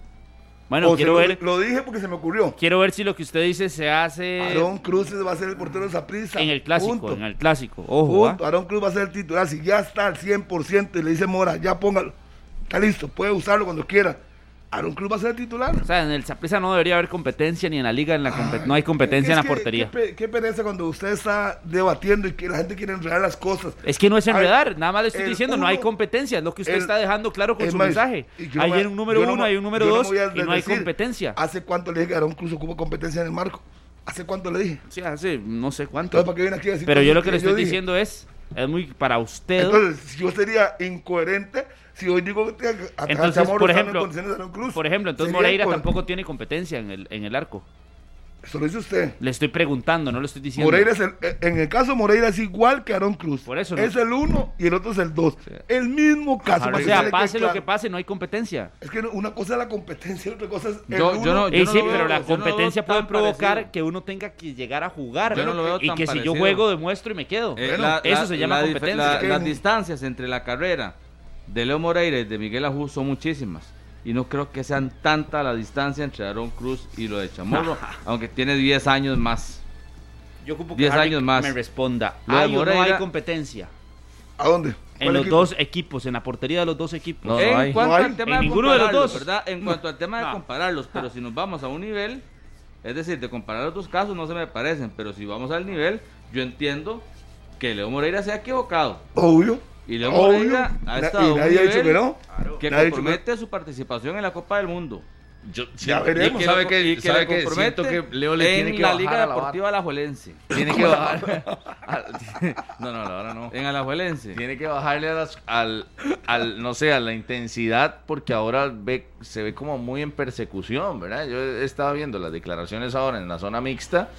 Bueno, O quiero ver, lo dije porque se me ocurrió. quiero ver si lo que usted dice se hace Aarón Cruz va a ser el portero de Saprissa. en el clásico, Punto. en el clásico. Ojo, ¿ah? Aarón Cruz va a ser el titular. Si ya está al 100% y le dice Mora, ya póngalo. Está listo, puede usarlo cuando quiera. Aaron Cruz va a ser titular. O sea, en el Saprissa no debería haber competencia ni en la liga, en la compe- no hay competencia en la que- portería. Qué, qué pereza cuando usted está debatiendo y que la gente quiere enredar las cosas. Es que no es Ay, enredar, nada más le estoy diciendo, no hay competencia, es lo que usted el- está dejando claro con su más, mensaje. no Hay me- un número no uno, me- hay un número no dos a y no hay competencia. ¿Hace cuánto le dije que Aaron Cruz ocupa competencia en el marco? ¿Hace cuánto le dije? Sí, hace no sé cuánto. Entonces, ¿para qué viene aquí a decir Pero yo lo que le estoy dije? diciendo es, es muy para usted. Entonces, yo sería incoherente si hoy digo que Entonces, Chamorro por en ejemplo, condiciones de Aaron Cruz. por ejemplo, entonces Moreira tampoco tiene competencia en el, en el arco. Eso lo dice usted. Le estoy preguntando, no lo estoy diciendo. Moreira es el, eh, en el caso Moreira es igual que Aaron Cruz. Por eso no- Es el uno y el otro es el dos. El mismo caso. o sea, pase lo claro. que pase, no hay competencia. Es que una cosa es la competencia y otra cosa es el Yo- uno. yo no- Y yo sí, pero veo- la competencia puede provocar parecido. que uno tenga que llegar a jugar. Yo no lo veo y tan que si yo juego, demuestro y me quedo. Eh, Bueno, la- eso la- se llama la competencia. la- las distancias entre la carrera de Leo Moreira y de Miguel Ajú son muchísimas. Y no creo que sean tanta la distancia entre Aaron Cruz y lo de Chamorro, aunque tiene 10 años más. Yo ocupo 10 Harry años más. me responda. ¿Hay o no hay competencia? ¿A dónde? En ¿Cuál los equipo? dos equipos, en la portería de los dos equipos. No, en hay. cuanto No hay. al tema En de ninguno de los compararlos, dos. ¿verdad? En cuanto al tema de No. compararlos, pero si nos vamos a un nivel, es decir, de comparar los dos casos no se me parecen, pero si vamos al nivel, yo entiendo que Leo Moreira se ha equivocado. Obvio. Y Leo Obvio. Moreira ha estado a y un nadie ha dicho nivel que no. que Nadie compromete su participación en la Copa del Mundo. Yo, Ya veremos. Y que sabe que, y que sabe le que siento que Leo le en tiene que la bajar Liga a la. Deportiva Alajuelense. Tiene que bajar. no, no, ahora no. En Alajuelense. Tiene que bajarle a las- al, al, no sé, a la intensidad, porque ahora ve, se ve como muy en persecución, ¿verdad? Yo he estado viendo las declaraciones ahora en la zona mixta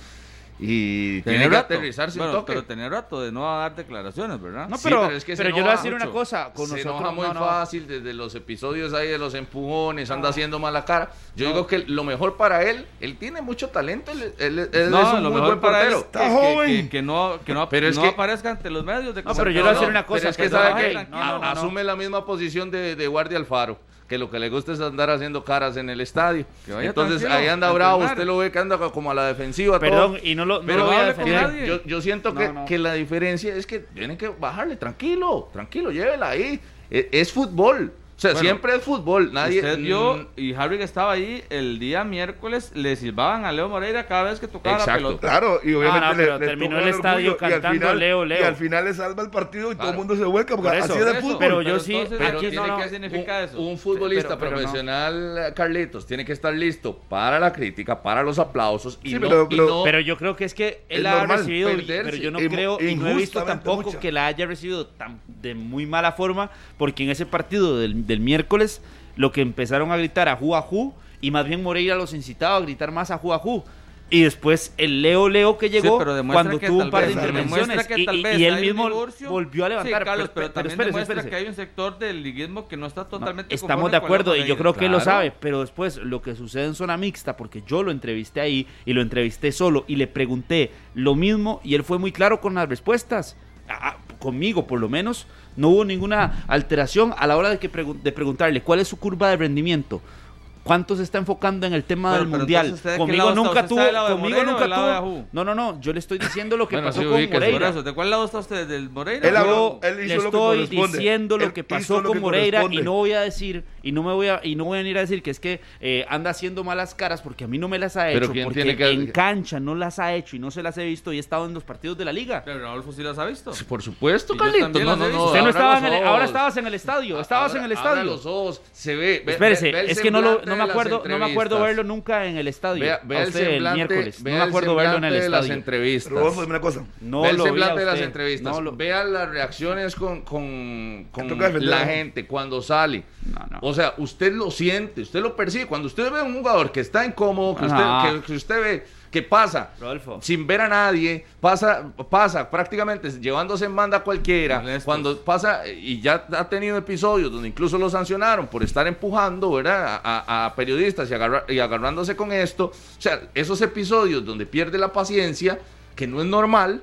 y tiene que rato. aterrizarse un Bueno, toque. pero tenía rato de no dar declaraciones, ¿verdad? No, Sí, pero, es que se pero yo le voy a decir una cosa. Con se nosotros, enoja muy no, no. fácil desde los episodios ahí de los empujones, anda haciendo mala cara. Yo digo que lo mejor para él, él tiene mucho talento, él, él- él no, es un lo muy mejor buen para él que, Está que- joven. que- que no, que no, Pero es no que- aparezca ante los medios de No, pero yo le voy a decir una cosa, Pero es que que sabe que asume la misma posición de, de guardia Alfaro, que lo que le gusta es andar haciendo caras en el estadio. Que vaya Entonces ahí anda bravo, entrenar. usted lo ve que anda como a la defensiva. Perdón, todo. y no lo, no Pero lo voy a defender. yo, yo siento No, que, no. que la diferencia es que tienen que bajarle tranquilo, tranquilo, llévela ahí. E- Es, fútbol. O sea, Bueno, siempre es fútbol. Nadie. Usted vio, mm, y Harry que estaba ahí, el día miércoles le silbaban a Leo Moreira cada vez que tocaba la Exacto. pelota. Claro, y obviamente no, le, pero le terminó toca el estadio orgullo, y al cantando final- Leo, Leo. Y al final le salva el partido y todo el Claro. mundo se vuelca, porque Por eso, así es eso, fútbol. Pero yo sí, entonces, Pero aquí tiene no. ¿qué significa un, eso? un futbolista Pero- pero no. profesional, Carlitos, tiene que estar listo para la crítica, para los aplausos y Sí, no, pero- y no- Pero yo creo que es que él Es ha recibido, perderse. pero yo no creo y no he visto tampoco mucha. que la haya recibido tan de muy mala forma, porque en ese partido del, del miércoles lo que empezaron a gritar a Ju a Ju, y más bien Moreira los incitaba a gritar más a Ju a Ju. Y después el Leo Leo que llegó pero cuando que tuvo un par de intervenciones que y, tal y- vez y él mismo divorcio. volvió a levantar. Sí, Carlos, pero, también espérese, demuestra espérese. que hay un sector del liguismo que no está No, totalmente estamos conforme de acuerdo y yo creo que él lo sabe, pero después lo que sucede en zona mixta, porque yo lo entrevisté ahí y lo entrevisté solo y le pregunté lo mismo y él fue muy claro con las respuestas. A- a- conmigo por lo menos no hubo ninguna alteración a la hora de, que de preguntarle cuál es su curva de rendimiento. ¿Cuánto se está enfocando en el tema Pero- del pero mundial? entonces, ¿usted de qué Conmigo nunca ¿Usted tuvo, conmigo nunca tuvo. No, no, no, yo le estoy diciendo lo que Bueno, pasó sí, con Moreira. eso, ¿de cuál lado está usted? ¿Del Moreira? Él habló- él le hizo lo que estoy diciendo lo Él que hizo pasó lo con que Moreira y no voy a decir y no me voy a y no voy a venir a decir que es que eh, anda haciendo malas caras porque a mí no me las ha Pero hecho ¿quién porque tiene que- en cancha no las ha hecho y no se las he visto y he estado en los partidos de la liga. Pero Rodolfo sí las ha visto. Sí, Por supuesto, Carlitos. No, no, no. Usted no estaba en el, ahora estabas en el estadio, estabas en el estadio. los ojos, se ve. Espérese, es que no, lo, no me acuerdo, no me acuerdo verlo nunca en el estadio. Vea, el usted el semblante, miércoles. No vea me el acuerdo verlo en el de las estadio. entrevistas. Rodolfo, dime una cosa. No Vea el lo vi a semblante de las usted. entrevistas. No lo- Vea las reacciones con, con, con la ¿no? gente cuando sale. No, no. O sea, usted lo siente, usted lo percibe. Cuando usted ve a un jugador que está incómodo, que, usted, que, que usted ve que pasa Rodolfo. sin ver a nadie, pasa, pasa prácticamente llevándose en banda a cualquiera. Molestos. Cuando pasa, y ya ha tenido episodios donde incluso lo sancionaron por estar empujando ¿verdad? A, a periodistas y, agarra- y agarrándose con esto. O sea, esos episodios donde pierde la paciencia, que no es normal,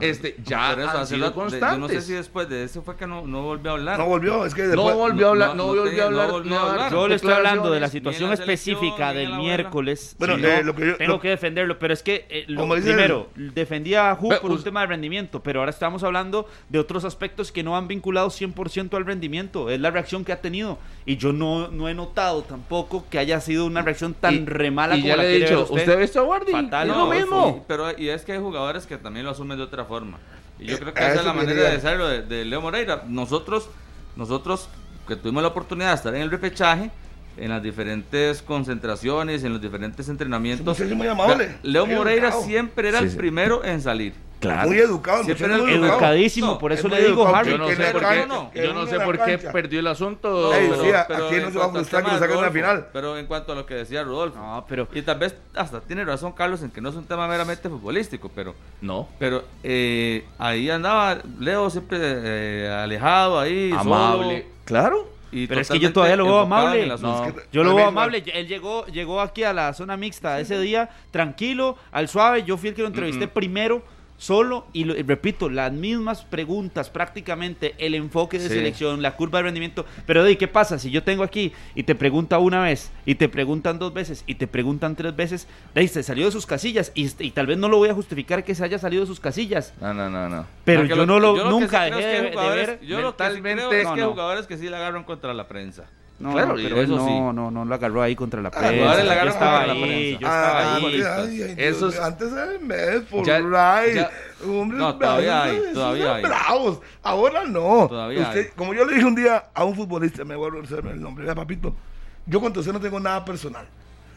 este, ya Por eso, han sido rato- de- constantes. Yo no sé si después de eso fue que no, no volvió a hablar. No volvió, es que No después. volvió a hablar, no, no- no volvió a hablar. no volvió a no, hablar. Yo le estoy hablando de la situación específica del miércoles. Bueno, eh, no, lo que yo- tengo lo- que defenderlo, pero es que eh, lo- primero defendía a Ju Ve, por un tema de rendimiento, pero ahora estamos hablando de otros aspectos que no han vinculado 100% al rendimiento. Es la reacción que ha tenido y yo no, no he notado tampoco que haya sido una reacción tan Y- re mala y como ya la le he dicho, usted. ¿usted ha visto a Guardi? Fatal, Es no, lo mismo. Y, pero, y es que hay jugadores que también lo asumen de otra forma. Y yo creo que Eh, esa es la quería manera de hacerlo de, de Leo Moreira. Nosotros, nosotros que tuvimos la oportunidad de estar en el repechaje, en las diferentes concentraciones, en los diferentes entrenamientos. Muy Leo Moreira siempre era Sí, el sí. primero en salir. Muy educado, Siempre muy educado. Educadísimo, No, por es eso le digo, Harry. Yo no sé por qué, yo no sé por qué perdió el asunto. Pero- sí, ¿a quién no en se va a frustrar que lo saquen en la final? Pero en cuanto a lo que decía Rodolfo. No, pero Y tal vez hasta tiene razón Carlos en que no es un tema meramente futbolístico, pero No. pero eh, ahí andaba Leo siempre eh, alejado ahí, Amable. solo, Claro. y Pero es que yo todavía lo veo amable. el asunto. No. Es que Yo lo veo amable. Él llegó, llegó aquí a la zona mixta ese día, tranquilo, al suave. Yo fui el que lo entrevisté primero, solo. Y, lo- repito, las mismas preguntas, prácticamente el enfoque de Sí. selección, la curva de rendimiento. Pero, de ¿qué pasa? Si yo tengo aquí y te pregunta una vez, y te preguntan dos veces, y te preguntan tres veces, de ahí se salió de sus casillas. Y, y tal vez no lo voy a justificar que se haya salido de sus casillas. No, no, no, no. Pero Porque yo no lo, yo que nunca sí creo dejé es que hay de, de jugadores- ver. Yo lo que sí creo es No, que hay no. jugadores que sí la agarran contra la prensa. No, Claro, no, pero eso no, sí. no, no lo agarró ahí contra la Ah, prensa. jugadores la yo estaba contra la ahí, yo estaba Ah, ahí. ay, ay, ay, Esos- Dios, Antes era mes por Ya- right. ya- Hombres No, todavía bravos, hay, todavía hay. bravos. Ahora no. Todavía Usted- hay. Como yo le dije un día a un futbolista, me vuelvo a hacer el nombre, vea, papito. Yo contra usted no tengo nada personal.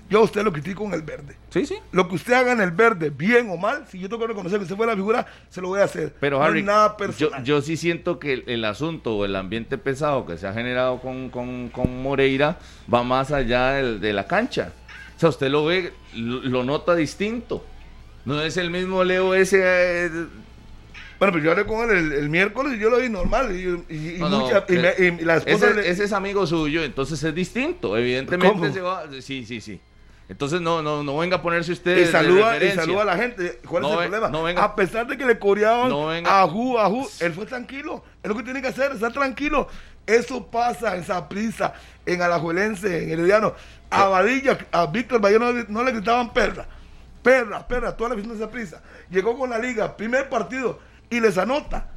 Yo a usted lo critico en el verde. Sí, sí. Lo que usted haga en el verde, bien o mal, si yo tengo que reconocer que usted fue la figura, se lo voy a hacer. Pero no Harry, nada personal. yo sí siento que el, el asunto o el ambiente pesado que se ha generado con, con- con Moreira va más allá del- de la cancha. O sea, usted lo ve, lo, lo nota distinto. No es el mismo Leo ese... eh, Bueno, pero yo hablé con él el, el miércoles y yo lo vi normal. Y, y- y no, y me- y la esposa ese, le- ese es amigo suyo, entonces es distinto. Evidentemente ¿Cómo? se va... Sí, sí, sí. Entonces no, no, no venga a ponerse usted y de saluda, y referencia. saluda a la gente. ¿Cuál No es el problema? no venga- a pesar de que le coreaban No venga- ajú, ajú, él fue tranquilo. Es lo que tiene que hacer, estar tranquilo. Eso pasa en Saprissa, en Alajuelense, en Herediano. A Vadilla, a Víctor Valle no, le- gritaban perra. Perra, perra, toda la afición de Saprissa. Llegó con la liga, primer partido, y les anota.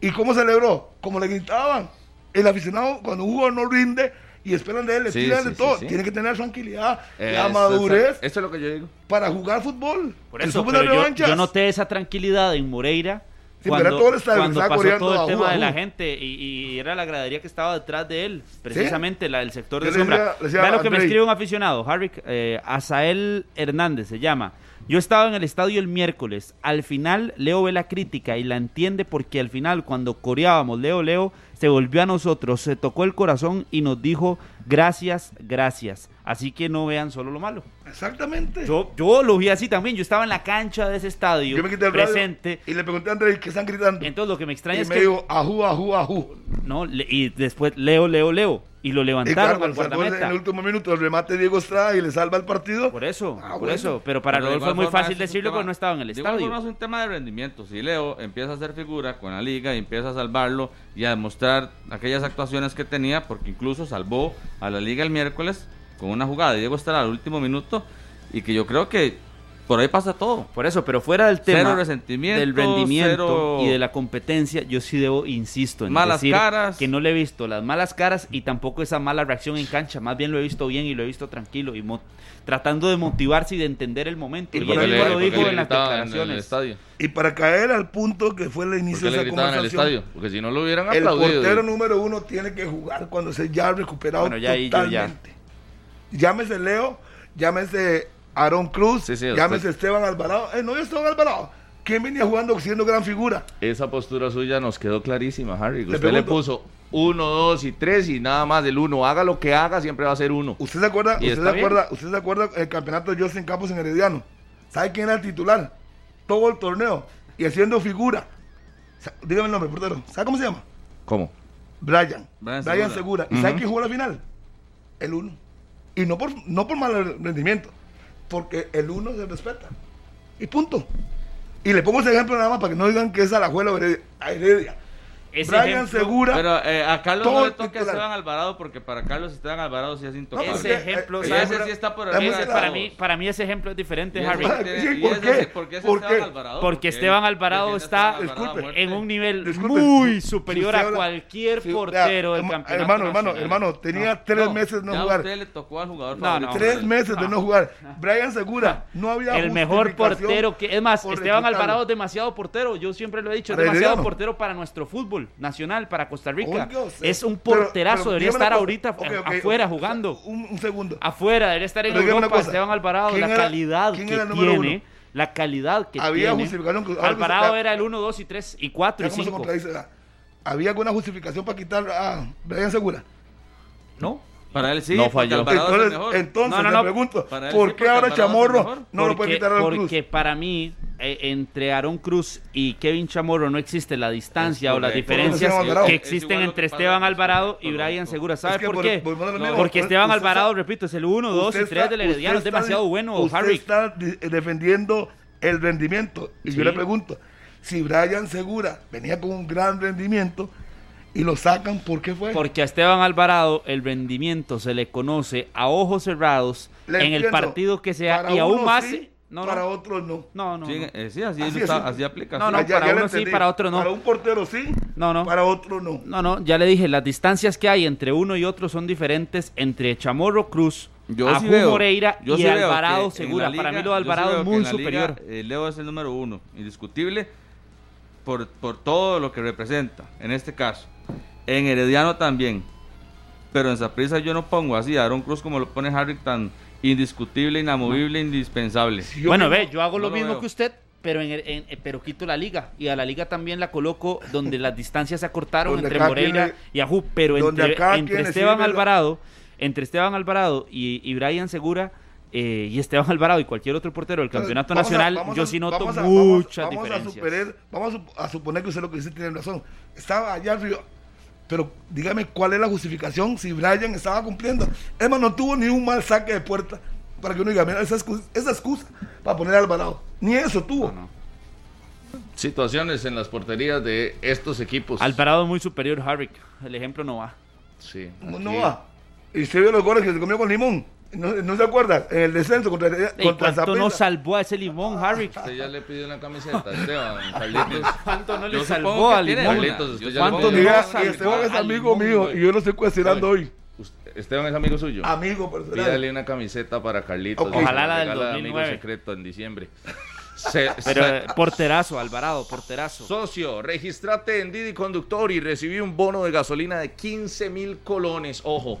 ¿Y cómo celebró? Como le gritaban. El aficionado, cuando jugador no rinde y esperan de él, le Sí, tiran sí, de todo. sí. Tiene que tener tranquilidad, Eh, la eso- madurez Esto es lo que yo digo. para jugar fútbol. Por eso, pero yo, yo noté esa tranquilidad en Moreira cuando, todo el estadio, cuando pasó coreando todo el ajú, tema de la gente y, y era la gradería que estaba detrás de él, precisamente la, el sector de sombra. Vea lo que me Andrei. escribe un aficionado, Harry eh, Azael Hernández se llama. Yo estaba en el estadio el miércoles. Al final Leo ve la crítica y la entiende porque al final cuando coreábamos Leo Leo se volvió a nosotros, se tocó el corazón y nos dijo gracias, gracias. Así que no vean solo lo malo. Exactamente. Yo, yo lo vi así también. Yo estaba en la cancha de ese estadio, Yo me quité el radio presente. y le pregunté a Andrés qué están gritando. Entonces lo que me extraña y es me que dijo, ajú, ajú, ajú. no le- y después Leo, Leo, Leo y lo Y levantaron claro, al sacó en guardameta. el último minuto el remate Diego Estrada y le salva el partido. Por eso, Ah, por bueno. eso. Pero para Rodolfo es igual muy fácil decirlo tema- porque no estaba en el igual estadio. forma es un tema de rendimiento. Si Leo empieza a hacer figura con la liga y empieza a salvarlo y a demostrar aquellas actuaciones que tenía, porque incluso salvó a la liga el miércoles, con una jugada de Diego Estrada al último minuto y que yo creo que por ahí pasa todo. Por eso, pero fuera del tema Cero resentimiento, del rendimiento cero- y de la competencia, yo sí debo, insisto, en Malas decir caras. que no le he visto las malas caras y tampoco esa mala reacción en cancha. Más bien lo he visto bien y lo he visto tranquilo y mo- tratando de motivarse y de entender el momento. Y Y, por él ahí- mismo lo le en las en el declaraciones. estadio? Y para caer al punto que fue el ¿Por inicio de le esa en el conversación, estadio? Porque si no lo hubieran el aplaudido. portero número uno tiene que jugar cuando se ya ha recuperado Bueno, ya ahí yo ya. Llámese Leo, llámese Aaron Cruz, Sí, sí, llámese usted- Esteban Alvarado. Eh, no, Esteban Alvarado. ¿Quién venía jugando siendo gran figura? Esa postura suya nos quedó clarísima, Harry. Le Usted le pregunto. puso uno, dos y tres y nada más del uno. Haga lo que haga, siempre va a ser uno. ¿Usted se acuerda? ¿Usted se bien. acuerda? ¿Usted se acuerda el campeonato de Justin Campos en Herediano? ¿Sabe quién era el titular? Todo el torneo y haciendo figura. Dígame el nombre, portero. ¿Sabe cómo se llama? ¿Cómo? Brian. Brian Brian, Segura. Segura. ¿Y sabe quién jugó la final? El uno. Y no por, no por mal rendimiento, porque el uno se respeta. Y punto. Y le pongo ese ejemplo nada más para que no digan que es Alajuela o Heredia. a Heredia. Ese Brian ejemplo- Segura. Pero eh, a Carlos no le toca a. Esteban Alvarado porque para Carlos Esteban Alvarado sí es intocable. Ese ejemplo, eh, ese sí está por de Ese para mí, para mí ese ejemplo es diferente, Harry. tiene- ¿por qué? sí, ¿por qué es ¿Por Esteban qué? Alvarado? Porque Esteban Alvarado está- Esteban Alvarado a Disculpe, muerte. en un nivel Disculpe, muy superior si a cualquier si- portero vea, del campeonato Hermano, hermano, hermano, tenía No, tres no, meses no ya a jugar. usted le tocó al jugador No, no. Tres meses de no jugar. Brian Segura, no había el mejor portero que es más Esteban. Alvarado es demasiado portero yo siempre lo he dicho es demasiado portero para nuestro fútbol nacional para Costa Rica usted, es un pero- porterazo pero debería dígame estar ahorita cosa. Ok, ok, afuera ok, jugando Un, un segundo. afuera debería estar en Pero Europa Esteban Alvarado ¿quién la era- calidad que tiene uno? la calidad que Había tiene que- Alvarado era el 1, 2 y 3 y 4 y Ya cómo se 5 contradice, ¿verdad? ¿Había alguna justificación para quitar a Brian Segura? no Para él sí, No falló. Entonces, mejor. entonces No, no, le no. pregunto, ¿por qué ahora Chamorro no lo puede quitar a Cruz? Porque para mí, eh, entre Aaron Cruz y Kevin Chamorro no existe la distancia Es o las diferencias que existen entre Esteban Alvarado y. Brian Segura. ¿Sabe Es que por por- qué? Porque Esteban Alvarado, está- repito, es el 1, 2 y Usted 3 está- del Herediano. Es demasiado bueno, usted Harry. está de- defendiendo el rendimiento. Y Sí. yo le pregunto, si Brian Segura venía con un gran rendimiento y lo sacan, ¿por qué fue? Porque a Esteban Alvarado el rendimiento se le conoce a ojos cerrados Le en el partido que sea Para y aún más. sí, no, para no, otros no. no, no, Sí, no. eh, sí, así, Así está- es. así aplica. No, sí. no, ya- para ya uno sí, para otro no. Para un portero sí, No, no. para otro no. No, no, ya le dije, las distancias que hay entre uno y otro son diferentes entre Chamorro Cruz, Yo Ajú sí veo- Moreira yo y sí Alvarado Segura. Para mí lo de sí Alvarado es muy la liga, superior. eh, Leo es el número uno, indiscutible, por, por todo lo que representa, en este caso. En Herediano también. Pero en Saprissa yo no pongo así a Aaron Cruz como lo pone Harry tan indiscutible, inamovible, indispensable. Bueno, mismo- ve, yo hago no lo lo mismo veo. que usted, pero en, el- en- pero quito la liga. Y a la liga también la coloco donde las distancias se acortaron Donde entre Moreira tiene- y Ajú. Pero entre, Esteban la- Alvarado, entre Esteban Alvarado y, y Brian Segura. eh, y Esteban Alvarado y cualquier otro portero del campeonato Vamos nacional, vamos yo sí noto vamos a- muchas vamos, vamos diferencias. A, superar- vamos a sup- a suponer que usted lo que dice tiene razón. Estaba allá arriba. Pero dígame cuál es la justificación si Brian estaba cumpliendo. Emma no tuvo ni un mal saque de puerta para que uno diga, mira, esa excusa, esa excusa para poner a Alvarado. Ni eso tuvo. No, no. Situaciones en las porterías de estos equipos. Alvarado es muy superior, Harvick. El ejemplo no va. Sí. Aquí- no va. Y usted vio los goles que se comió con limón. No, no se acuerda. En el descenso contra, ¿Y contra cuánto no salvó a ese limón, Harvick? Usted ya le pidió una camiseta, Esteban, Carlitos. ¿Cuánto no le Yo salvó a limón? Carlitos, usted Yo ya ¿Cuánto salvó y Esteban es a amigo Limón, mío güey. y yo lo estoy cuestionando hoy. Esteban es amigo suyo. Amigo personal. Pídale una camiseta para Carlitos. Y Ojalá le la del regala de 2009. Amigo secreto en diciembre. Se- Pero se- eh, porterazo, Alvarado, porterazo. Socio, registrate en Didi Conductor y recibí un bono de gasolina de 15 mil colones. Ojo,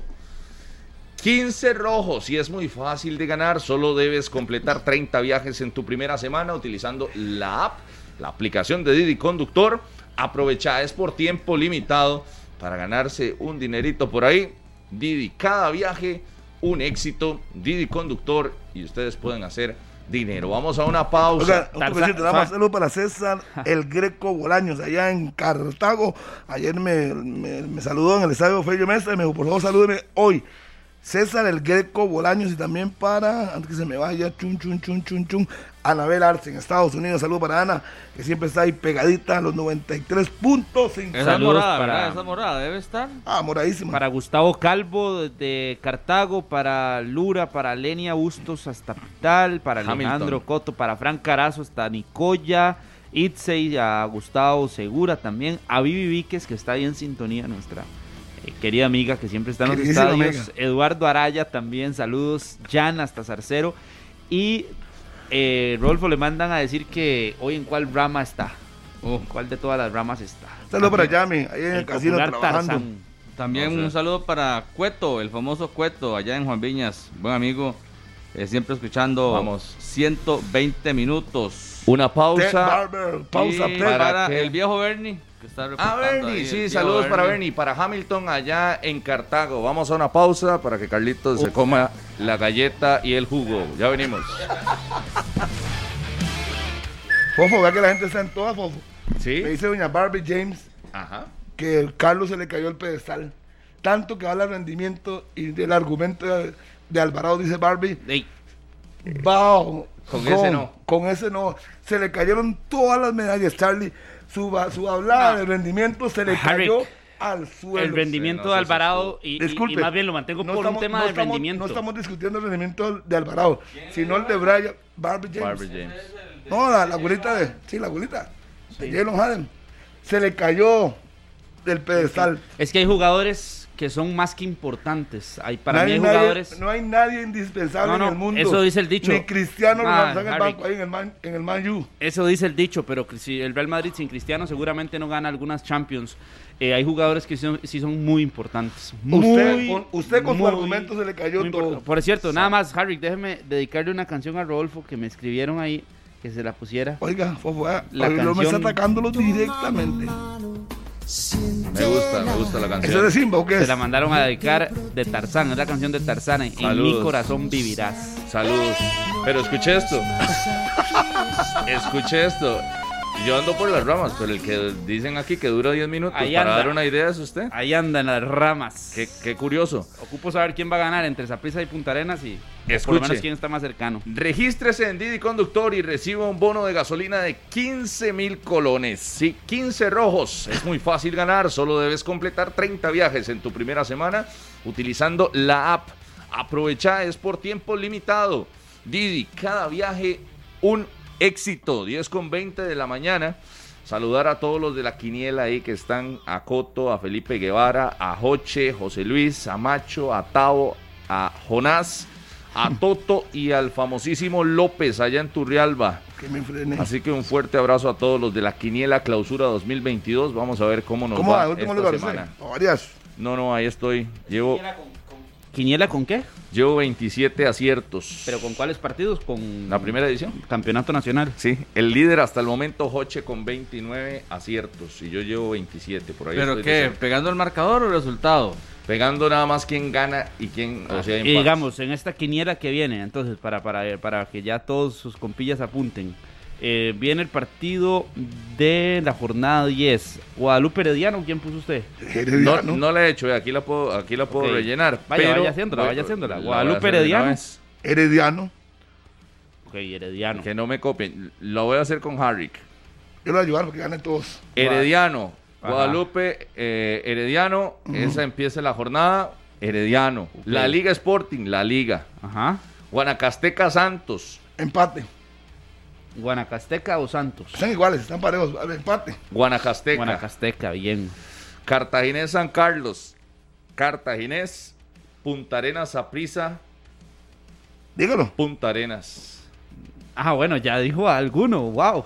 15 rojos y es muy fácil de ganar. Solo debes completar 30 viajes en tu primera semana utilizando la app, la aplicación de Didi Conductor. Aprovecha, es por tiempo limitado para ganarse un dinerito por ahí. Didi, cada viaje un éxito. Didi Conductor y ustedes pueden hacer dinero. Vamos a una pausa. Oiga, nada más saludo para César El Greco Bolaños, allá en Cartago. Ayer me, me- me saludó en el estadio Fello Mesa y me dijo, por favor, salúdeme hoy. César El Greco Bolaños y también para, antes que se me vaya, chun, chun, chun, chun, chun, Anabel Arce en Estados Unidos. Saludos para Ana, que siempre está ahí pegadita a los 93.5. Esa Saludos morada, para- ¿verdad? Esa morada debe estar. Ah, moradísima. Para Gustavo Calvo de Cartago, para Lura, para Lenia Bustos hasta Pital, para Hamilton. Alejandro Coto, para Frank Carazo hasta Nicoya, Itzey, a Gustavo Segura también, a Vivi Víquez que está ahí en sintonía, nuestra eh, querida amiga que siempre está en los estadios, amiga. Eduardo Araya también, saludos, Jan hasta Zarcero y eh, Rolfo le mandan a decir que hoy en cuál rama está, Oh. en cuál de todas las ramas está. Saludos para Yami, ahí en el, El casino trabajando. Tarzán. También O sea. un saludo para Cueto, el famoso Cueto, allá en Juan Viñas. Buen amigo, eh, siempre escuchando Vamos. 120 minutos. Una pausa. Barber, pausa, Y para que- el viejo Bernie, que está Ah, Bernie, sí, saludos para Bernie, para Hamilton allá en Cartago. Vamos a una pausa para que Carlitos se coma la galleta y el jugo. Ya venimos. Fofo, vea que la gente está en todas, Fofo. ¿Sí? Me dice doña Barbie James Ajá. que el Carlos se le cayó el pedestal. Tanto que habla del rendimiento y del argumento de, de Alvarado, dice Barbie. Ey, Wow, Con ese no. Con ese no. Se le cayeron todas las medallas, Charlie. Su, su hablada No. de rendimiento se le Harry, cayó al suelo. el rendimiento sí, no de Alvarado y, Disculpe. y más bien lo mantengo no por estamos- un tema no de estamos- rendimiento. No estamos discutiendo el rendimiento de Alvarado, sino el de Brian, Barbie James. Barbie James. No, la, la abuelita de. Sí, la abuelita. De Jalen Haden. Se le cayó del pedestal. Es que hay jugadores que son más que importantes. Hay, para no, mí hay nadie, jugadores... no hay nadie indispensable No, no, en el mundo. eso dice el dicho. Ni Cristiano Ah, Ronaldo en banco ahí en el Man, en el Man U. Eso dice el dicho, pero si el Real Madrid sin Cristiano seguramente no gana algunas Champions. Eh, hay jugadores que sí son, sí son muy importantes. Usted Muy, usted con su argumento se le cayó todo. Por cierto, nada más, Harry, déjeme dedicarle una canción a Rodolfo que me escribieron ahí, que se la pusiera. Oiga, Fofo, La no me está canción- atacándolo directamente. Me gusta, me gusta la ¿Eso es de canción. Simba o qué es? Se la mandaron a dedicar de Tarzán, es la canción de Tarzán. En mi corazón vivirás. Saludos. Pero escuché esto. escuché esto. Yo ando por las ramas, pero el que dicen aquí que dura 10 minutos Ahí para anda. dar una idea es usted. Ahí andan las ramas. Qué, qué curioso. Ocupo saber quién va a ganar entre Zaprisa y Punta Arenas y o por Escuche. lo menos quién está más cercano. Regístrese en Didi Conductor y reciba un bono de gasolina de 15 mil colones. Sí, 15 rojos. Es muy fácil ganar. Solo debes completar 30 viajes en tu primera semana utilizando la app. Aprovecha, es por tiempo limitado. Didi, cada viaje un éxito. 10 con 20 de la mañana. Saludar a todos los de la quiniela ahí que están a Coto, a Felipe Guevara, a Joche, José Luis, a Macho, a Tavo, a Jonás, a Toto y al famosísimo López allá en Turrialba. Que me frené. Así que un fuerte abrazo a todos los de la Quiniela Clausura 2022. Vamos a ver cómo nos ¿Cómo va va? Esta lugar semana. usted. O varias. No, no, ahí estoy. Llevo, ¿Quiniela con qué? llevo 27 aciertos. ¿Pero con cuáles partidos? Con La primera edición. Campeonato Nacional. Sí, el líder hasta el momento, Joche, con 29 aciertos. Y yo llevo 27, por ahí. ¿Pero qué? ¿Pegando el marcador o el resultado? Pegando nada más quién gana y quién. O sea, Y digamos, en esta quiniela que viene, entonces, para, para, para que ya todos sus compillas apunten, eh, viene el partido de la jornada 10. Guadalupe Herediano, ¿quién puso usted? No, Herediano. no la he hecho, eh, aquí la puedo, aquí la puedo rellenar. Vaya, pero vaya haciéndola, vaya haciéndola. Guadalupe Herediano. Herediano. Ok, Herediano. Que no me copien. Lo voy a hacer con Harrick. Yo lo voy a ayudar porque ganen todos. Herediano, Ajá. Guadalupe, eh, Herediano, esa empieza la jornada. Herediano. La Liga Sporting, la Liga. Ajá. Guanacasteca Santos. Empate. Guanacasteca o Santos. Están iguales, están parejos. Empate. Guanacasteca. Guanacasteca, bien. Cartaginés San Carlos. Cartaginés. Punta Arenas Saprisa. Dígalo. Punta Arenas. Ah, bueno, ya dijo alguno, wow.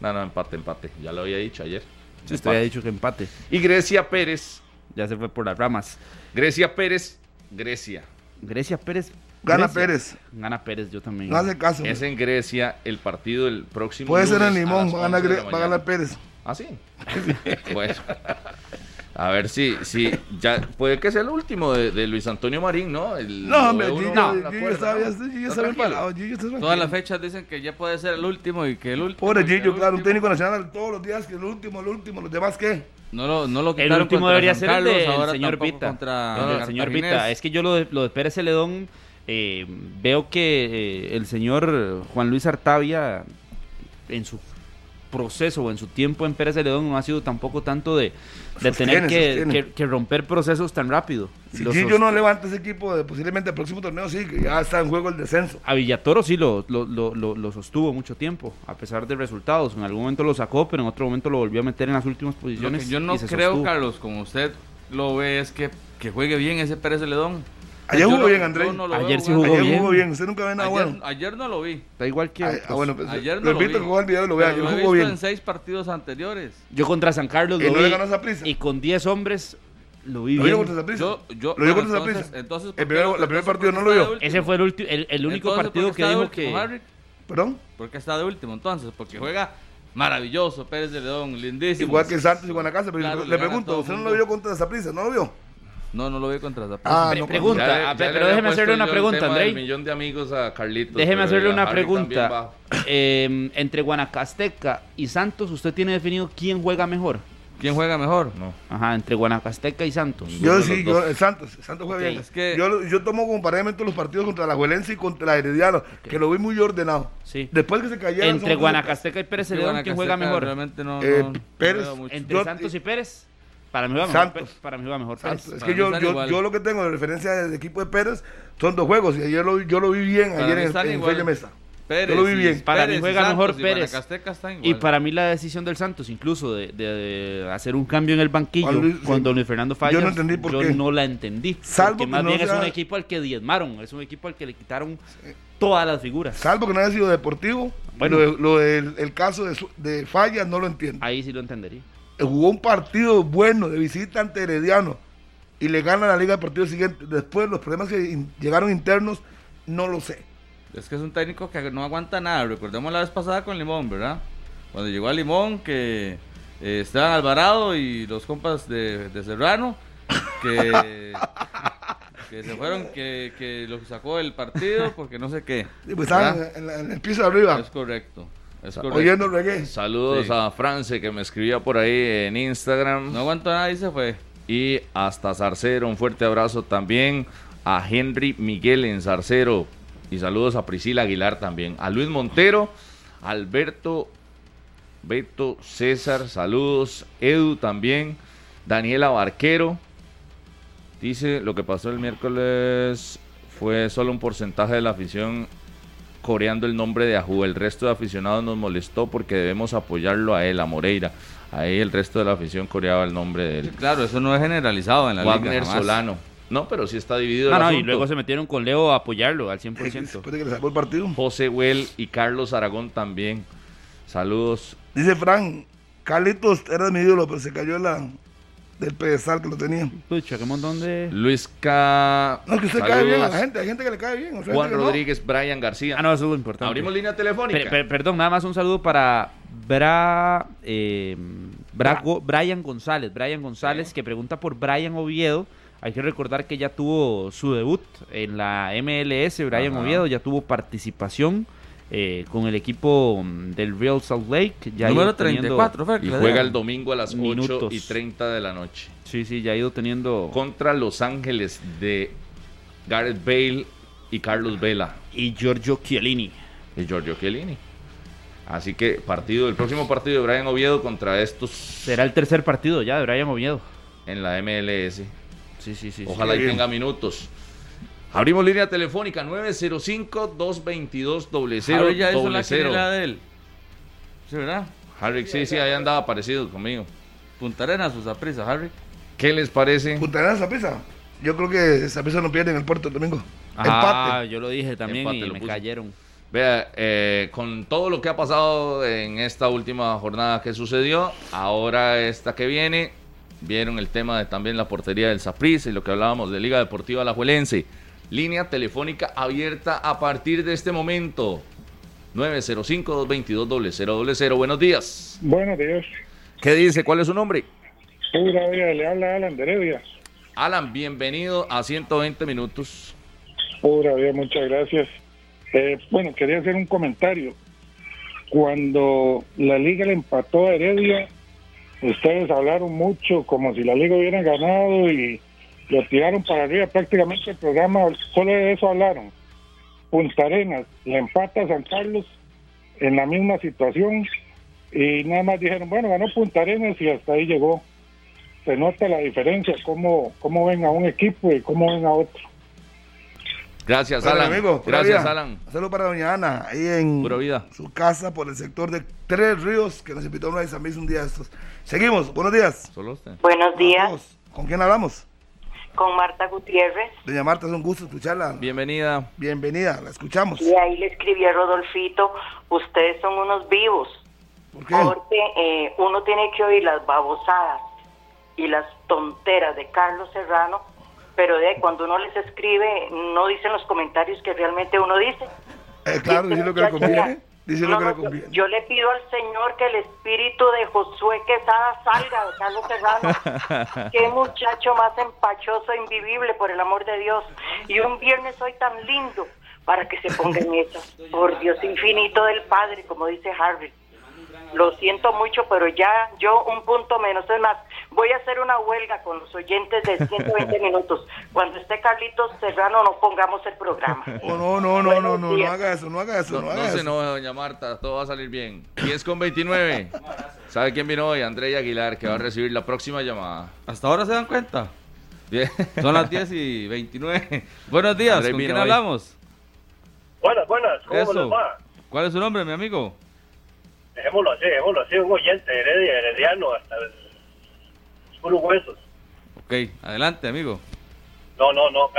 No, no, empate, empate. Ya lo había dicho ayer. Usted había dicho que empate. Y Grecia Pérez. Ya se fue por las ramas. Grecia Pérez. Grecia. Grecia Pérez. Gana Grecia. Pérez. Gana Pérez, yo también. No hace caso. Es en Grecia el partido del próximo Puede ser en Limón. Va a ganar, 11 de la Gre- va a ganar mañana. Pérez. ¿Ah, sí? bueno. A ver si, si ya puede que sea el último de, de Luis Antonio Marín, ¿no? El- No, hombre, está, ¿no? tranquilo. Todas las fechas dicen que ya puede ser el último y que el último. Pobre el Gillo, claro, un técnico nacional todos los días que el último, el último, los demás qué. No lo, no lo El último debería San ser el Carlos, del ahora señor tampoco Vita. Contra el señor. Vita. Es que yo lo de, lo de Pérez Celedón eh, veo que eh, el señor Juan Luis Artavia en su proceso o en su tiempo en Pérez Celedón no ha sido tampoco tanto de, de Sostiene, tener que, sostiene. que- que romper procesos tan rápido. Si Gillo sos- no levanta ese equipo, de, posiblemente el próximo torneo sí, que ya está en juego el descenso. A Villatoro sí lo, lo, lo, lo- lo sostuvo mucho tiempo, a pesar de resultados. En algún momento lo sacó, pero en otro momento lo volvió a meter en las últimas Lo posiciones. que yo no creo, sostuvo. Carlos, como usted lo ve, es que, que juegue bien ese Pérez Celedón. Ayer Yo jugó bien, yo Andrés. no Ayer sí jugó Ayer bien. jugó bien, usted nunca ve nada Ayer, bueno. ayer no lo vi. Da igual que. Ay, ah, bueno, pues, Ayer no lo lo invito vi. a jugar el video y lo vea. Ayer lo he jugó visto bien. en seis partidos anteriores. Yo contra San Carlos ¿Y lo no vi. le ganó a Saprissa? Y con 10 hombres lo vi ¿Lo vio bien. contra Saprissa? Yo, yo, ¿Lo vio bueno, contra entonces, Saprissa? entonces, El ¿por qué- primer- la primer entonces, partido ¿por no lo vio. Ese último? fue el, ulti- el, el único Entonces, partido ¿por qué que dijo último, que. Harry? ¿Perdón? ¿Por qué está de último entonces? Porque juega maravilloso Pérez de León, lindísimo. Igual que Santos y Guanacaste. Pero Claro, le, pregunto, ¿usted no lo vio contra Saprissa? ¿No lo vio? No, no lo vi contra Zaprisa. Ah, Pre- no, pregunta, Ya le- a ya ver, le pero déjeme hacerle una pregunta, Andrei. millón de amigos a Carlitos. Déjeme hacerle una pregunta. Eh, entre Guanacasteca y Santos, ¿usted tiene definido quién juega mejor? ¿Quién juega mejor? No. Ajá, entre Guanacasteca y Santos. Yo sí, yo, Santos. Santos juega bien. Es que- yo, lo- yo tomo como parámetro los partidos contra la Juelense y contra la Herediano, que lo vi muy ordenado. Sí. Después que se cayeron. Entre Guanacasteca y Pérez Celedón, ¿quién juega mejor? Realmente no, Eh, no- Pérez. Entre Yo- Santos y Pérez. Para mí juega mejor. Santos. Para mí juega mejor Pérez. Santos. Es Para que yo, yo, yo lo que tengo de referencia del equipo de Pérez son dos juegos. Y ayer lo, yo lo vi bien, Para ayer mí en, en. Feña Mesa. Pérez Yo lo vi bien. Para Pérez mí juega Santos mejor y Pérez. Y para mí la decisión del Santos, incluso de, de- de hacer un cambio en el banquillo Luis, cuando sí. Luis Fernando Yo Fallas, no entendí por yo qué. no la entendí. Salvo porque que más no bien es un equipo al que diezmaron, es un equipo al que le quitaron todas las figuras. Salvo que no haya sido deportivo. Bueno. Lo, de- lo del el caso de, su- de Fallas no lo entiendo. Ahí sí lo entendería. Jugó un partido bueno de visita ante Herediano y le gana la liga del partido siguiente. Después los problemas que llegaron internos, no lo sé. Es que es un técnico que no aguanta nada. Recordemos la vez pasada con Limón, ¿verdad? Cuando llegó a Limón, que eh, Esteban Alvarado y los compas de, de Serrano, que, que se fueron, que, que lo sacó del partido porque no sé qué. Pues estaban en, la- en el piso de arriba, Es correcto. Es oyendo reggae. Saludos Sí. a France que me escribía por ahí en Instagram. No aguantó nada y se fue. Y hasta Zarcero, un fuerte abrazo también a Henry Miguel en Zarcero. Y saludos a Priscila Aguilar también. A Luis Montero, Alberto, Beto, César, saludos. Edu también. Daniela Barquero. Dice, lo que pasó el miércoles fue solo un porcentaje de la afición coreando el nombre de Ajú. El resto de aficionados nos molestó porque debemos apoyarlo a él, a Moreira. Ahí el resto de la afición coreaba el nombre de él. Claro, eso no es generalizado en la Wagner liga. jamás. Solano. No, pero sí está dividido No, el no, y luego se metieron con Leo a apoyarlo al Eh, 100%. Después de que le sacó el partido. José Huel y Carlos Aragón también. Saludos. Dice Frank, Carlitos era mi ídolo, pero se cayó de la, del pedestal que lo tenía. Pucha, qué montón de... Luis K. No, es que usted Saludos. cae bien a la gente, hay gente que le cae bien. o sea, Juan no. Rodríguez, Brian García. Ah, no, eso es lo importante. Abrimos línea telefónica. Per- per- perdón, nada más un saludo para Bra, eh, Bra- Go- Brian González. Brian González que pregunta por Brian Oviedo. Hay que recordar que ya tuvo su debut en la MLS. Brian Ajá. Oviedo ya tuvo participación eh, con el equipo mm, del Real Salt Lake. Ya Número ido teniendo- 34, fue, que y juega el domingo a las 8 Minutos. y 30 de la noche. Sí, sí, ya ha ido teniendo. Contra Los Ángeles de Gareth Bale y Carlos Vela Y Giorgio Chiellini. y Giorgio Chiellini. Así que partido, el próximo partido de Brian Oviedo contra estos Será el tercer partido ya de Brian Oviedo. en la MLS. Sí, sí, sí. sí. Ojalá y bien. tenga minutos. Abrimos línea telefónica 905-222-0000. Harry ya hizo la quiniela de él. ¿Sí, verdad? Harry, sí, sí, ahí andaba parecido conmigo. Punta Arenas, sus aprisa, Harry. ¿Qué les parece? Punta Arenas, Saprissa. Yo creo que Saprissa no pierde en el puerto el domingo. Ah, Empate. yo lo dije también Empate y lo me cayeron. Vea, eh, con todo lo que ha pasado en esta última jornada que sucedió, ahora esta que viene, vieron el tema de también la portería del Saprissa y lo que hablábamos de Liga Deportiva Alajuelense. Línea telefónica abierta a partir de este momento. 905-222-0000. Buenos días. Buenos días. ¿Qué dice? ¿Cuál es su nombre? Pura vida, le habla Alan de Heredia. Alan, bienvenido a 120 minutos. Pura vida, muchas gracias. Eh, bueno, quería hacer un comentario. Cuando la liga le empató a Heredia, ustedes hablaron mucho como si la liga hubiera ganado y lo tiraron para arriba prácticamente el programa, solo de eso hablaron. Punta Arenas le empata a San Carlos en la misma situación y nada más dijeron, bueno, ganó Punta Arenas y hasta ahí llegó. Se nota la diferencia, cómo, cómo ven a un equipo y cómo ven a otro. Gracias, Bueno, Alan. amigo, Gracias, vida. Alan. Saludos para doña Ana, ahí en Pura vida. su casa por el sector de Tres Ríos, que nos invitó a una San un día de estos. Seguimos, buenos días. Solo usted. Buenos días. ¿Con quién hablamos? Con Marta Gutiérrez. Doña Marta, es un gusto escucharla. Bienvenida. Bienvenida, la escuchamos. Y ahí le escribí a Rodolfito, ustedes son unos vivos, ¿Por qué? porque eh, uno tiene que oír las babosadas y las tonteras de Carlos Serrano, pero de cuando uno les escribe, no dicen los comentarios que realmente uno dice. Eh, claro, dice lo que le conviene. Dice no, lo que no, le yo- conviene. Yo, le pido al Señor que el espíritu de Josué Quesada salga de Carlos Serrano. Qué muchacho más empachoso e invivible, por el amor de Dios. Y un viernes hoy tan lindo para que se ponga en esas. Por Dios infinito del Padre, como dice Harry. Lo siento mucho, pero ya yo un punto menos. Es más, voy a hacer una huelga con los oyentes de 120 minutos. Cuando esté Carlitos Serrano, no pongamos el programa. Oh, no, no, no, no, no, no haga eso, no haga eso, No, no, no haga se eso. enoje, doña Marta, todo va a salir bien. 10 con 29. ¿Sabe quién vino hoy? André Aguilar, que va a recibir la próxima llamada. ¿Hasta ahora se dan cuenta? Bien. Son las 10 y 29. Buenos días, André ¿con quién hoy. hablamos? Buenas, buenas, ¿cómo Eso. les va? ¿Cuál es su nombre, mi amigo? Dejémoslo así, dejémoslo así, un oyente heredia, herediano, hasta el- puros huesos. Ok, adelante, amigo. No, no, no.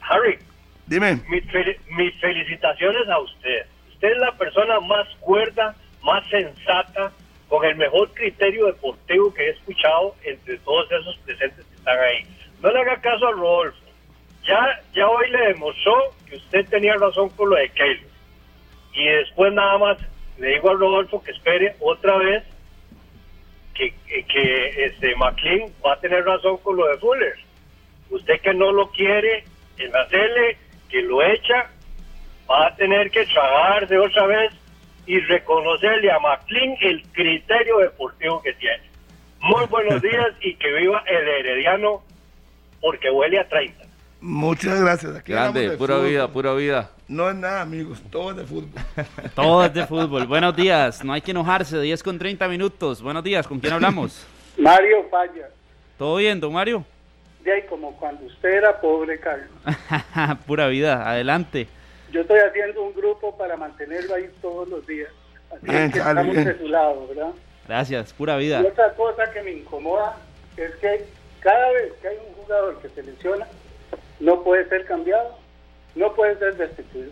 Harry, Dime, mis, fel- mis felicitaciones a usted. Usted es la persona más cuerda, más sensata, con el mejor criterio deportivo que he escuchado entre todos esos presentes que están ahí. No le haga caso a Rodolfo. Ya, ya hoy le demostró que usted tenía razón con lo de Keylor. Y después nada más le digo a Rodolfo que espere otra vez que, que, este McLean va a tener razón con lo de Fuller. Usted que no lo quiere en la tele, que lo echa, va a tener que tragarse otra vez y reconocerle a McLean el criterio deportivo que tiene. Muy buenos días y que viva el herediano porque huele a 30. Muchas gracias. Aquí Grande, de pura fútbol. vida, pura vida. No es nada, amigos, todo es de fútbol. Todo es de fútbol. Buenos días. No hay que enojarse. 10 con 30 minutos. Buenos días. ¿Con quién hablamos? Mario Falla, ¿Todo bien, don Mario? de ahí como cuando usted era pobre, Carlos. pura vida. Adelante. Yo estoy haciendo un grupo para mantenerlo ahí todos los días. Así Bien, que estamos bien. de su lado, ¿verdad? Gracias. Pura vida. Y otra cosa que me incomoda es que cada vez que hay un jugador que se lesiona, no puede ser cambiado, no puede ser destituido.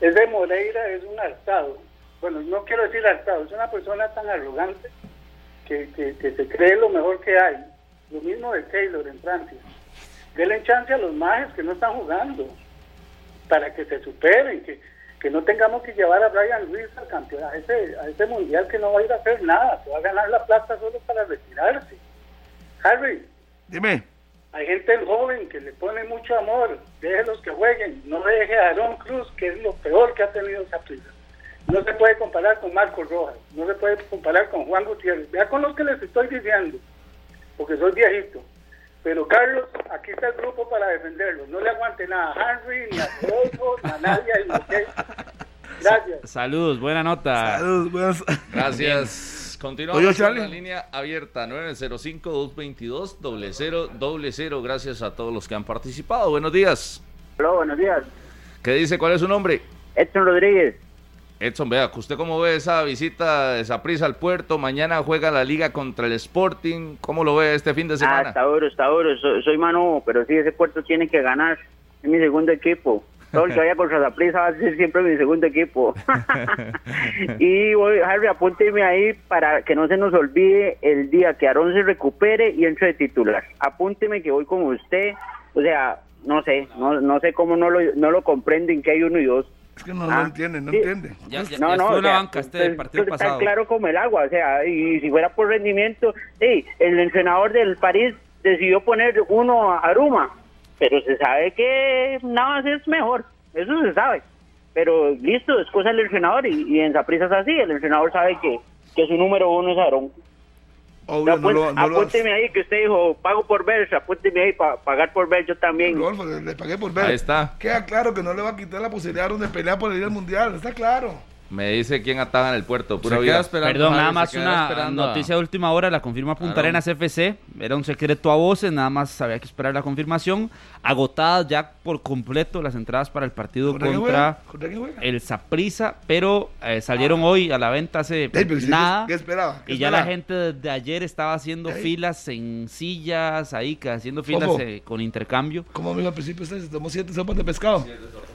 Ese Moreira es un hartado. Bueno, no quiero decir hartado, es una persona tan arrogante que, que, que se cree lo mejor que hay. Lo mismo de Taylor en Francia. Denle chance a los majes que no están jugando para que se superen, que, que no tengamos que llevar a Brian Ruiz al campeón, a ese, a ese mundial que no va a ir a hacer nada, que va a ganar la plata solo para retirarse. Harry, Dime, hay gente joven que le pone mucho amor, déjelos que jueguen, no deje a Aaron Cruz, que es lo peor que ha tenido esa prisa. No se puede comparar con Marcos Rojas, no se puede comparar con Juan Gutiérrez. Vea con los que les estoy diciendo, porque soy viejito. Pero Carlos, aquí está el grupo para defenderlo. No le aguante nada a Henry, ni a Rodolfo, ni a nadie. Gracias. Saludos. Buena nota. saludos, buenas. Gracias. Continuamos Oye, con la línea abierta 905-222-0000. Gracias a todos los que han participado. Buenos días. Hola, buenos días. ¿Qué dice? ¿Cuál es su nombre? Edson Rodríguez. Edson, vea, ¿usted cómo ve esa visita de Saprissa al puerto? Mañana juega la liga contra el Sporting. ¿Cómo lo ve este fin de Ah, semana? está duro, está duro. Soy, soy mano, pero sí, ese puerto tiene que ganar. Es mi segundo equipo. Todo el que vaya contra Saprissa va a ser siempre mi segundo equipo. y voy, Harry, apúnteme ahí para que no se nos olvide el día que Aarón se recupere y entre de titular. Apúnteme que voy con usted. O sea, no sé, no, no sé cómo no lo, no lo comprenden que hay uno y dos. Es que no, Ah, no entiende, no sí. entiende. Ya, ya, No, ya no, o la sea, banca este pues, partido pues, pasado. Tan claro como el agua, o sea, y si fuera por rendimiento, sí, el entrenador del París decidió poner uno a Aruma, pero se sabe que nada más es mejor, eso se sabe. Pero listo, es cosa del entrenador y, y en Saprissa es así, el entrenador sabe que, que su número uno es Aarón. Obvio, no lo- no lo- apúnteme ahí que usted dijo, pago por ver, apúnteme ahí para pagar por ver yo también. Rodolfo, le, le pagué por ver. Ahí está. Queda claro que no le va a quitar la posibilidad de pelear por el ir al mundial, está claro. Me dice quién ataja en el puerto, pura Se vida. esperando, Perdón, Javi, nada se más queda una noticia de última hora, la confirma Punta Claro. Arenas FC, era un secreto a voces, nada más había que esperar la confirmación, agotadas ya por completo las entradas para el partido ¿Contra el Saprissa, pero eh, salieron hoy a la venta hace nada. ¿Qué esperaba? ¿Qué Y ya la gente desde ayer estaba haciendo filas en sillas, ahí, que haciendo filas eh, con intercambio. Como dijo al principio usted, se tomó siete sopas de pescado.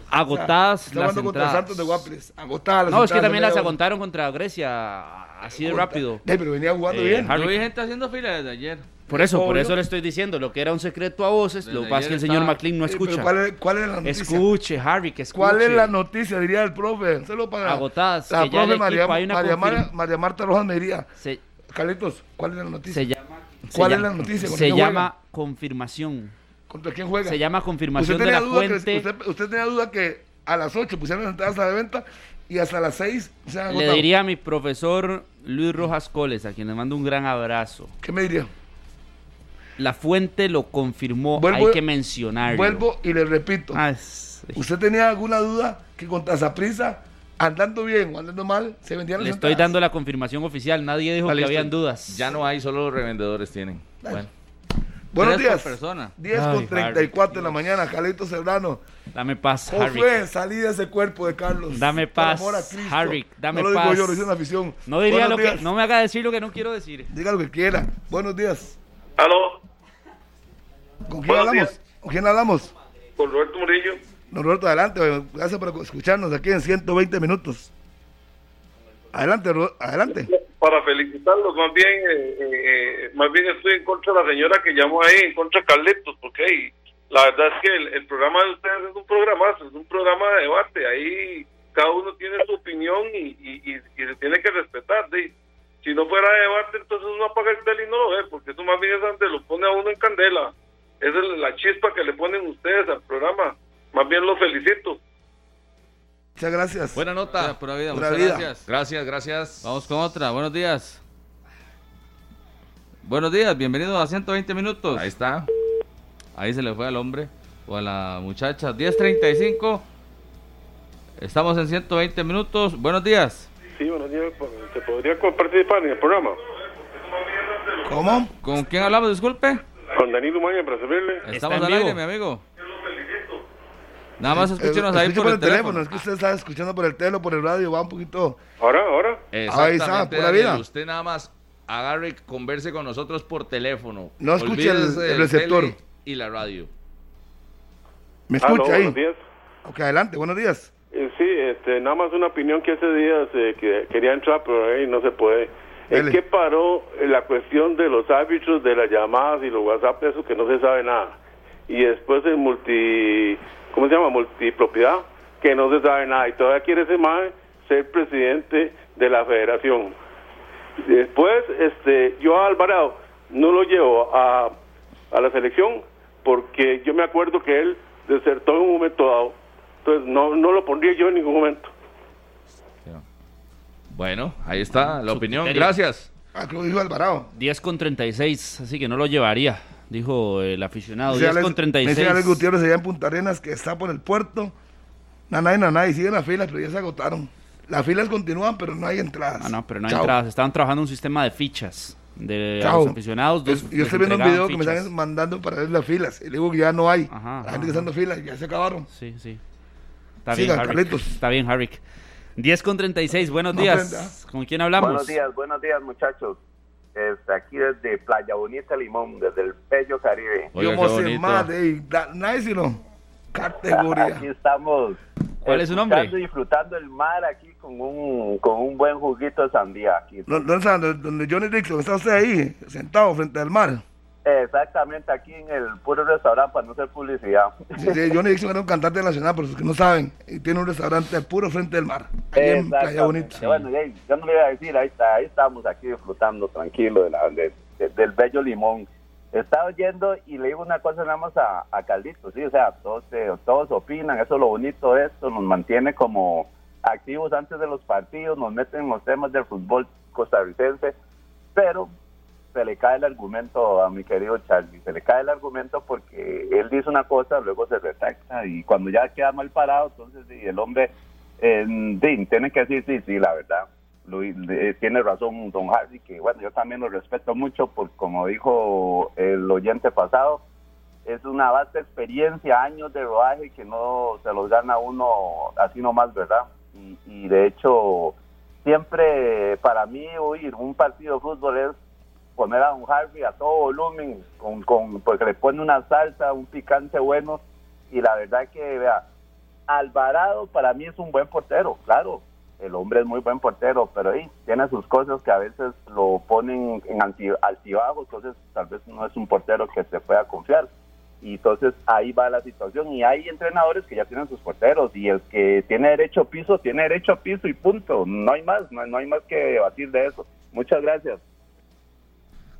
Agotadas Está las jugando contra entradas. Santos de Guaples. Agotadas las No, es que también las agotaron contra Grecia, así de rápido. Ey, pero venía jugando Eh, bien. Vi gente haciendo fila desde ayer. Por eso, por eso le estoy diciendo, lo que era un secreto a voces, lo que Desde pasa es que el señor estaba- McLean no escucha. ¿Cuál es, cuál es la noticia? Escuche, Harry, que escuche. ¿Cuál es la noticia? Diría el profe. Solo para Agotadas, La que ya el profe María, equipo, hay una María, María- María Marta Rojas me diría. Se, Carlitos, ¿cuál es la noticia? se llama... ¿Cuál se es llama- la noticia? ¿Contra Se llama confirmación. ¿Contra quién juega? Se llama confirmación de la que, fuente. usted, usted tenía duda que a las 8 pusieron las entradas a la venta y hasta las 6 se han Le agotado. diría a mi profesor Luis Rojas Coles, a quien le mando un gran abrazo. ¿Qué me diría? La fuente lo confirmó, Vuelvo- hay que mencionarlo. Vuelvo y le repito. Ah, ¿Usted tenía alguna duda que contra Zaprisa, andando bien o andando mal, se vendían Le las estoy entradas? dando la confirmación oficial, nadie dijo Ah, que habían dudas. Ya no hay, solo los revendedores tienen. Dale. Bueno. Buenos días. persona. 10 Ay, con 34 de la mañana, Carlitos Serrano. Dame paz, Harry. Josué, salí de ese cuerpo de Carlos. Dame Por paz, amor a. Harry, dame no lo digo paz. yo, lo dice una afición. No diría Buenos lo que, no me haga decir lo que no quiero decir. Diga lo que quiera. Buenos días. Aló, ¿Con quién Buenos hablamos? días. ¿Con quién hablamos? con Roberto Murillo. Don Roberto, adelante. Gracias por escucharnos aquí en 120 minutos. Adelante, Ro- adelante. Para felicitarlos, más bien, eh, eh, más bien estoy en contra de la señora que llamó ahí, en contra de Carletos, porque la verdad es que el, programa de ustedes es un programazo, es un programa de debate, ahí cada uno tiene su opinión y, y, y- y se tiene que respetar. Si no fuera debate, entonces uno apaga el tele no lo ve, porque eso más bien es donde lo pone a uno en candela. Esa es la chispa que le ponen ustedes al programa. Más bien los felicito. Muchas gracias. Buena nota. pura vida, Pura muchas vida. gracias. Gracias, gracias. Vamos con otra. Buenos días. Buenos días, bienvenidos a 120 minutos. Ahí está. Ahí se le fue al hombre o a la muchacha. 10.35. Estamos en 120 minutos. Buenos días. Sí, buenos días. ¿Se podría participar en el programa? ¿Cómo? ¿Con quién hablamos? Disculpe. Con Danilo Maya para servirle. Estamos al aire, mi amigo. Nada más Eh, escúchenos ahí escuche por el teléfono. Es que usted está escuchando por el teléfono, por el radio, va un poquito. Ahora, ahora. Ahí está, pura vida. Usted nada más agarre, converse con nosotros por teléfono. No escuche el- el receptor. Y la radio. ¿Me escucha ahí? buenos días. Ok, adelante, buenos días. Eh, sí, este, nada más una opinión que hace días eh, que quería entrar, pero ahí no se puede. ¿En qué paró eh, la cuestión de los árbitros, de las llamadas y los WhatsApp, eso que no se sabe nada? Y después el multi, ¿cómo se llama? Multipropiedad, que no se sabe nada. Y todavía quiere ese MAE ser presidente de la federación. Después, este, yo a Alvarado no lo llevo a, a la selección porque yo me acuerdo que él desertó en un momento dado. Entonces no, no lo pondría yo en ningún momento. Bueno, ahí está la Su opinión. criterio. Gracias. Ah, que lo dijo Alvarado. 10 con 36, así que no lo llevaría, dijo el aficionado. Dice 10 Alex- con me 36. dice Alex Gutiérrez allá en Punta Arenas que está por el puerto. Nanay, nanay, siguen las filas, pero ya se agotaron. Las filas continúan, pero no hay entradas. Ah, no, pero no hay Chao. entradas. Estaban trabajando un sistema de fichas de Chao. los aficionados. Yo, dos- yo estoy viendo un video que me fichas. están mandando para ver las filas. Y le digo que ya no hay. Ajá, la gente ajá, que está en filas, ya se acabaron. Sí, sí. Está Siga, bien, Harrick. Carlitos. Está bien, Harrick. 10 con 36, buenos No días. aprenda. ¿Con quién hablamos? Buenos días, buenos días muchachos. Desde aquí desde Playa Bonita Limón, desde el Bello Caribe. Oiga, Yo qué más de sino categoría. Aquí estamos. ¿Cuál es su nombre? y disfrutando el mar aquí con un, con un buen juguito de sandía aquí. ¿Dó- ¿Dónde está? ¿Dónde- Donde Johnny Dixon está usted ahí, sentado frente al mar. Exactamente aquí en el puro restaurante para no hacer publicidad. Sí, sí, Johnny Dixon era un cantante nacional, por los que no saben, y tiene un restaurante al puro frente del mar, ahí en Playa. Bonita. Bueno, ya- no le iba a decir, ahí, está, ahí estamos aquí disfrutando tranquilo de la- de- de- del bello limón. Estaba oyendo y le digo una cosa nada más a, a Caldito, sí, o sea, todos, eh, todos opinan, eso es lo bonito de esto, nos mantiene como activos antes de los partidos, nos meten en los temas del fútbol costarricense, pero se le cae el argumento a mi querido Charlie. Se le cae el argumento porque él dice una cosa, luego se retracta y cuando ya queda mal parado, entonces el hombre eh, tiene que decir, sí, sí, la verdad. Luis, eh, tiene razón don Harry, que bueno, yo también lo respeto mucho, porque como dijo el oyente pasado, es una vasta experiencia, años de rodaje que no se los gana uno así nomás, ¿verdad? Y, y de hecho, siempre para mí oír un partido de fútbol es poner a don Harvey a todo volumen, con, con, porque le pone una salsa, un picante bueno, y la verdad que, vea, Alvarado para mí es un buen portero, claro, el hombre es muy buen portero, pero ahí tiene sus cosas que a veces lo ponen en anti, altibajos, entonces tal vez no es un portero que se pueda confiar. Y entonces ahí va la situación. Y hay entrenadores que ya tienen sus porteros. Y el que tiene derecho a piso, tiene derecho a piso y punto. No hay más, no, no hay más que debatir de eso. Muchas gracias.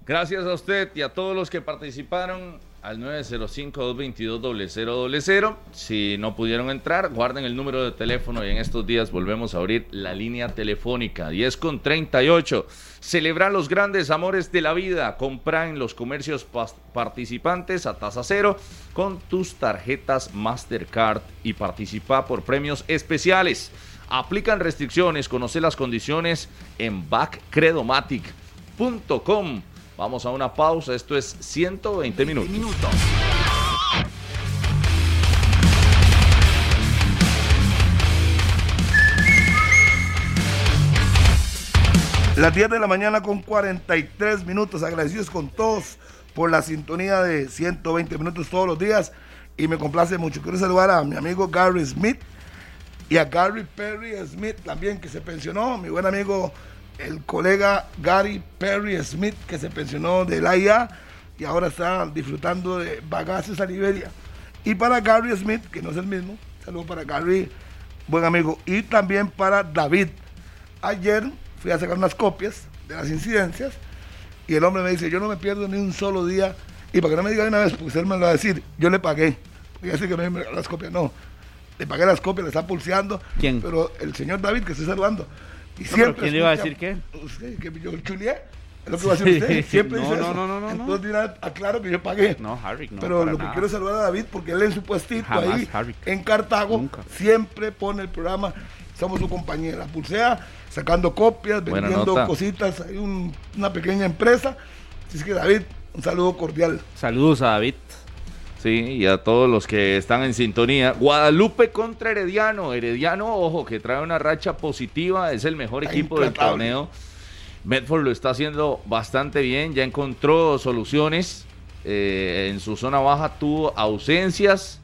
Gracias a usted y a todos los que participaron al 905-222-0000. Si no pudieron entrar, guarden el número de teléfono y en estos días volvemos a abrir la línea telefónica 10 con 38. Celebrar los grandes amores de la vida. Compra en los comercios participantes a tasa cero con tus tarjetas Mastercard y participa por premios especiales. Aplican restricciones, conoce las condiciones en backcredomatic.com. Vamos a una pausa, esto es 120 minutos. minutos. Las 10 de la mañana con 43 minutos, agradecidos con todos por la sintonía de 120 minutos todos los días y me complace mucho. Quiero saludar a mi amigo Gary Smith y a Gary Perry Smith también que se pensionó, mi buen amigo el colega Gary Perry Smith, que se pensionó de la IA y ahora está disfrutando de bagaces a Liberia. Y para Gary Smith, que no es el mismo, saludo para Gary, buen amigo. Y también para David. Ayer fui a sacar unas copias de las incidencias y el hombre me dice, yo no me pierdo ni un solo día. Y para que no me diga de una vez, porque él me lo va a decir, yo le pagué. Porque ya sé que me las copias, no. Le pagué las copias, le está pulseando. ¿Quién? Pero el señor David, que estoy saludando y no, siempre ¿Quién le iba a decir qué? Usted, que yo. Es lo que va a decir usted. Siempre no, dice no, eso. No, no, no. Entonces dirá, aclaro que yo pagué. No, Harry, no. Pero lo que quiero saludar a David, porque él en su puestito ahí, en Cartago, Nunca. siempre pone el programa. Somos su compañía, la pulsea, sacando copias, vendiendo cositas. Hay un, una pequeña empresa. Así es que, David, un saludo cordial. Saludos a David. Sí, y a todos los que están en sintonía. Guadalupe contra Herediano. Herediano, ojo, que trae una racha positiva, es el mejor equipo del torneo. Medford lo está haciendo bastante bien, ya encontró soluciones. Eh, en su zona baja tuvo ausencias.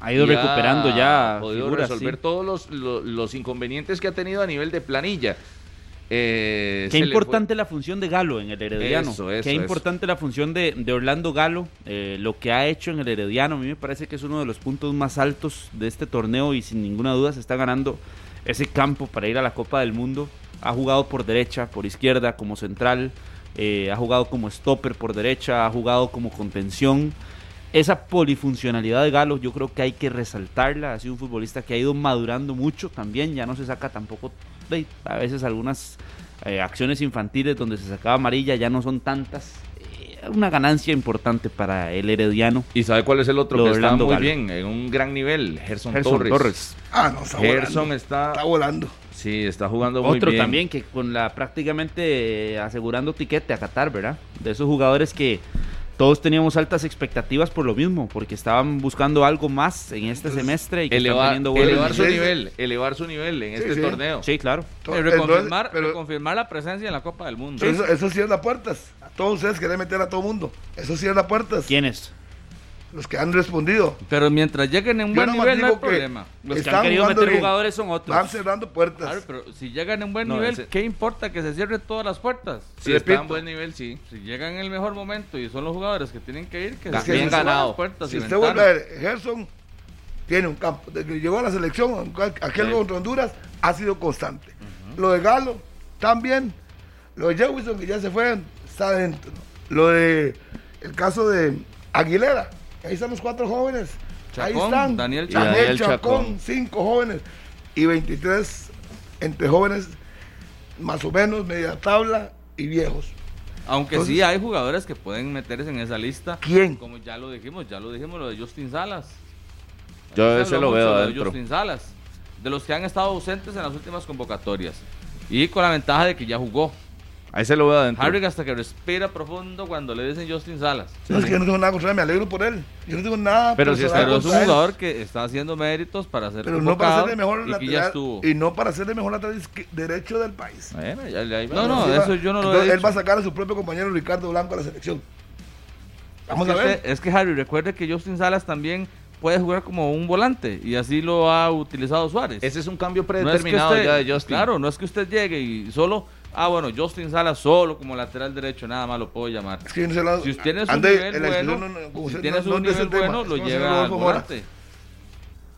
Ha ido recuperando ya. Ha podido resolver todos los, los, los inconvenientes que ha tenido a nivel de planilla. Eh, Qué importante la función de Galo en el Herediano. Qué importante la función de, Orlando Galo. Eh, lo que ha hecho en el Herediano, a mí me parece que es uno de los puntos más altos de este torneo y sin ninguna duda se está ganando ese campo para ir a la Copa del Mundo. Ha jugado por derecha, por izquierda, como central. Eh, ha jugado como stopper por derecha, ha jugado como contención. Esa polifuncionalidad de Galo yo creo que hay que resaltarla. Ha sido un futbolista que ha ido madurando mucho también. Ya no se saca tampoco a veces algunas eh, acciones infantiles donde se sacaba amarilla ya no son tantas. Eh, una ganancia importante para el Herediano. ¿Y sabe cuál es el otro que está muy bien, en un gran nivel? Gerson, Torres. Ah, no, está Gerson está, está volando. Sí, está jugando muy bien. Otro también que con la prácticamente eh, asegurando tiquete a Qatar, ¿verdad? De esos jugadores que todos teníamos altas expectativas por lo mismo, porque estaban buscando algo más en este semestre y que elevar, elevar su nivel, elevar su nivel en este torneo. Sí, claro. reconfirmar, reconfirmar, la presencia en la Copa del Mundo. Eso, eso cierra puertas. A todos ustedes quieren meter a todo mundo. Eso cierra puertas. ¿Quiénes? Los que han respondido. Pero mientras lleguen en un buen nivel no hay problema. Los que han querido meter jugadores son otros. Van cerrando puertas. Claro, pero si llegan en buen nivel, ¿qué importa que se cierren todas las puertas? Si están en buen nivel, sí. Si llegan en el mejor momento y son los jugadores que tienen que ir, que se bien ganado. Puertas si usted vuelve a ver, Gerson tiene un campo. Desde que llegó a la selección, aquel contra Honduras, ha sido constante. Lo de Galo, también. Lo de Jefferson, que ya se fue, está dentro. Lo de el caso de Aguilera, Ahí están los cuatro jóvenes. Ahí están. Daniel, Chacón, cinco jóvenes. Y 23 entre jóvenes, más o menos, media tabla y viejos. Aunque Entonces- sí hay jugadores que pueden meterse en esa lista. ¿Quién? Como ya lo dijimos, ya lo dijimos, lo de Justin Salas. Yo Se ese lo veo de. Justin Salas, de los que han estado ausentes en las últimas convocatorias. Y con la ventaja de que ya jugó. Ahí se lo veo adentro. Harvick hasta que respira profundo cuando le dicen Justin Salas. No, es que yo no tengo nada contra él, me alegro por él. Yo no tengo nada Pero si personal Pero es un contra él. jugador que está haciendo méritos para ser Pero no para convocado ser el mejor y que ya lateral estuvo. y no para ser el mejor lateral derecho del país. Bueno, ya- ya- No, no, Sí, eso yo no lo he Entonces, Él dicho. va a sacar a su propio compañero Ricardo Blanco a la selección. Vamos es a ver. usted- es que Harry, recuerde que Justin Salas también puede jugar como un volante y así lo ha utilizado Suárez. Ese es un cambio No es que predeterminado usted- ya de Justin. Claro, no es que usted llegue y solo, ah, bueno, Justin Salas solo como lateral derecho, nada más lo puedo llamar. Es que la- Si usted tiene ande, nivel bueno, no- no, si usted tiene no- su no es de ese nivel bueno, lo lleva al volante.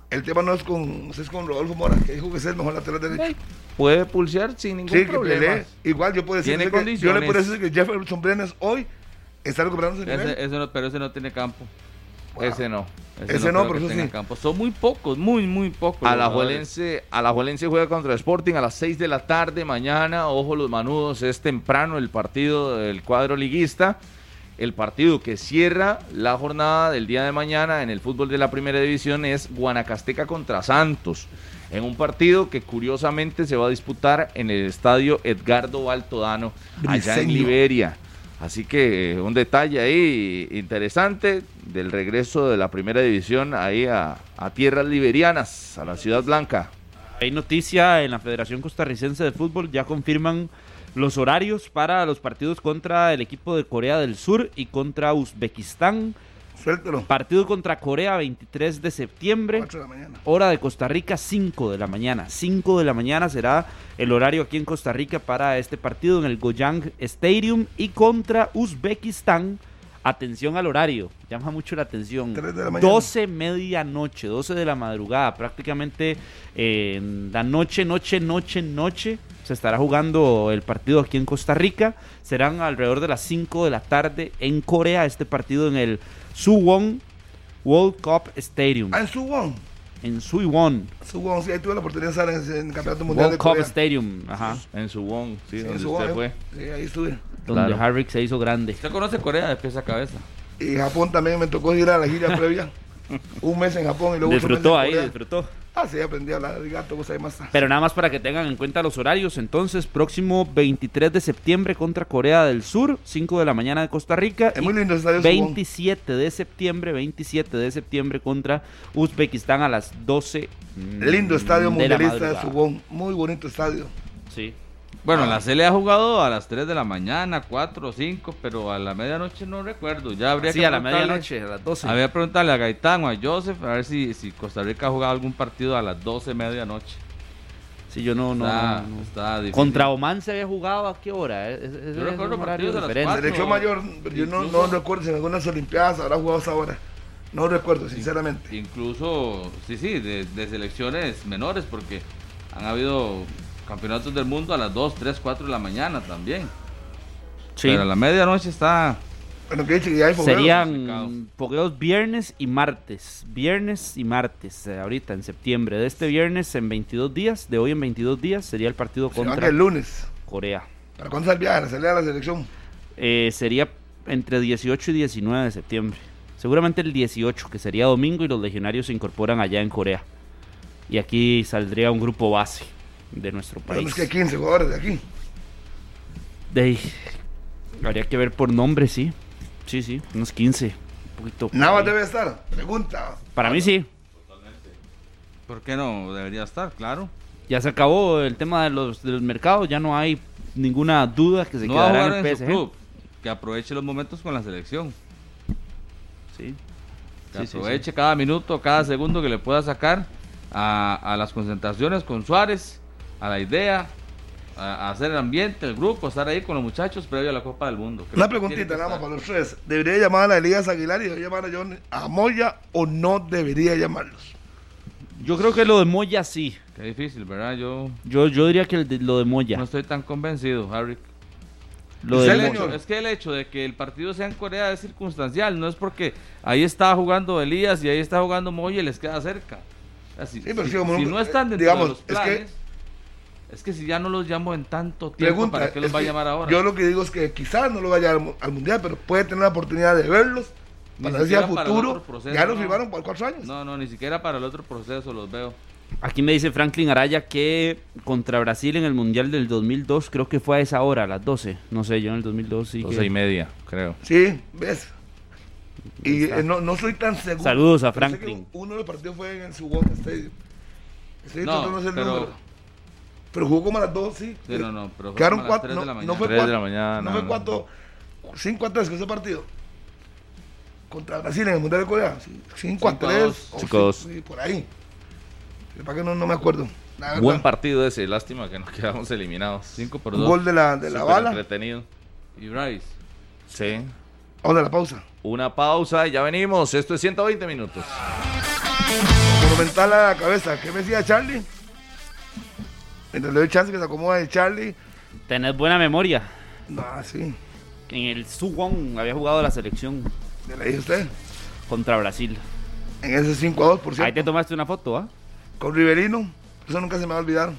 El tema no es con, es con Rodolfo Mora, que dijo que es el mejor lateral derecho. Puede pulsear sin ningún Sí, que problema. pelee. Igual yo puedo decir que, yo le puedo decir que Jefferson Brenes hoy está recuperando su nivel. Ese, ese no, pero ese no tiene campo. Ese no. Ese no, creo pero eso sí. campo. Son muy pocos, muy, muy pocos. Alajuelense, Alajuelense juega contra Sporting a las 6 de la tarde mañana. Ojo los manudos, es temprano el partido del cuadro liguista. El partido que cierra la jornada del día de mañana en el fútbol de la primera división es Guanacasteca contra Santos. En un partido que curiosamente se va a disputar en el estadio Edgardo Baltodano, allá en. Liberia. Así que eh, un detalle ahí interesante del regreso de la primera división ahí a, a tierras liberianas, a la Ciudad Blanca. Hay noticia en la Federación Costarricense de Fútbol, ya confirman los horarios para los partidos contra el equipo de Corea del Sur y contra Uzbekistán. Suéltelo. Partido contra Corea 23 de septiembre. 8 de la mañana. Hora de Costa Rica 5 de la mañana. 5 de la mañana será el horario aquí en Costa Rica para este partido en el Goyang Stadium y contra Uzbekistán. Atención al horario, llama mucho la atención. 3 de la mañana. 12 medianoche, 12 de la madrugada, prácticamente eh, en la noche, noche, noche, noche. Se estará jugando el partido aquí en Costa Rica. Serán alrededor de las 5 de la tarde en Corea. Este partido en el Suwon World Cup Stadium. Ah, en Suwon. En Suwon Suwon, sí, ahí tuve la oportunidad de estar en, el Campeonato Mundial de World Cup Corea. Stadium. Ajá. En Subón, sí, Sí, en donde Suwon, usted eh. fue. Sí, ahí estuve. Donde Claro. Harvick se hizo grande. Usted conoce Corea de pies a cabeza. Y Japón también me tocó ir a la gira previa. Un mes en Japón y luego Disfrutó ahí, disfrutó. Ah, sí, aprendí a hablar arigato, más. Pero nada más para que tengan en cuenta los horarios. Entonces, próximo 23 de septiembre contra Corea del Sur, 5 de la mañana de Costa Rica. Es y muy lindo el estadio Suwon. 27 de septiembre, 27 de septiembre contra Uzbekistán a las 12. mm, Lindo estadio mundialista de. Subón. Muy bonito estadio. Sí. Bueno, la C le ha jugado a las 3 de la mañana, 4 o 5, pero a la medianoche no recuerdo. Ya habría Sí, que a la preguntarle- medianoche, a las 12. Había que preguntarle a Gaitán o a Joseph a ver si, si Costa Rica ha jugado algún partido a las 12 medianoche. Sí, yo no, no, Está- no, no. está difícil. Contra Oman se había jugado a qué hora? Es- es- es Yo recuerdo partidos a las diferente. cuatro. Selección mayor, yo no, no recuerdo si en algunas Olimpiadas habrá jugado hasta ahora. No recuerdo, sinceramente. Incluso, sí, sí, de, de selecciones menores, porque han habido campeonatos del mundo a las 2, 3, 4 de la mañana también. Sí. Pero a la medianoche está... Bueno, que dice que ya hay fogueos. Serían fogueos viernes y martes. Viernes y martes, eh, ahorita en septiembre. De este viernes en 22 días, de hoy en 22 días, sería el partido Se contra el lunes. Corea. ¿Para cuándo sale el viaje? ¿Sale a la selección? Eh, sería entre 18 y 19 de septiembre. Seguramente el 18, que sería domingo, y los legionarios se incorporan allá en Corea. Y aquí saldría un grupo base de nuestro país. es que 15 jugadores de aquí. De ahí, habría que ver por nombre, sí. Sí, sí, unos 15. Un poquito ahí. debe estar. Pregunta. Para mí sí. ¿Por qué no? Debería estar, claro. Ya se acabó el tema de los, de los mercados, ya no hay ninguna duda que se no quedará en el su PSG. club. Que aproveche los momentos con la selección. Sí. Que Sí, sí, aproveche cada minuto, cada segundo que le pueda sacar a, a las concentraciones con Suárez, a la idea, a, a hacer el ambiente, el grupo, estar ahí con los muchachos previo a la Copa del Mundo. Creo Una preguntita nada más para los tres. ¿Debería llamar a Elías Aguilar y debería llamar a John a Moya o no debería llamarlos? Yo creo que lo de Moya sí. Qué difícil, ¿verdad? Yo Yo, yo diría que de- lo de Moya. no estoy tan convencido, Harry. Lo ¿Usted de señor? Es que el hecho de que el partido sea en Corea es circunstancial, no es porque ahí está jugando Elías y ahí está jugando Moya y les queda cerca. Así, Sí, pero si, sí, como si nunca- no están dentro digamos, de los es que- planes, Es que si ya no los llamo en tanto tiempo, Pregunta, ¿para qué los es va a que llamar ahora? Yo lo que digo es que quizás no lo vaya al, al mundial, pero puede tener la oportunidad de verlos Ni para a el futuro otro proceso, ya lo no. firmaron por cuatro años. No, no, ni siquiera para el otro proceso los veo. Aquí me dice Franklin Araya que contra Brasil en el Mundial del 2002, creo que fue a esa hora, a las 12. No sé, yo en el 2002 sí. 12 que- y media, creo. Sí, ves. Y eh, no, no soy tan seguro. Saludos a Franklin. Uno de los partidos fue en el Subón Stadium. Estoy No, tratando de hacer el pero- número. Pero jugó como a las dos, sí. Sí, no, no, pero fue Quedaron como a las cuatro. tres de No, la no mañana. fue Tres de cuatro. la mañana, No fue no. cuatro. 5 a 3 ese partido. Contra Brasil en el Mundial de Corea. 5 a Cinco a 3. dos. o Cinco a dos. sí, sí, por ahí. Para que no, no me acuerdo. Buen partido ese, lástima que nos quedamos eliminados. 5 por Un 2. gol de la, de la bala. entretenido. Y Bryce. Sí. Vamos a la pausa. Una pausa y ya venimos. Esto es 120 minutos. Monumental a la cabeza. ¿Qué me decía Charlie? Mientras le doy chance que se acomoda de Charlie. Tenés buena memoria. No, sí. En el Suwon había jugado la selección Le leí usted. contra Brasil. En ese 5 a 2, por Ahí cierto. te tomaste una foto, ¿ah? Con Riverino. Eso nunca se me va a olvidar.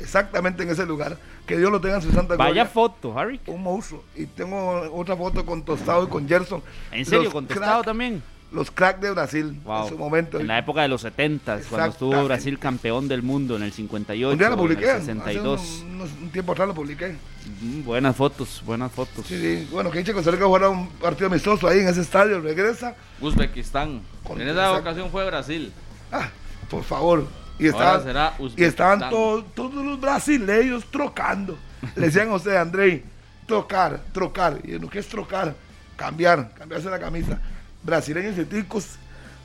Exactamente en ese lugar. Que Dios lo tenga en su santa Vaya gloria. foto, Harry. Un monstruo. Y tengo otra foto con Tostado y con Gerson. ¿En serio? Los ¿Contestado crack- también? Los cracks de Brasil. Wow. En su momento. En la época de los 70, cuando estuvo. Brasil campeón del mundo en el 58, Un día lo en publiqué. el hace 62. un, un tiempo atrás lo publiqué. Mm, buenas fotos, buenas fotos. Sí, sí. Bueno, que dice Costa Rica jugará un partido amistoso ahí en ese estadio. Regresa. Uzbekistán. Con- en esa exacto. ocasión fue Brasil. Ah, por favor. Y Ahora estaban, será y estaban todos, todos los brasileños trocando. Le decían a usted, Andrei, trocar, trocar. Y yo, ¿qué es trocar? Cambiar, cambiarse la camisa. Brasileños y ticos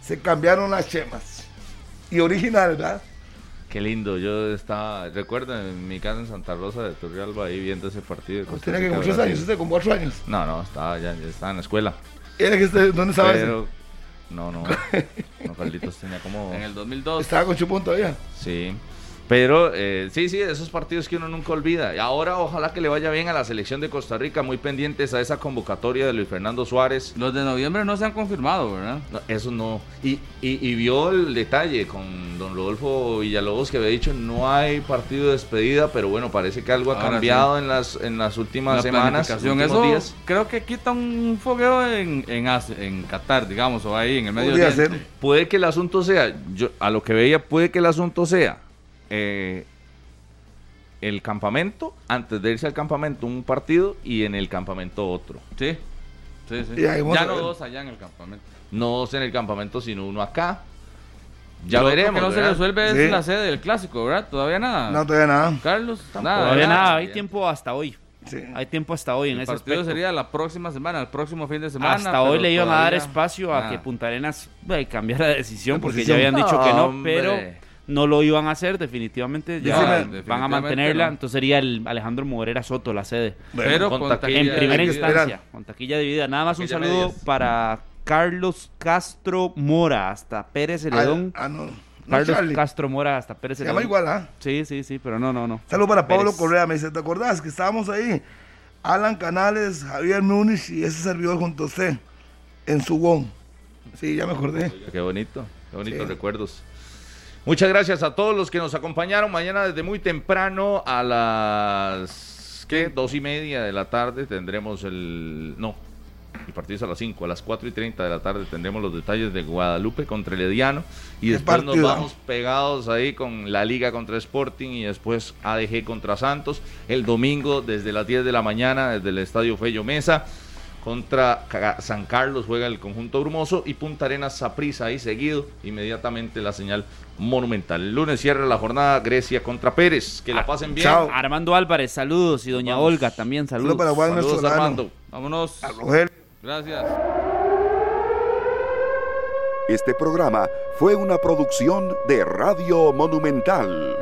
se cambiaron las chemas. Y original, ¿verdad? Qué lindo. Yo estaba, recuerdo, en mi casa en Santa Rosa de Turrialba ahí viendo ese partido. Costa Tiene que muchos años, usted con cuatro años. No, no, estaba ya, ya estaba en la escuela. ¿Era que usted, ¿Dónde estaba ese? Pero, no, no. No, Carlitos tenía como. En el 2002. Estaba con Chupón todavía. Sí. Pero eh, sí, sí, esos partidos que uno nunca olvida. Y ahora ojalá que le vaya bien a la selección de Costa Rica, muy pendientes a esa convocatoria de Luis Fernando Suárez. Los de noviembre no se han confirmado, ¿verdad? No, eso no. Y, y, y vio el detalle con don Rodolfo Villalobos que había dicho no hay partido de despedida, pero bueno, parece que algo ha Ahora cambiado en las en las últimas La semanas, Eso días. creo que quita un fogueo en, en, en Qatar, digamos, o ahí en el Medio. Puede que el asunto sea, yo a lo que veía, puede que el asunto sea eh, el campamento, antes de irse al campamento un partido y en el campamento otro. Sí, sí, sí. Ya no ver. dos allá en el campamento. No dos en el campamento, sino uno acá. Ya Lo veremos. que no se ¿verdad? resuelve es Sí. la sede del clásico, ¿verdad? Todavía nada. No, todavía nada. Carlos, nada. Todavía ¿verdad? nada, hay tiempo hasta hoy. Sí. Hay tiempo hasta hoy en El ese partido aspecto. sería la próxima semana, el próximo fin de semana. Hasta hoy le iban a dar espacio a que Punta Arenas eh, cambiara de decisión De porque ya habían dicho que no, Hombre. pero no lo iban a hacer definitivamente. Ya van a mantenerla, no. entonces sería el Alejandro Moreira Soto la sede. Pero con con taquilla En primera instancia, con taquilla dividida. Nada más un saludo medias. para Carlos Castro Mora hasta Pérez Ah, Celedón. ah, no. Carlos Charlie. Castro Mora hasta Pérez Se llama Celedón. igual, ¿ah? Sí, sí, sí, pero no, no, no. Saludos para Pablo Pérez. Correa. Me dice, ¿te acordás que estábamos ahí? Alan Canales, Javier Núñez y ese servidor junto a usted en Subón. Sí, ya me acordé. Qué bonito, qué bonitos Sí. recuerdos. Muchas gracias a todos los que nos acompañaron. Mañana desde muy temprano a las ¿qué? dos y media de la tarde tendremos el no el partido es a las 5, a las 4 y 30 de la tarde tendremos los detalles de Guadalupe contra el Ediano y después nos vamos pegados ahí con la Liga contra Sporting y después ADG contra Santos. El domingo desde las 10 de la mañana desde el Estadio Fello Mesa contra San Carlos juega el conjunto brumoso y Punta Arenas Saprissa ahí seguido inmediatamente la señal monumental. El lunes cierra la jornada Grecia contra Pérez. Que la pasen bien. chao. Armando Álvarez, saludos. Y doña Vamos. Olga también, Saludos saludos. para Saludos Solano, Armando. Vámonos. a. Gracias. Este programa fue una producción de Radio Monumental.